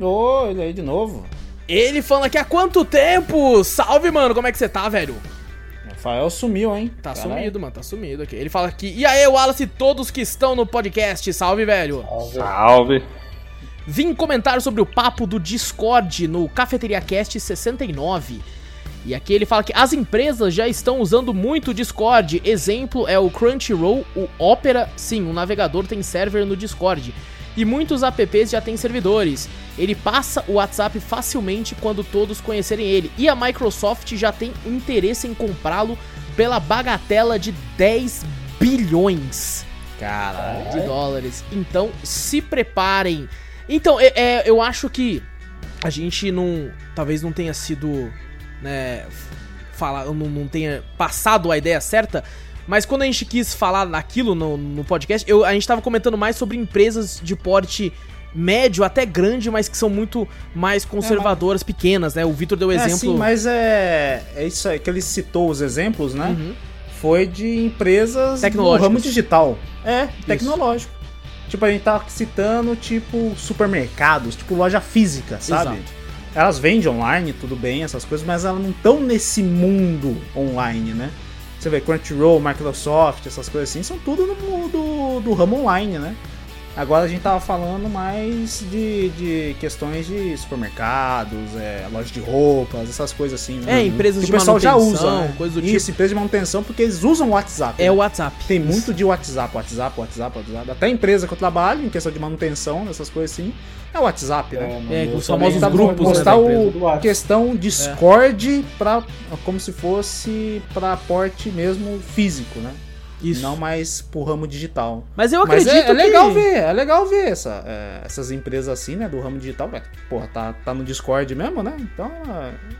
B: Ô, ele aí de novo.
A: Ele falando aqui há quanto tempo? Salve, mano, como é que você tá, velho?
B: Rafael sumiu, hein?
A: Tá
B: Caralho.
A: sumido, mano, tá sumido aqui. Ele fala aqui, e aí, Wallace, e todos que estão no podcast, salve, velho.
C: salve.
D: Salve!
A: Vim comentar sobre o papo do Discord no Cafeteria Cast 69. E aqui ele fala que as empresas já estão usando muito o Discord. Exemplo é o Crunchyroll, o Opera, sim, o navegador tem server no Discord. E muitos apps já têm servidores. Ele passa o WhatsApp facilmente quando todos conhecerem ele. E a Microsoft já tem interesse em comprá-lo pela bagatela de 10 bilhões.
B: Caralho.
A: de dólares. Então, se preparem. Então, é, é, eu acho que a gente não. Talvez não tenha sido. Né. Falar, não, não tenha passado a ideia certa. Mas quando a gente quis falar daquilo no, no podcast, eu, a gente tava comentando mais sobre empresas de porte médio até grande, mas que são muito mais conservadoras, pequenas, né? O Vitor deu
B: É,
A: exemplo.
B: sim, mas é, é isso aí que ele citou os exemplos, né?
A: Uhum.
B: Foi de empresas do ramo digital. É, tecnológico. Tipo, a gente tá citando, tipo, supermercados, tipo, loja física, sabe?
A: Exato.
B: Elas vendem online, tudo bem, essas coisas, mas elas não estão nesse mundo online, né? Você vê Crunchyroll, Microsoft, essas coisas assim, são tudo no mundo do ramo online, né? Agora a gente tava falando mais de, de questões de supermercados, é, loja de roupas, essas coisas assim. né?
A: É, empresas
B: Que
A: de
B: o pessoal já usa, né?
A: coisa do
B: Isso, empresa de manutenção, porque eles usam o WhatsApp.
A: É
B: né?
A: o WhatsApp.
B: Tem muito de WhatsApp, WhatsApp, WhatsApp, WhatsApp. Até a empresa que eu trabalho, em questão de manutenção, essas coisas assim, é o WhatsApp, né?
A: É,
C: meu
A: os famosos grupos, né,
B: Postar
C: empresa do
B: o
C: WhatsApp.
B: questão Discord pra, como se fosse pra porte mesmo físico, né?
A: Isso.
B: Não mais pro ramo digital.
A: Mas eu
B: Mas
A: acredito
B: é, é legal
A: que...
B: ver, é legal ver essa, é, essas empresas assim, né, do ramo digital. é, Porra, tá, tá no Discord mesmo, né? Então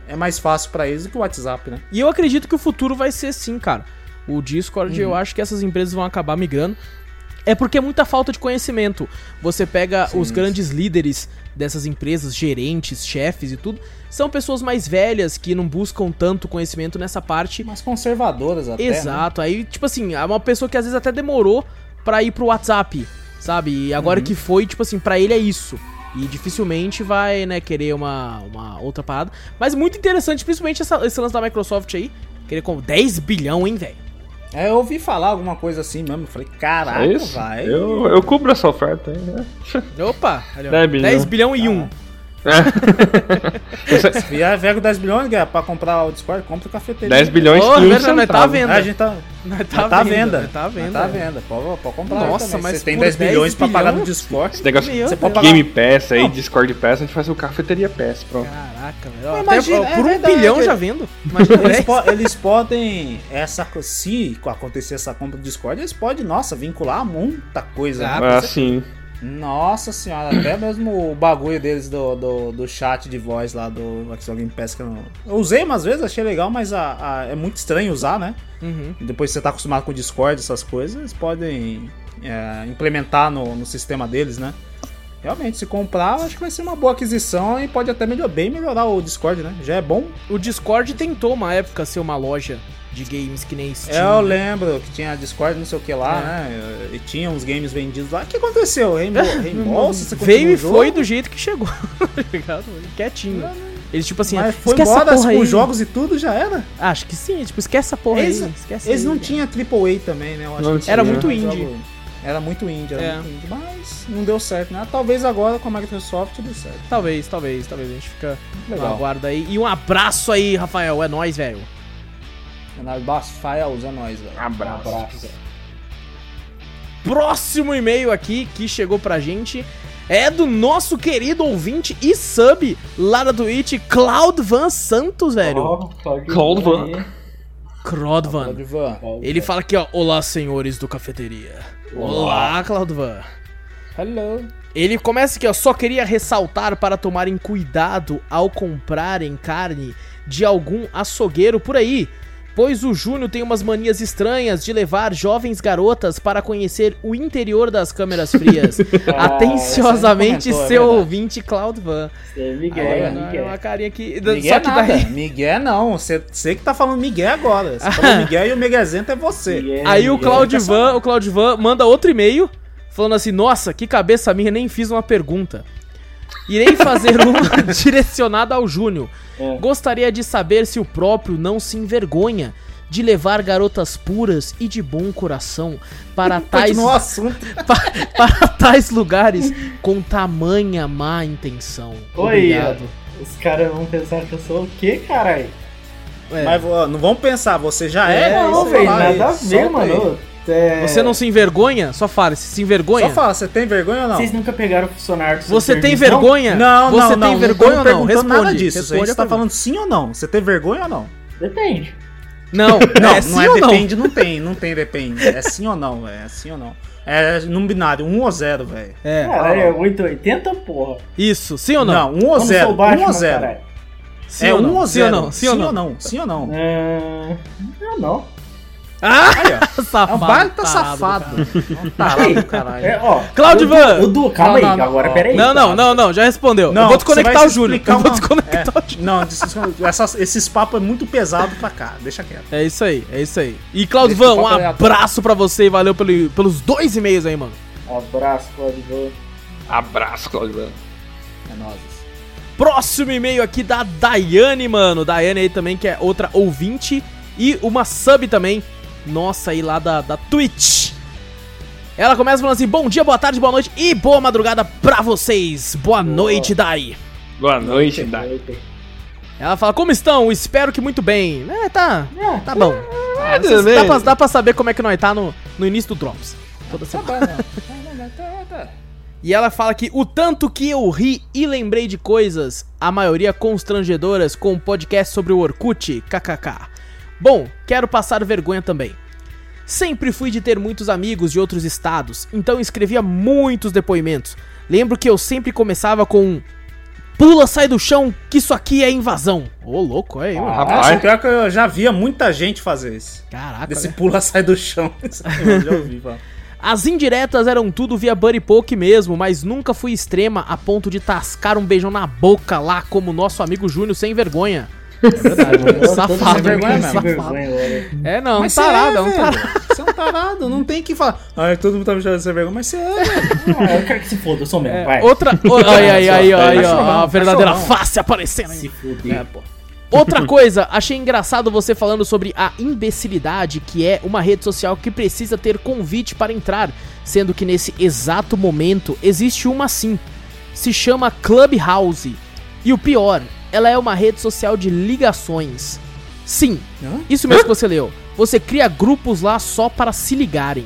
B: é, é mais fácil pra eles do que o WhatsApp, né?
A: E eu acredito que o futuro vai ser sim, cara. O Discord,
B: Uhum.
A: eu acho que essas empresas vão acabar migrando. É porque é muita falta de conhecimento. Você pega
B: Sim,
A: os
B: sim.
A: grandes líderes dessas empresas, gerentes, chefes e tudo, são pessoas mais velhas que não buscam tanto conhecimento nessa parte.
B: Mais conservadoras até. né?
A: Exato. Aí, tipo assim, é uma pessoa que às vezes até demorou pra ir pro WhatsApp, sabe? E agora
B: Uhum.
A: que foi, tipo assim, pra ele é isso. E dificilmente vai, né, querer uma, uma outra parada. Mas muito interessante, principalmente essa- esse lance da Microsoft aí. Querer com 10 bilhão, hein, velho?
B: É, eu ouvi falar alguma coisa assim mesmo. Eu falei, caraca,
D: É isso?
B: vai.
D: Eu, eu cubro essa oferta aí, né?
A: Opa! Ali, ó.
D: 10 bilhão.
A: 10 bilhão e 1.
D: Esse-
B: Se vier vego 10 bilhões, pra comprar o Discord, compra o cafeteria.
D: 10 bilhões e um
A: verdade, nós tá
D: centavo.
A: vendo.
B: É, a gente tá, Tá, tá à venda.
A: nós Tá à venda.
B: Tá à venda. Pode, pode comprar.
A: Nossa,
B: também.
A: mas
B: Você tem
A: por
B: 10
A: 10
B: bilhões pra pagar no? Discord.
D: Esse negócio
A: Meu
B: Você
A: Deus.
B: pode pagar.
D: Game Pass aí,
B: Não.
D: Discord Pass, a gente faz o Cafeteria Pass, pronto.
A: Caraca, velho.
B: Mas imagina,
A: ó,
B: é
A: por um
B: verdade.
A: bilhão já vendo. Imagina
B: Eles,
A: 10.
B: po- eles podem, essa, se acontecer essa compra do Discord, eles podem, nossa, vincular muita coisa.
A: Ah,
B: né?
D: Ah, sim.
B: Nossa senhora, até mesmo o bagulho deles do, do, do chat de voz lá do Xbox Game Pass que eu, não- eu usei umas vezes, achei legal, mas a, a- é muito estranho usar, né?
A: Uhum.
B: Depois que você tá acostumado com o Discord, essas coisas, eles podem é, implementar no, no sistema deles, né? Realmente, se comprar, acho que vai ser uma boa aquisição e pode até melhor, bem melhorar o Discord, né? Já é bom.
A: O Discord tentou uma época ser uma loja de games que nem Steam.
B: É, eu
A: né?
B: lembro que tinha Discord, não sei o que lá,
A: É.
B: né? E tinha uns games vendidos lá. O que aconteceu? Reembolso?
A: Veio e foi do jeito que chegou, tá? Quietinho. Eles, tipo assim,
B: Mas foi
A: esquece
B: embora
A: essa porra
B: com
A: aí.
B: jogos e tudo, já era?
A: Acho que sim, tipo, esquece essa porra
B: Eles-
A: aí. Esquece
B: Eles
A: aí,
B: não tinham AAA também, né? Eu acho
D: Não
B: que
D: tinha. Era
A: muito indie.
B: jogo- Era muito indie, era
A: É.
B: muito indie. Mas não deu certo, né? Talvez agora com a Microsoft dê certo.
A: Talvez, talvez, talvez. A gente fica na
B: Legal.
A: guarda aí. E um abraço aí, Rafael. É nóis, velho.
B: Leonardo Basfaia usa nós, velho.
D: Abraço.
C: Abraço.
A: Próximo e-mail aqui que chegou pra gente é do nosso querido ouvinte e sub lá da Twitch, Cloudvan Santos, velho.
C: Claudio
D: Cold
C: Van
D: Van.
A: Ele fala aqui, ó. Olá, senhores do cafeteria. Olá, Cloudvan.
B: Hello.
A: Ele começa aqui, ó. Só queria ressaltar para tomarem cuidado ao comprarem carne de algum açougueiro por aí. Pois o Júnior tem umas manias estranhas de levar jovens garotas para conhecer o interior das câmeras frias. Atenciosamente,
B: comentou, é
A: seu
B: verdade.
A: ouvinte, Cloudvan.
C: Isso é Miguel,
B: Aí,
C: é
A: É
C: Miguel.
A: uma carinha aqui.
B: Miguel
A: Só que
B: nada.
A: daí.
B: Miguel não. Você, que tá falando Miguel agora. Você falou Miguel e o Megazento é você.
C: Miguel,
A: Aí o
C: Miguel.
A: Claudivan, o Claudivan manda outro e-mail falando assim: "Nossa, que cabeça minha, nem fiz uma pergunta. Irei fazer uma direcionada ao Júnior.
C: É.
A: Gostaria de saber se o próprio não se envergonha de levar garotas puras e de bom coração para tais
B: Continua o assunto.
A: pa- para tais lugares com tamanha má intenção.
C: Oi,
A: Obrigado.
C: os caras vão pensar que eu sou o quê, caralho?
A: É,
B: Mas ó, não vamos pensar, você já é.
A: É,
B: não,
C: velho, nada a ver,
B: aí.
C: É,
A: Você não se envergonha? Só fala, se se envergonha?
B: Só fala, você tem vergonha ou não?
C: Vocês nunca pegaram funcionário do
A: Você tem
C: serviço, não?
A: vergonha?
B: Não,
A: Você
B: não,
A: tem
B: não.
A: vergonha
B: não
A: ou não? Responde.
B: nada disso.
A: Responde
B: a gente
A: a
B: tá falando sim ou não. Você tem vergonha ou não?
C: Depende.
A: Não,
B: Não,
A: é
B: não
A: sim
B: é
A: ou não?
B: depende, não tem, não tem depende. É sim ou não, é sim ou não. É no binário, 1 ou 0, velho.
A: É.
C: Caralho, é 880, porra.
A: Isso, sim ou não?
B: Não, 1 ou
C: Como sou
B: 0. 1
C: Batman,
B: ou 0.
C: caralho.
A: Sim
B: É
A: ou
B: 1
A: não?
B: ou
A: Sim ou
B: 0.
A: não? Sim ou não?
B: Sim ou não?
C: É... Não, não.
A: Ah,
B: Aí, ó.
A: safado.
B: É um baita
A: tarado,
B: safado.
A: cara.
B: Um tarado caralho.
C: É, ó.
A: Claudio
C: o
A: Van.
C: Du- O Du, calma
B: Não,
C: aí,
B: não,
C: agora peraí.
A: Não, não,
C: tá?
A: não, não, já respondeu. eu
B: Não,
A: vou
B: você vai
A: desconectar o Júlio.
B: explicar
A: Eu vou
B: uma-
A: desconectar
B: É,
A: o Júlio.
B: não, essas- esses papos é muito pesado pra cá. Deixa quieto.
A: É isso aí, é isso aí. E Claudio
B: Deixa
A: Van,
B: o
A: um abraço pra você e valeu pelo- pelos dois e-mails aí, mano.
C: Abraço, Claudio Van.
D: Abraço, Claudio.
B: É nóis.
A: Próximo e-mail aqui da Daiane, mano. Daiane aí também, que é outra ouvinte. E uma sub também. Nossa, aí lá da, da Twitch. Ela começa falando assim: Bom dia, boa tarde, boa noite e boa madrugada pra vocês. Boa noite, Dai.
D: Boa noite, Dai.
A: Ela fala: Como estão? Espero que muito bem. É, tá.
C: É,
A: Tá bom.
D: É,
A: Vocês- dá, pra, dá pra saber como é que nós tá no, no início do Drops. Toda
B: Tá
A: semana.
B: Tá, tá, tá.
A: E ela fala que o tanto que eu ri e lembrei de coisas, a maioria constrangedoras, com um podcast sobre o Orkut, kkk. Bom, quero passar vergonha também. Sempre fui de ter muitos amigos de outros estados, então escrevia muitos depoimentos. Lembro que eu sempre começava com um Pula, sai do chão, que isso aqui é invasão. Ô, louco, aí, mano.
D: Rapaz.
B: Nossa, pior que eu já via muita gente fazer isso.
A: Caraca.
B: Desse
A: né?
B: pula sai do chão. Eu já ouvi, falar.
A: As indiretas eram tudo via Buddy Poke mesmo, mas nunca fui extrema a ponto de tascar um beijão na boca lá como nosso amigo Júnior sem vergonha. É verdade, né? safado.
B: vergonha
A: né?
B: mesmo.
C: Vergonha, olha.
A: É, não, um tarado, é
B: você
A: um
B: é,
A: tarado.
B: Você é um tarado, não tem que falar. Ai, todo mundo tá me chamando de sem vergonha, mas você é.
C: Ah, eu quero que se foda, eu sou mesmo,
A: É,
C: vai.
A: outra. o- aí, aí, aí, ó, aí, ó, a verdadeira
B: cachorrão.
A: face aparecendo aí.
C: Se fuder.
B: É, pô.
A: Outra coisa, achei engraçado você falando sobre a imbecilidade, que é uma rede social que precisa ter convite para entrar, sendo que nesse exato momento existe uma sim. Se chama Clubhouse. E o pior, ela é uma rede social de ligações. Sim,
B: Hã?
A: isso mesmo que você leu. Você cria grupos lá só para se ligarem.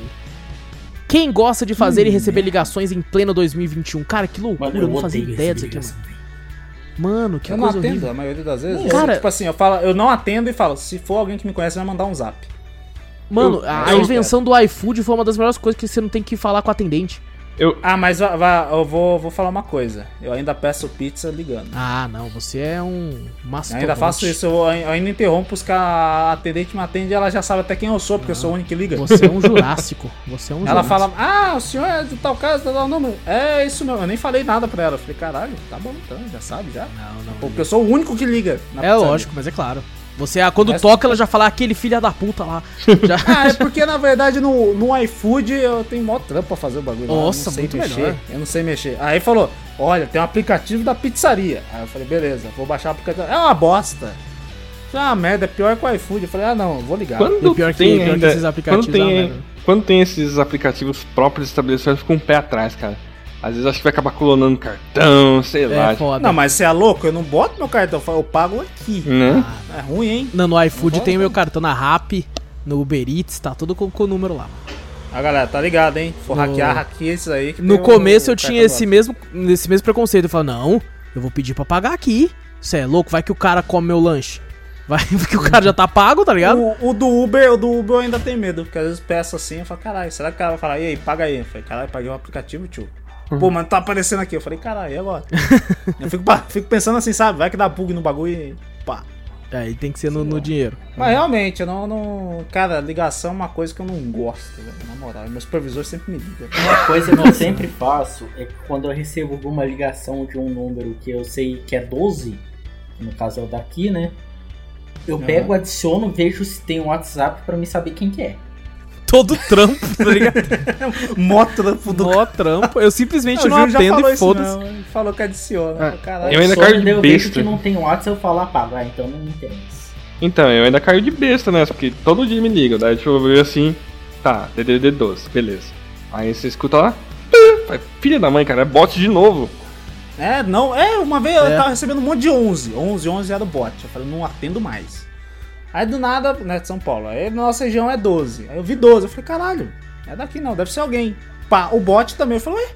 A: Quem gosta de fazer e receber ligações em pleno 2021? Cara, que loucura,
C: Mano,
A: eu não fazia ideia disso aqui, mano.
C: velho.
A: Mano, que
B: Eu não
A: coisa
B: atendo
A: horrível.
B: a maioria das vezes.
A: Cara-
B: Eu, tipo assim, eu, falo, eu não atendo e falo, se for alguém que me conhece, vai mandar um zap.
A: Mano,
D: Eu-
A: a
D: eu-
A: invenção do iFood foi uma das melhores coisas que você não tem que falar com o atendente.
D: Eu,
B: Ah, mas eu vou, vou falar uma coisa. Eu ainda peço pizza ligando.
A: Ah, não, você é um
B: Eu
A: mastodonte.
B: ainda faço isso, eu, eu ainda interrompo os caras, a atendente me atende e ela já sabe até quem eu sou, porque eu sou o único que liga.
A: Você é um jurássico. Você é um
B: Ela
A: jurássico.
B: fala, ah, o senhor é de tal casa, tal número. É isso mesmo. Eu nem falei nada pra ela. Eu falei, caralho, tá bom então, já sabe, já.
A: Não, não.
B: Porque eu sou o único que liga. na
A: É
B: pizzaria.
A: lógico, mas é claro. Você, ah, quando
B: Essa-
A: toca, ela já fala aquele filho da puta lá. Já...
B: Ah, é porque na verdade no, no iFood eu tenho mó trampo pra fazer o bagulho. lá, eu
A: Nossa,
B: não sei
A: muito
B: mexer.
A: melhor.
B: Eu não sei mexer. Aí falou: olha, tem um aplicativo da pizzaria. Aí eu falei, beleza, vou baixar o aplicativo. É uma bosta. É uma merda, é pior que o iFood. Eu falei, ah não, vou ligar.
D: quando
A: E pior que-
D: tem
A: pior que
D: ainda,
A: esses aplicativos
D: quando tem,
A: é merda.
D: quando tem esses aplicativos próprios estabelecidos, eu fico um pé atrás, cara. Às vezes acho que vai acabar clonando cartão, sei lá.
A: É foda.
B: Não, mas você é louco? Eu não boto meu cartão, eu falo, eu pago aqui.
D: Né?
B: É ruim, hein?
A: Não, no iFood
B: Não
A: tem meu cartão na Rap, no Uber Eats, tá tudo com, com o número lá.
B: A galera, tá ligado, hein? For
A: No-
B: hackear, hackeia isso aí. que
A: No começo
B: o
A: eu tinha esse mesmo, esse mesmo preconceito. Eu falava, não, eu vou pedir pra pagar aqui. Você é louco? Vai que o cara come meu lanche. Vai que o cara já tá pago, tá ligado?
B: O, o do Uber, o do Uber eu ainda tenho medo, porque às vezes peço assim, eu falo, caralho, será que o cara vai falar, e aí, paga aí? Eu falei, caralho, paguei o aplicativo, tio. Pô, mano, tá aparecendo aqui. Eu falei, caralho, e agora? eu fico, fico pensando assim, sabe? Vai que dá bug no bagulho e pá.
A: Aí tem que ser no, no dinheiro.
B: Mas realmente, eu não, não. Cara, ligação é uma coisa que eu não gosto, velho. Na moral. Meu supervisor sempre me liga.
C: Uma coisa que eu sempre faço é que quando eu recebo alguma ligação de um número que eu sei que é 12, que no caso é o daqui, né? Eu
B: Aham.
C: pego, adiciono, vejo se tem um WhatsApp pra me saber quem que é.
A: Todo trampo, tá ligado?
B: Mó trampo do
A: Mó trampo. Eu simplesmente
B: Não,
A: não atendo
B: falou
A: e foda-se.
B: Falou que adiciona. Caralho.
D: Eu ainda caio de
C: eu
D: besta.
C: que não tem WhatsApp, eu falo, ah, pá, vai, então não interessa.
D: Então, eu ainda caio de besta nessa, porque todo dia me ligam. Daí deixa eu ver assim, tá, DDD 12, beleza. Aí você escuta lá, "Ah", filha da mãe, cara, é bot de novo.
B: É, não, é, uma vez eu
A: É.
B: tava recebendo um monte de 11. 11, 11 era o bot. Eu falei, não atendo mais. Aí do nada, né, de São Paulo, aí na nossa região é 12. Aí eu vi 12, eu falei, caralho, é daqui não, deve ser alguém. Pá, o bot também, eu falei, ué,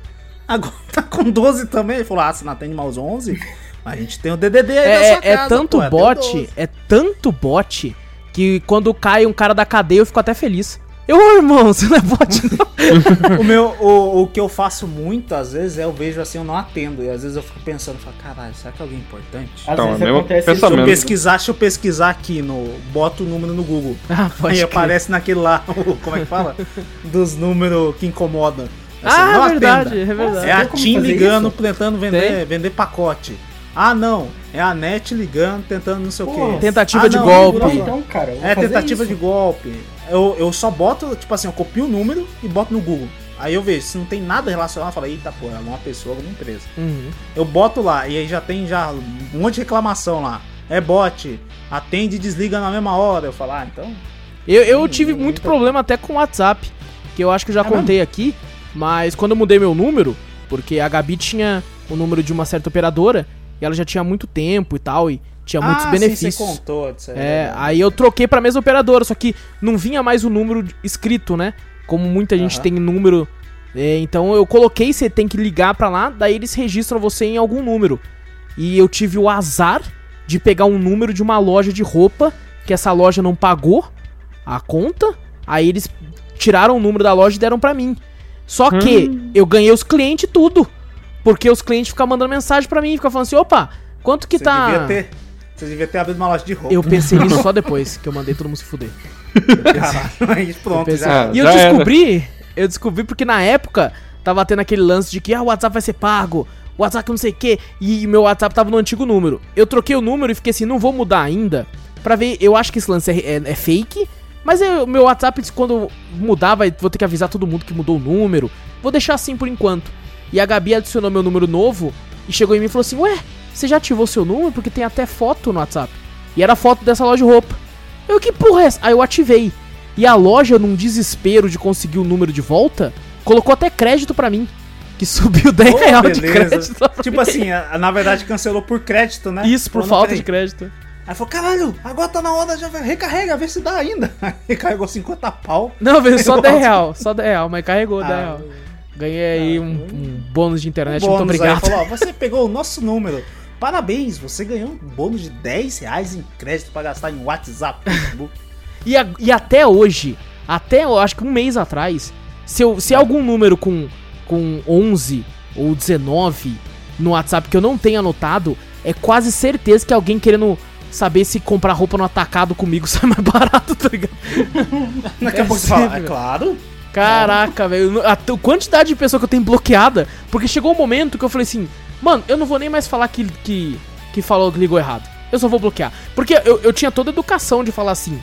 B: agora tá com 12 também? Ele falou, ah, você não atende mais os 11? Mas a gente tem o DDD aí
A: É,
B: sua
A: é
B: casa,
A: tanto
B: pô, é
A: bot,
B: 12.
A: é tanto bot, que quando cai um cara da cadeia eu fico até feliz. Eu, irmão, você não é bot, não.
B: o meu, o, o que eu faço muito, às vezes, é eu vejo assim, eu não atendo. E às vezes eu fico pensando, falo, caralho, será que é alguém importante?
C: Às
D: Então,
C: vezes
D: é
C: acontece
B: Se eu pesquisar, deixa eu pesquisar aqui no. Boto o número no Google.
A: Ah, pode
B: Aí
A: crer.
B: aparece naquele lá, o- como é que fala? Dos números que incomodam. Assim,
A: Ah, é verdade,
B: atenda.
A: é verdade.
B: É a TIM ligando,
C: isso?
B: tentando vender,
A: Tem.
B: vender pacote. Ah, não. É a NET ligando, tentando não sei o
C: Pô,
B: quê.
A: Tentativa
B: Ah,
A: de
B: não,
A: golpe.
B: não.
C: Então, cara,
B: É tentativa
C: isso.
B: de golpe. Eu, eu só boto, tipo assim, eu copio o número e boto no Google. Aí eu vejo, se não tem nada relacionado, eu falo, eita porra, é uma pessoa, alguma empresa.
A: Uhum.
B: Eu boto lá e aí já tem já um monte de reclamação lá. É bot, atende e desliga na mesma hora. Eu falo, ah, então.
A: Eu, eu tive muito problema até com o WhatsApp, que eu acho que eu já
B: É
A: contei aqui, mas quando eu mudei meu número, porque a Gabi tinha o número de uma certa operadora, e ela já tinha muito tempo e tal, e tinha muitos
B: ah,
A: benefícios.
B: Sim, você contou disso aí,
A: É,
B: verdade.
A: aí eu troquei pra mesma operadora, só que não vinha mais o número escrito, né? Como muita gente
B: Aham.
A: tem número. é, então eu coloquei, você tem que ligar pra lá, daí eles registram você em algum número. E eu tive o azar de pegar um número de uma loja de roupa, que essa loja não pagou a conta, aí eles tiraram o número da loja e deram pra mim. Só que eu ganhei os clientes tudo. Porque os clientes ficam mandando mensagem pra mim, ficam falando assim, opa, quanto que
B: Você
A: tá.
B: devia ter. Você devia ter abrido uma loja de roupa.
A: Eu pensei nisso só depois que eu mandei todo mundo se fuder.
B: Caralho, aí pronto,
A: Eu
B: já.
A: E eu
D: já era.
A: descobri, eu descobri porque na época tava tendo aquele lance de que ah, o WhatsApp vai ser pago, o WhatsApp não sei o que, e meu WhatsApp tava no antigo número. Eu troquei o número e fiquei assim, não vou mudar ainda, pra ver, eu acho que esse lance é, é- é fake, mas o meu WhatsApp, quando mudar, vai, vou ter que avisar todo mundo que mudou o número, vou deixar assim por enquanto. E a Gabi adicionou meu número novo e chegou em mim e falou assim, ué, você já ativou seu número? Porque tem até foto no WhatsApp. E era foto dessa loja de roupa. Eu, que porra é essa? Aí eu ativei. E a loja, num desespero de conseguir o número de volta, colocou até crédito pra mim. Que subiu 10
B: Pô,
A: reais de crédito
B: Tipo
A: mim.
B: assim, a- na verdade cancelou por crédito, né?
A: Isso, por falta de crédito.
B: Aí falou, caralho, agora tá na hora, já recarrega, vê se dá ainda. Aí recarregou 50 pau.
A: Não, veio só
B: Eu
A: 10
B: gosto.
A: real. Só 10 real, mas carregou 10
B: Ah,
A: real. Ganhei aí um, um bônus de internet,
B: bônus
A: muito
B: aí,
A: obrigado.
B: falou, ó, você pegou o nosso número. Parabéns, você ganhou um bônus de 10 reais em crédito pra gastar em WhatsApp, Facebook.
A: E, a- e até hoje, até eu acho que um mês atrás, se, eu, se algum número com, com 11 ou 19 no WhatsApp que eu não tenho anotado, é quase certeza que alguém querendo saber se comprar roupa no atacado comigo sai mais barato, tá ligado?
B: Daqui a
A: É
B: pouco você fala,
A: sempre.
B: é claro.
A: Caraca, velho. A quantidade de pessoa que eu tenho bloqueada. Porque chegou um momento que eu falei assim, mano, eu não vou nem mais falar que, que, que falou que ligou errado. Eu só vou bloquear. Porque eu, eu tinha toda a educação de falar assim.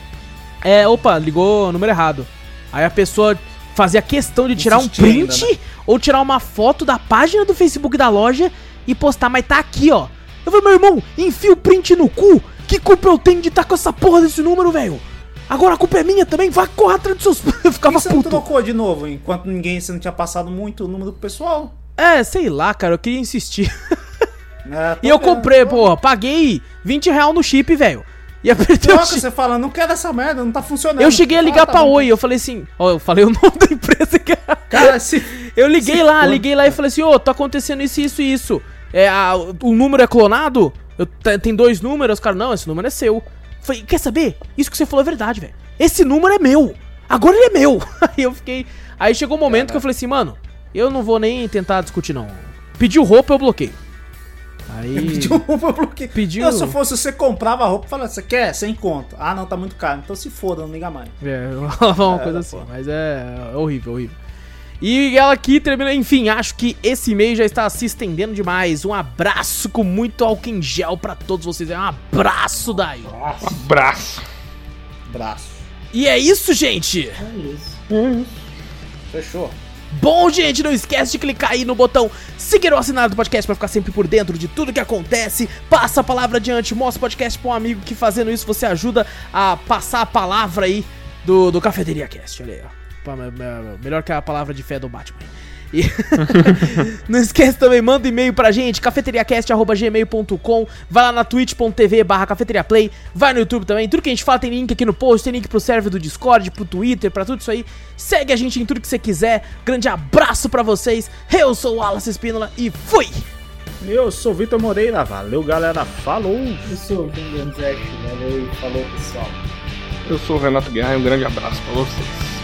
A: É, opa, ligou o número errado. Aí a pessoa fazia questão de tirar um
B: Insistia
A: print
B: né?
A: ou tirar uma foto da página do Facebook da loja e postar, mas tá aqui, ó. Eu falei, meu irmão, enfia o print no cu. Que culpa eu tenho de estar com essa porra desse número, velho? Agora a culpa é minha também, vai correr atrás dos seus. Eu ficava
B: que você
A: puto.
B: trocou de novo, enquanto ninguém, você não tinha passado muito o número pro pessoal?
A: É, sei lá, cara, eu queria insistir.
B: É,
A: E eu
B: troca-
A: comprei, porra, paguei 20 real no chip, velho. E apertei o
B: Troca,
A: chip.
B: você fala, não quero essa merda, não tá funcionando.
A: Eu cheguei a
B: Ah,
A: ligar
B: tá
A: pra
B: bom.
A: Oi, eu falei assim, ó, eu falei o nome da empresa que
B: Cara, se...
A: Eu liguei
B: Se
A: lá,
B: for.
A: liguei lá e falei assim, ô, tá acontecendo isso, isso e isso. É, a- o número é clonado? Eu, te- tem dois números, cara, não, esse número é seu. Falei, quer saber? Isso que você falou é verdade, velho. Esse número é meu. Agora ele é meu. Aí eu fiquei. Aí chegou um momento que eu falei assim, mano, eu não vou nem tentar discutir, não. Pediu roupa, eu bloqueei. Aí.
B: Pediu roupa porque.
A: Pediu-
B: Eu, se eu fosse você comprava a roupa e falava, você quer? Sem conto. Ah, não, tá muito caro. Então se foda, não liga mais.
A: É, uma
B: É,
A: coisa assim,
B: porra.
A: mas é horrível, horrível. E ela aqui termina, enfim, acho que esse mês já está se estendendo demais. Um abraço com muito álcool em gel pra todos vocês. É um abraço daí.
D: Abraço.
B: Braço.
A: E é isso, gente.
C: É isso.
B: Fechou.
A: Bom, gente, não esquece de clicar aí no botão seguir ou assinar do podcast pra ficar sempre por dentro de tudo que acontece. Passa a palavra adiante, mostra o podcast pra um amigo que fazendo isso você ajuda a passar a palavra aí do, do Cafeteria Cast. Olha aí, ó. Melhor que a palavra de fé do Batman. E não esquece também, manda e-mail pra gente, cafeteriacast.gmail.com Vai lá na twitch.tv barra cafeteriaplay Vai no YouTube também, tudo que a gente fala tem link aqui no post Tem link pro server do Discord, pro Twitter, pra tudo isso aí Segue a gente em tudo que você quiser Grande abraço pra vocês Eu sou o Wallace Espínola e fui!
B: Eu sou o Vitor Moreira. Valeu, galera. Falou.
C: Eu sou o Vinganzete, valeu e falou pessoal.
D: Eu sou o Renato Guerra e um grande abraço pra vocês.